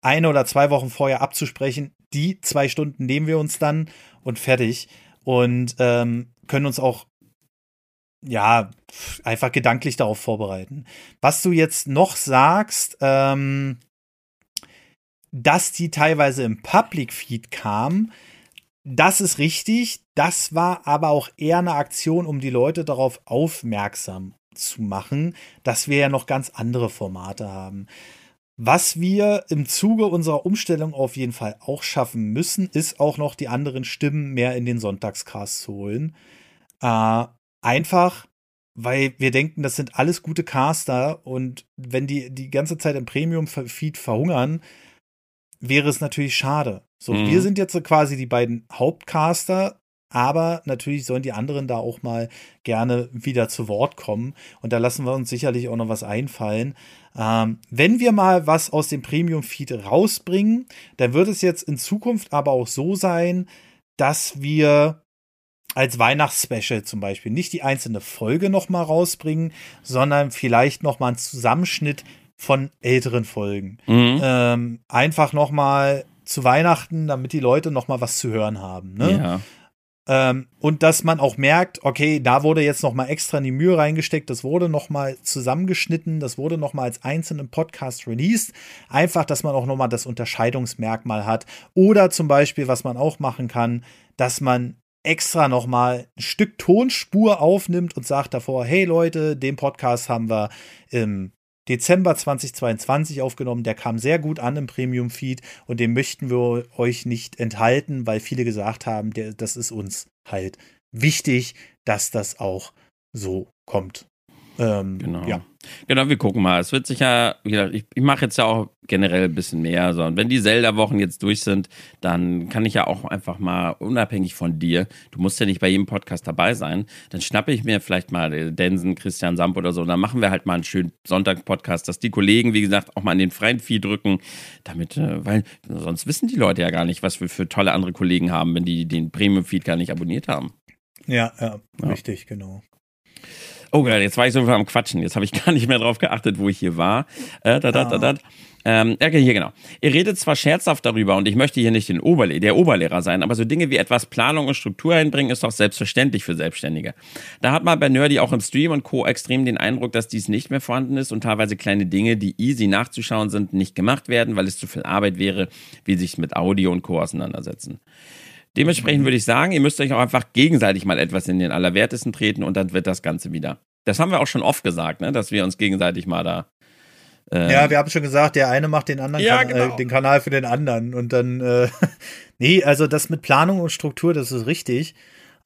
eine oder zwei Wochen vorher abzusprechen, die zwei Stunden nehmen wir uns dann und fertig. Und ähm, können uns auch ja, einfach gedanklich darauf vorbereiten. Was du jetzt noch sagst, ähm, dass die teilweise im Public Feed kam, das ist richtig. Das war aber auch eher eine Aktion, um die Leute darauf aufmerksam zu machen, dass wir ja noch ganz andere Formate haben. Was wir im Zuge unserer Umstellung auf jeden Fall auch schaffen müssen, ist auch noch die anderen Stimmen mehr in den Sonntagscast zu holen. Äh, Einfach, weil wir denken, das sind alles gute Caster und wenn die die ganze Zeit im Premium-Feed verhungern, wäre es natürlich schade. So, mhm. wir sind jetzt quasi die beiden Hauptcaster, aber natürlich sollen die anderen da auch mal gerne wieder zu Wort kommen. Und da lassen wir uns sicherlich auch noch was einfallen. Ähm, wenn wir mal was aus dem Premium-Feed rausbringen, dann wird es jetzt in Zukunft aber auch so sein, dass wir als Weihnachtsspecial zum Beispiel nicht die einzelne Folge noch mal rausbringen, sondern vielleicht noch mal einen Zusammenschnitt von älteren Folgen. Mhm. Ähm, einfach noch mal zu Weihnachten, damit die Leute noch mal was zu hören haben. Ne? Ja. Ähm, und dass man auch merkt, okay, da wurde jetzt noch mal extra in die Mühe reingesteckt, das wurde noch mal zusammengeschnitten, das wurde noch mal als einzelnen Podcast released. Einfach, dass man auch noch mal das Unterscheidungsmerkmal hat. Oder zum Beispiel, was man auch machen kann, dass man extra nochmal ein Stück Tonspur aufnimmt und sagt davor, hey Leute, den Podcast haben wir im Dezember 2022 aufgenommen. Der kam sehr gut an im Premium-Feed und den möchten wir euch nicht enthalten, weil viele gesagt haben, der, das ist uns halt wichtig, dass das auch so kommt. Ähm, genau. Ja. Genau, wir gucken mal. Es wird sicher, ich, ich mache jetzt ja auch generell ein bisschen mehr. So. Und wenn die Zelda-Wochen jetzt durch sind, dann kann ich ja auch einfach mal, unabhängig von dir, du musst ja nicht bei jedem Podcast dabei sein, dann schnappe ich mir vielleicht mal Densen, Christian Samp oder so. Und dann machen wir halt mal einen schönen Sonntag-Podcast, dass die Kollegen, wie gesagt, auch mal an den freien Vieh drücken, damit, äh, weil sonst wissen die Leute ja gar nicht, was wir für tolle andere Kollegen haben, wenn die den Premium-Feed gar nicht abonniert haben. Ja, ja, ja. richtig, genau. Oh, jetzt war ich so am Quatschen. Jetzt habe ich gar nicht mehr drauf geachtet, wo ich hier war. Äh, da, da, da, da. Ähm, okay, hier genau. Ihr redet zwar scherzhaft darüber und ich möchte hier nicht den Oberle der Oberlehrer sein, aber so Dinge wie etwas Planung und Struktur einbringen ist doch selbstverständlich für Selbstständige. Da hat man bei Nerdy auch im Stream und Co. extrem den Eindruck, dass dies nicht mehr vorhanden ist und teilweise kleine Dinge, die easy nachzuschauen sind, nicht gemacht werden, weil es zu viel Arbeit wäre, wie sich mit Audio und Co. auseinandersetzen. Dementsprechend würde ich sagen, ihr müsst euch auch einfach gegenseitig mal etwas in den Allerwertesten treten und dann wird das Ganze wieder. Das haben wir auch schon oft gesagt, ne? dass wir uns gegenseitig mal da äh, ja, wir haben schon gesagt, der eine macht den anderen ja, kan genau. äh, den Kanal für den anderen und dann äh, nee, also das mit Planung und Struktur, das ist richtig.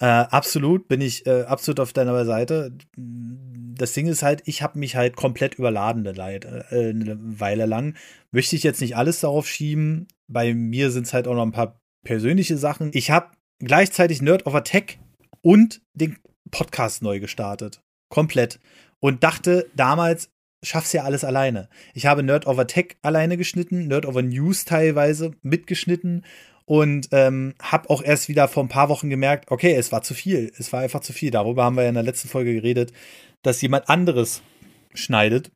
Äh, absolut, bin ich äh, absolut auf deiner Seite. Das Ding ist halt, ich habe mich halt komplett überladen eine, äh, eine Weile lang. Möchte ich jetzt nicht alles darauf schieben. Bei mir sind es halt auch noch ein paar persönliche Sachen. Ich habe gleichzeitig Nerd of Tech und den Podcast neu gestartet. Komplett. Und dachte damals, schaff's ja alles alleine. Ich habe Nerd Over Tech alleine geschnitten, Nerd Over News teilweise mitgeschnitten und ähm, habe auch erst wieder vor ein paar Wochen gemerkt, okay, es war zu viel. Es war einfach zu viel. Darüber haben wir ja in der letzten Folge geredet, dass jemand anderes schneidet.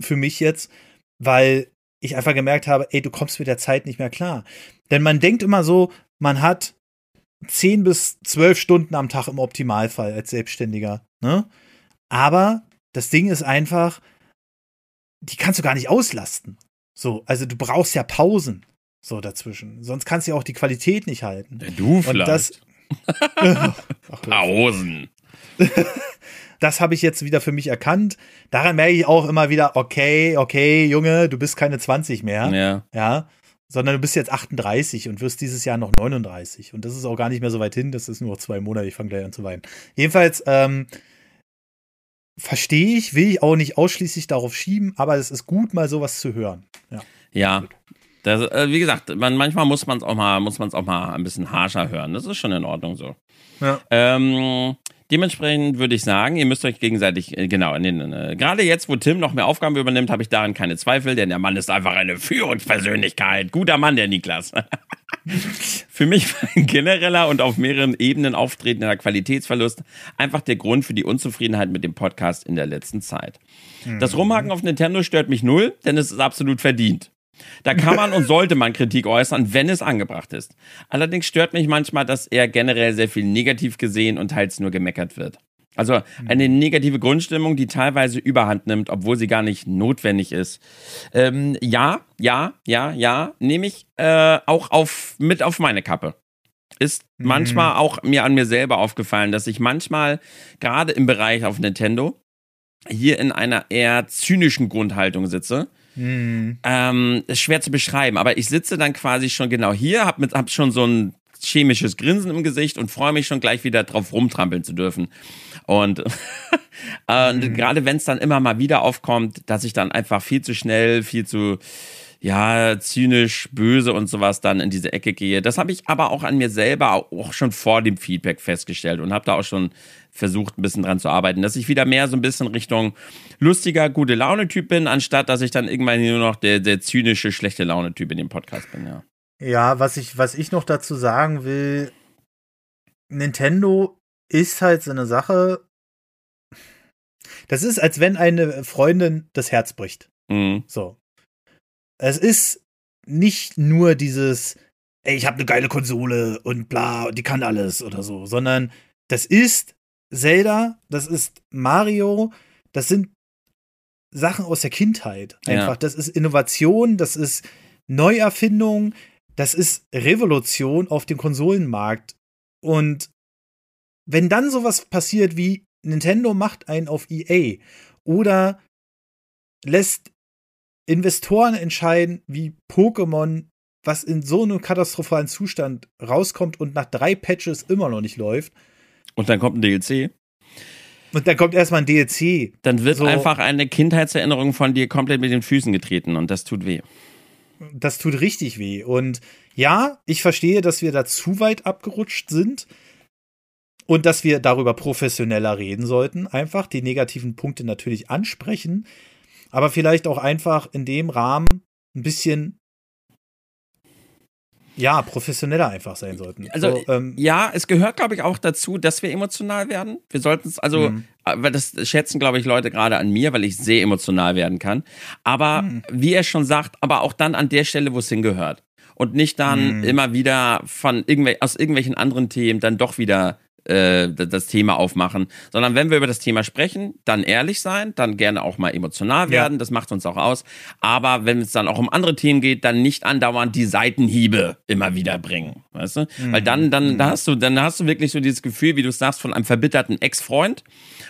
Für mich jetzt, weil ich einfach gemerkt habe, ey, du kommst mit der Zeit nicht mehr klar. Denn man denkt immer so, man hat 10 bis 12 Stunden am Tag im Optimalfall als Selbstständiger. Ne? Aber das Ding ist einfach, die kannst du gar nicht auslasten. So, also du brauchst ja Pausen so dazwischen. Sonst kannst du ja auch die Qualität nicht halten. Du vielleicht. Und das, Pausen. das habe ich jetzt wieder für mich erkannt. Daran merke ich auch immer wieder, okay, okay, Junge, du bist keine 20 mehr. Ja. Ja. Sondern du bist jetzt 38 und wirst dieses Jahr noch 39. Und das ist auch gar nicht mehr so weit hin. Das ist nur zwei Monate. Ich fange gleich an zu weinen. Jedenfalls, ähm, verstehe ich, will ich auch nicht ausschließlich darauf schieben, aber es ist gut, mal sowas zu hören. Ja. Ja. Das, äh, wie gesagt, man, manchmal muss man es auch mal, muss man es auch mal ein bisschen harscher hören. Das ist schon in Ordnung so. Ja. Ähm, dementsprechend würde ich sagen, ihr müsst euch gegenseitig, äh, genau, in den, äh, gerade jetzt, wo Tim noch mehr Aufgaben übernimmt, habe ich daran keine Zweifel, denn der Mann ist einfach eine Führungspersönlichkeit. Guter Mann, der Niklas. für mich war ein genereller und auf mehreren Ebenen auftretender Qualitätsverlust einfach der Grund für die Unzufriedenheit mit dem Podcast in der letzten Zeit. Das mhm. Rumhaken auf Nintendo stört mich null, denn es ist absolut verdient. Da kann man und sollte man Kritik äußern, wenn es angebracht ist. Allerdings stört mich manchmal, dass eher generell sehr viel negativ gesehen und teils nur gemeckert wird. Also eine mhm. negative Grundstimmung, die teilweise überhand nimmt, obwohl sie gar nicht notwendig ist. Ähm, ja, ja, ja, ja, nehme ich äh, auch auf, mit auf meine Kappe. Ist mhm. manchmal auch mir an mir selber aufgefallen, dass ich manchmal gerade im Bereich auf Nintendo hier in einer eher zynischen Grundhaltung sitze. Mhm. Ähm, ist schwer zu beschreiben, aber ich sitze dann quasi schon genau hier, hab, mit, hab schon so ein chemisches Grinsen im Gesicht und freue mich schon gleich wieder drauf rumtrampeln zu dürfen. Und äh, mhm. gerade wenn es dann immer mal wieder aufkommt, dass ich dann einfach viel zu schnell, viel zu ja, zynisch, böse und sowas dann in diese Ecke gehe. Das habe ich aber auch an mir selber auch schon vor dem Feedback festgestellt und habe da auch schon versucht, ein bisschen dran zu arbeiten, dass ich wieder mehr so ein bisschen Richtung lustiger, gute Laune-Typ bin, anstatt dass ich dann irgendwann nur noch der, der zynische, schlechte Laune-Typ in dem Podcast bin, ja. Ja, was ich, was ich noch dazu sagen will, Nintendo ist halt so eine Sache. Das ist, als wenn eine Freundin das Herz bricht. Mhm. So. Es ist nicht nur dieses, ey, ich habe eine geile Konsole und bla, die kann alles oder so, sondern das ist Zelda, das ist Mario, das sind Sachen aus der Kindheit. Einfach, ja. das ist Innovation, das ist Neuerfindung, das ist Revolution auf dem Konsolenmarkt. Und wenn dann sowas passiert wie Nintendo macht einen auf EA oder lässt Investoren entscheiden, wie Pokémon, was in so einem katastrophalen Zustand rauskommt und nach drei Patches immer noch nicht läuft. Und dann kommt ein DLC. Und dann kommt erstmal ein DLC. Dann wird so, einfach eine Kindheitserinnerung von dir komplett mit den Füßen getreten und das tut weh. Das tut richtig weh. Und ja, ich verstehe, dass wir da zu weit abgerutscht sind und dass wir darüber professioneller reden sollten. Einfach die negativen Punkte natürlich ansprechen, aber vielleicht auch einfach in dem Rahmen ein bisschen ja, professioneller einfach sein sollten. Also, so, ähm, ja, es gehört, glaube ich, auch dazu, dass wir emotional werden. Wir sollten es, also, mhm. weil das schätzen, glaube ich, Leute gerade an mir, weil ich sehr emotional werden kann. Aber mhm. wie er schon sagt, aber auch dann an der Stelle, wo es hingehört. Und nicht dann mhm. immer wieder von irgendwel aus irgendwelchen anderen Themen dann doch wieder äh, das Thema aufmachen, sondern wenn wir über das Thema sprechen, dann ehrlich sein, dann gerne auch mal emotional werden, ja. das macht uns auch aus. Aber wenn es dann auch um andere Themen geht, dann nicht andauernd die Seitenhiebe immer wieder bringen, weißt du? Mhm. Weil dann, dann, mhm. da hast du, dann hast du wirklich so dieses Gefühl, wie du sagst, von einem verbitterten Ex-Freund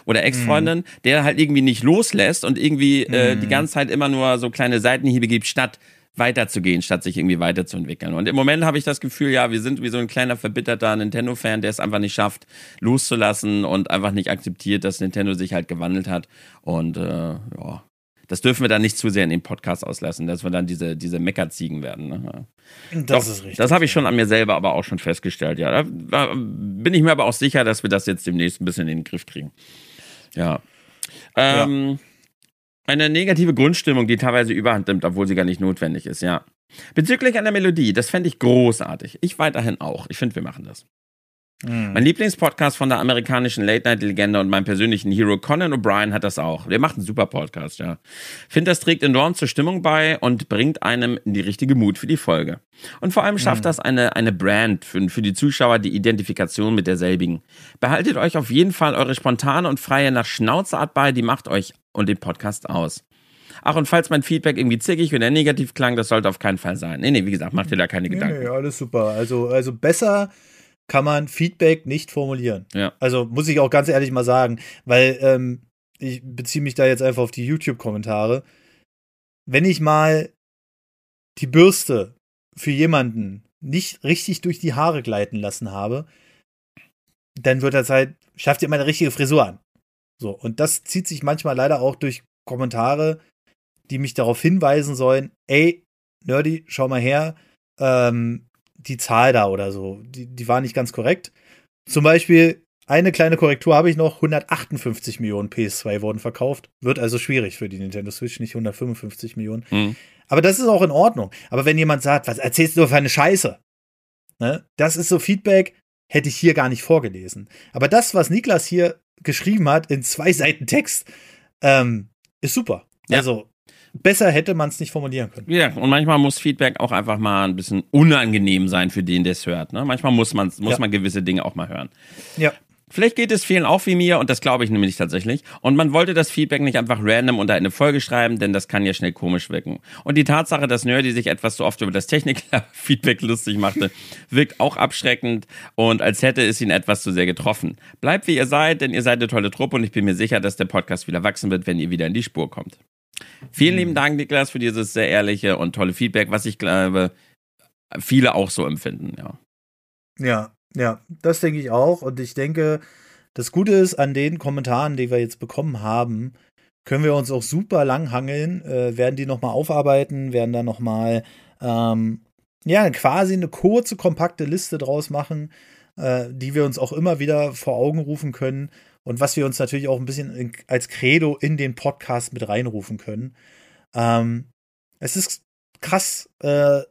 oder Ex-Freundin, mhm. der halt irgendwie nicht loslässt und irgendwie äh, die mhm. ganze Zeit immer nur so kleine Seitenhiebe gibt, statt weiterzugehen, statt sich irgendwie weiterzuentwickeln. Und im Moment habe ich das Gefühl, ja, wir sind wie so ein kleiner verbitterter Nintendo-Fan, der es einfach nicht schafft, loszulassen und einfach nicht akzeptiert, dass Nintendo sich halt gewandelt hat. Und äh, ja, das dürfen wir dann nicht zu sehr in den Podcast auslassen, dass wir dann diese, diese Meckerziegen werden. Ne? Das Doch, ist richtig. Das habe ich schon an mir selber aber auch schon festgestellt. Ja, da bin ich mir aber auch sicher, dass wir das jetzt demnächst ein bisschen in den Griff kriegen. Ja. Ähm, ja. Eine negative Grundstimmung, die teilweise überhand nimmt, obwohl sie gar nicht notwendig ist, ja. Bezüglich einer Melodie, das fände ich großartig. Ich weiterhin auch. Ich finde, wir machen das. Mhm. Mein Lieblingspodcast von der amerikanischen Late-Night-Legende und meinem persönlichen Hero Conan O'Brien hat das auch. Der macht einen super Podcast, ja. Finde, das trägt enorm zur Stimmung bei und bringt einem in die richtige Mut für die Folge. Und vor allem schafft mhm. das eine, eine Brand für, für die Zuschauer, die Identifikation mit derselbigen. Behaltet euch auf jeden Fall eure spontane und freie nach Schnauzeart bei, die macht euch und den Podcast aus. Ach, und falls mein Feedback irgendwie zickig oder negativ klang, das sollte auf keinen Fall sein. Nee, nee, wie gesagt, macht dir da keine nee, Gedanken. Nee, alles super. Also, also besser kann man Feedback nicht formulieren. Ja. Also muss ich auch ganz ehrlich mal sagen, weil ähm, ich beziehe mich da jetzt einfach auf die YouTube-Kommentare. Wenn ich mal die Bürste für jemanden nicht richtig durch die Haare gleiten lassen habe, dann wird das halt, schafft ihr meine richtige Frisur an. So, und das zieht sich manchmal leider auch durch Kommentare, die mich darauf hinweisen sollen, ey, Nerdy, schau mal her, ähm, die Zahl da oder so, die, die war nicht ganz korrekt. Zum Beispiel, eine kleine Korrektur habe ich noch, 158 Millionen PS2 wurden verkauft. Wird also schwierig für die Nintendo Switch, nicht 155 Millionen. Mhm. Aber das ist auch in Ordnung. Aber wenn jemand sagt, was erzählst du für eine Scheiße? Ne? Das ist so Feedback, hätte ich hier gar nicht vorgelesen. Aber das, was Niklas hier geschrieben hat in zwei Seiten Text, ähm, ist super. Ja. Also besser hätte man es nicht formulieren können. Ja, und manchmal muss Feedback auch einfach mal ein bisschen unangenehm sein für den, der es hört. Ne? Manchmal muss, man, muss ja. man gewisse Dinge auch mal hören. Ja. Vielleicht geht es vielen auch wie mir und das glaube ich nämlich tatsächlich. Und man wollte das Feedback nicht einfach random unter eine Folge schreiben, denn das kann ja schnell komisch wirken. Und die Tatsache, dass Nerdy sich etwas zu oft über das Technik-Feedback lustig machte, wirkt auch abschreckend und als hätte es ihn etwas zu sehr getroffen. Bleibt wie ihr seid, denn ihr seid eine tolle Truppe und ich bin mir sicher, dass der Podcast wieder wachsen wird, wenn ihr wieder in die Spur kommt. Vielen lieben Dank, Niklas, für dieses sehr ehrliche und tolle Feedback, was ich glaube, viele auch so empfinden, ja. Ja, ja, das denke ich auch. Und ich denke, das Gute ist an den Kommentaren, die wir jetzt bekommen haben, können wir uns auch super lang hangeln, äh, werden die nochmal aufarbeiten, werden da nochmal, ähm, ja, quasi eine kurze, kompakte Liste draus machen, äh, die wir uns auch immer wieder vor Augen rufen können und was wir uns natürlich auch ein bisschen als Credo in den Podcast mit reinrufen können. Ähm, es ist krass, äh,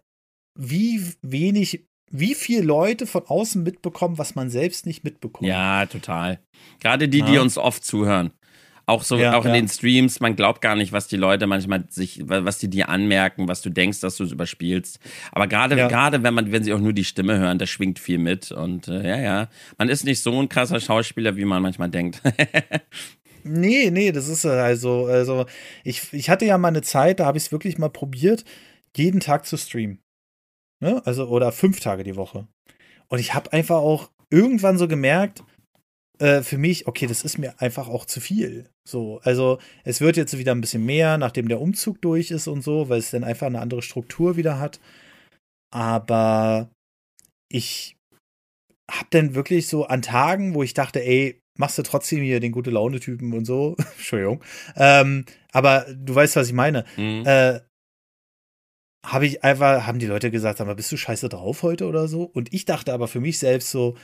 wie wenig wie viele Leute von außen mitbekommen, was man selbst nicht mitbekommt. Ja, total. Gerade die, ja. die uns oft zuhören. Auch so, ja, auch in ja. den Streams, man glaubt gar nicht, was die Leute manchmal sich, was die dir anmerken, was du denkst, dass du es überspielst. Aber gerade, ja. gerade wenn man, wenn sie auch nur die Stimme hören, da schwingt viel mit. Und äh, ja, ja, man ist nicht so ein krasser Schauspieler, wie man manchmal denkt. nee, nee, das ist also, also ich, ich hatte ja mal eine Zeit, da habe ich es wirklich mal probiert, jeden Tag zu streamen. Ne? Also, oder fünf Tage die Woche. Und ich habe einfach auch irgendwann so gemerkt, äh, für mich, okay, das ist mir einfach auch zu viel. So, also es wird jetzt wieder ein bisschen mehr, nachdem der Umzug durch ist und so, weil es dann einfach eine andere Struktur wieder hat. Aber ich habe dann wirklich so an Tagen, wo ich dachte, ey, machst du trotzdem hier den gute Laune-Typen und so. Entschuldigung. Ähm, aber du weißt, was ich meine. Mhm. Äh, habe ich einfach, haben die Leute gesagt, aber bist du scheiße drauf heute oder so? Und ich dachte aber für mich selbst so,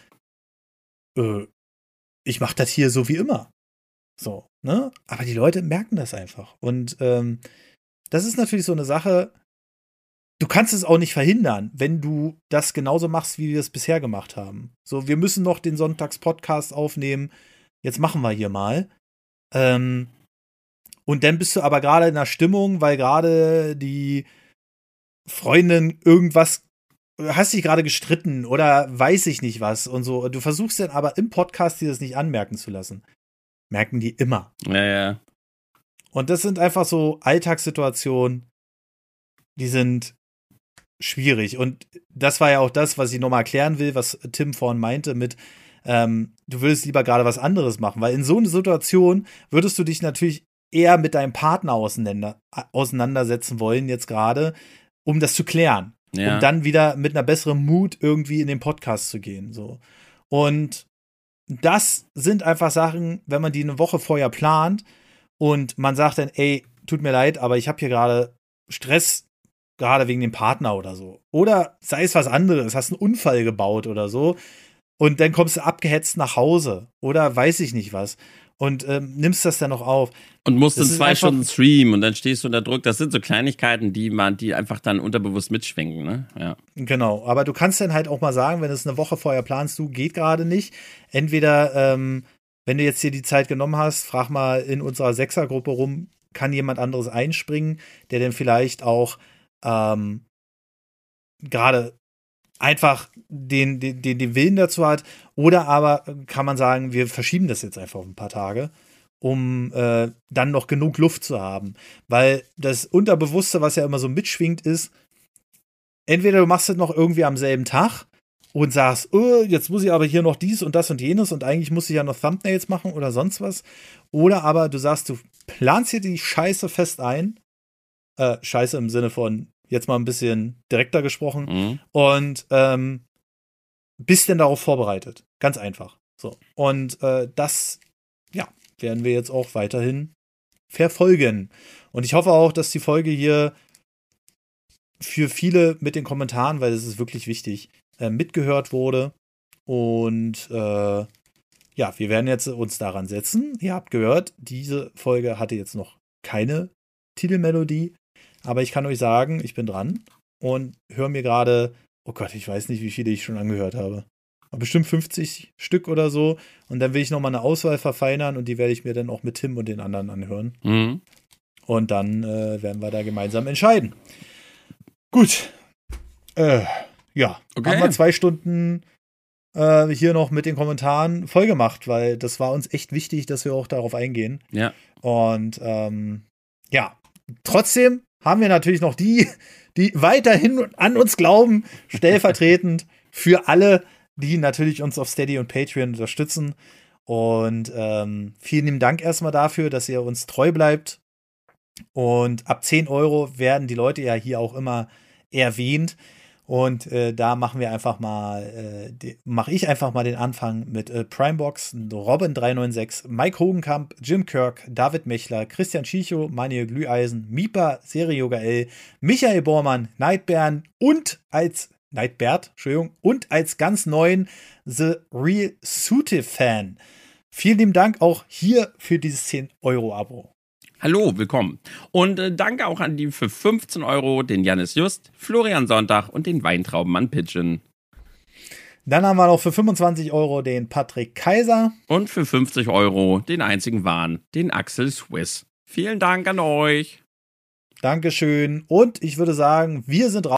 äh, ich mache das hier so wie immer. So, ne? Aber die Leute merken das einfach. Und ähm, das ist natürlich so eine Sache. du kannst es auch nicht verhindern, wenn du das genauso machst, wie wir es bisher gemacht haben. So, wir müssen noch den Sonntags-Podcast aufnehmen. Jetzt machen wir hier mal. Ähm, und dann bist du aber gerade in der Stimmung, weil gerade die Freundin irgendwas hast dich gerade gestritten oder weiß ich nicht was und so. Du versuchst dann aber im Podcast dir das nicht anmerken zu lassen. Merken die immer. Ja, ja. Und das sind einfach so Alltagssituationen, die sind schwierig. Und das war ja auch das, was ich nochmal erklären will, was Tim vorhin meinte mit, ähm, du würdest lieber gerade was anderes machen, weil in so einer Situation würdest du dich natürlich eher mit deinem Partner auseinander, auseinandersetzen wollen, jetzt gerade, um das zu klären. Ja. Um dann wieder mit einer besseren Mut irgendwie in den Podcast zu gehen. So. Und das sind einfach Sachen, wenn man die eine Woche vorher plant und man sagt dann, ey, tut mir leid, aber ich habe hier gerade Stress, gerade wegen dem Partner oder so. Oder sei es was anderes, hast einen Unfall gebaut oder so. Und dann kommst du abgehetzt nach Hause. Oder weiß ich nicht was und ähm, nimmst das dann noch auf. Und musst das in zwei Stunden streamen und dann stehst du unter Druck. Das sind so Kleinigkeiten, die man, die einfach dann unterbewusst mitschwenken, ne? Ja. Genau, aber du kannst dann halt auch mal sagen, wenn es eine Woche vorher planst, du geht gerade nicht. Entweder, ähm, wenn du jetzt hier die Zeit genommen hast, frag mal in unserer Sechsergruppe rum, kann jemand anderes einspringen, der dann vielleicht auch ähm, gerade einfach den, den, den, Willen dazu hat. Oder aber kann man sagen, wir verschieben das jetzt einfach auf ein paar Tage, um äh, dann noch genug Luft zu haben. Weil das Unterbewusste, was ja immer so mitschwingt, ist, entweder du machst es noch irgendwie am selben Tag und sagst, oh, jetzt muss ich aber hier noch dies und das und jenes und eigentlich muss ich ja noch Thumbnails machen oder sonst was. Oder aber du sagst, du planst hier die Scheiße fest ein. Äh, Scheiße im Sinne von jetzt mal ein bisschen direkter gesprochen, mhm. und ähm, bist denn darauf vorbereitet. Ganz einfach. So. Und äh, das, ja, werden wir jetzt auch weiterhin verfolgen. Und ich hoffe auch, dass die Folge hier für viele mit den Kommentaren, weil es ist wirklich wichtig, äh, mitgehört wurde. Und äh, ja, wir werden jetzt uns daran setzen. Ihr habt gehört, diese Folge hatte jetzt noch keine Titelmelodie. Aber ich kann euch sagen, ich bin dran und höre mir gerade, oh Gott, ich weiß nicht, wie viele ich schon angehört habe. Aber bestimmt 50 Stück oder so. Und dann will ich nochmal eine Auswahl verfeinern und die werde ich mir dann auch mit Tim und den anderen anhören. Mhm. Und dann äh, werden wir da gemeinsam entscheiden. Gut. Äh, ja, okay. haben wir zwei Stunden äh, hier noch mit den Kommentaren voll gemacht, weil das war uns echt wichtig, dass wir auch darauf eingehen. Ja. Und ähm, ja, trotzdem haben wir natürlich noch die, die weiterhin an uns glauben, stellvertretend für alle, die natürlich uns auf Steady und Patreon unterstützen. Und ähm, vielen lieben Dank erstmal dafür, dass ihr uns treu bleibt. Und ab 10 Euro werden die Leute ja hier auch immer erwähnt. Und äh, da machen wir einfach mal, äh, mache ich einfach mal den Anfang mit äh, Primebox, Robin396, Mike Hogenkamp, Jim Kirk, David Mechler, Christian Schicho, Manuel Glüheisen, Mipa, Serie Yoga L, Michael Bormann, Nightbären und als Nightbert, Entschuldigung, und als ganz neuen The Real Suitive Fan. Vielen lieben Dank auch hier für dieses 10-Euro-Abo. Hallo, willkommen. Und äh, danke auch an die für 15 Euro, den Janis Just, Florian Sonntag und den Weintraubenmann Pigeon. Dann haben wir noch für 25 Euro den Patrick Kaiser. Und für 50 Euro den einzigen Wahn, den Axel Swiss. Vielen Dank an euch. Dankeschön. Und ich würde sagen, wir sind raus.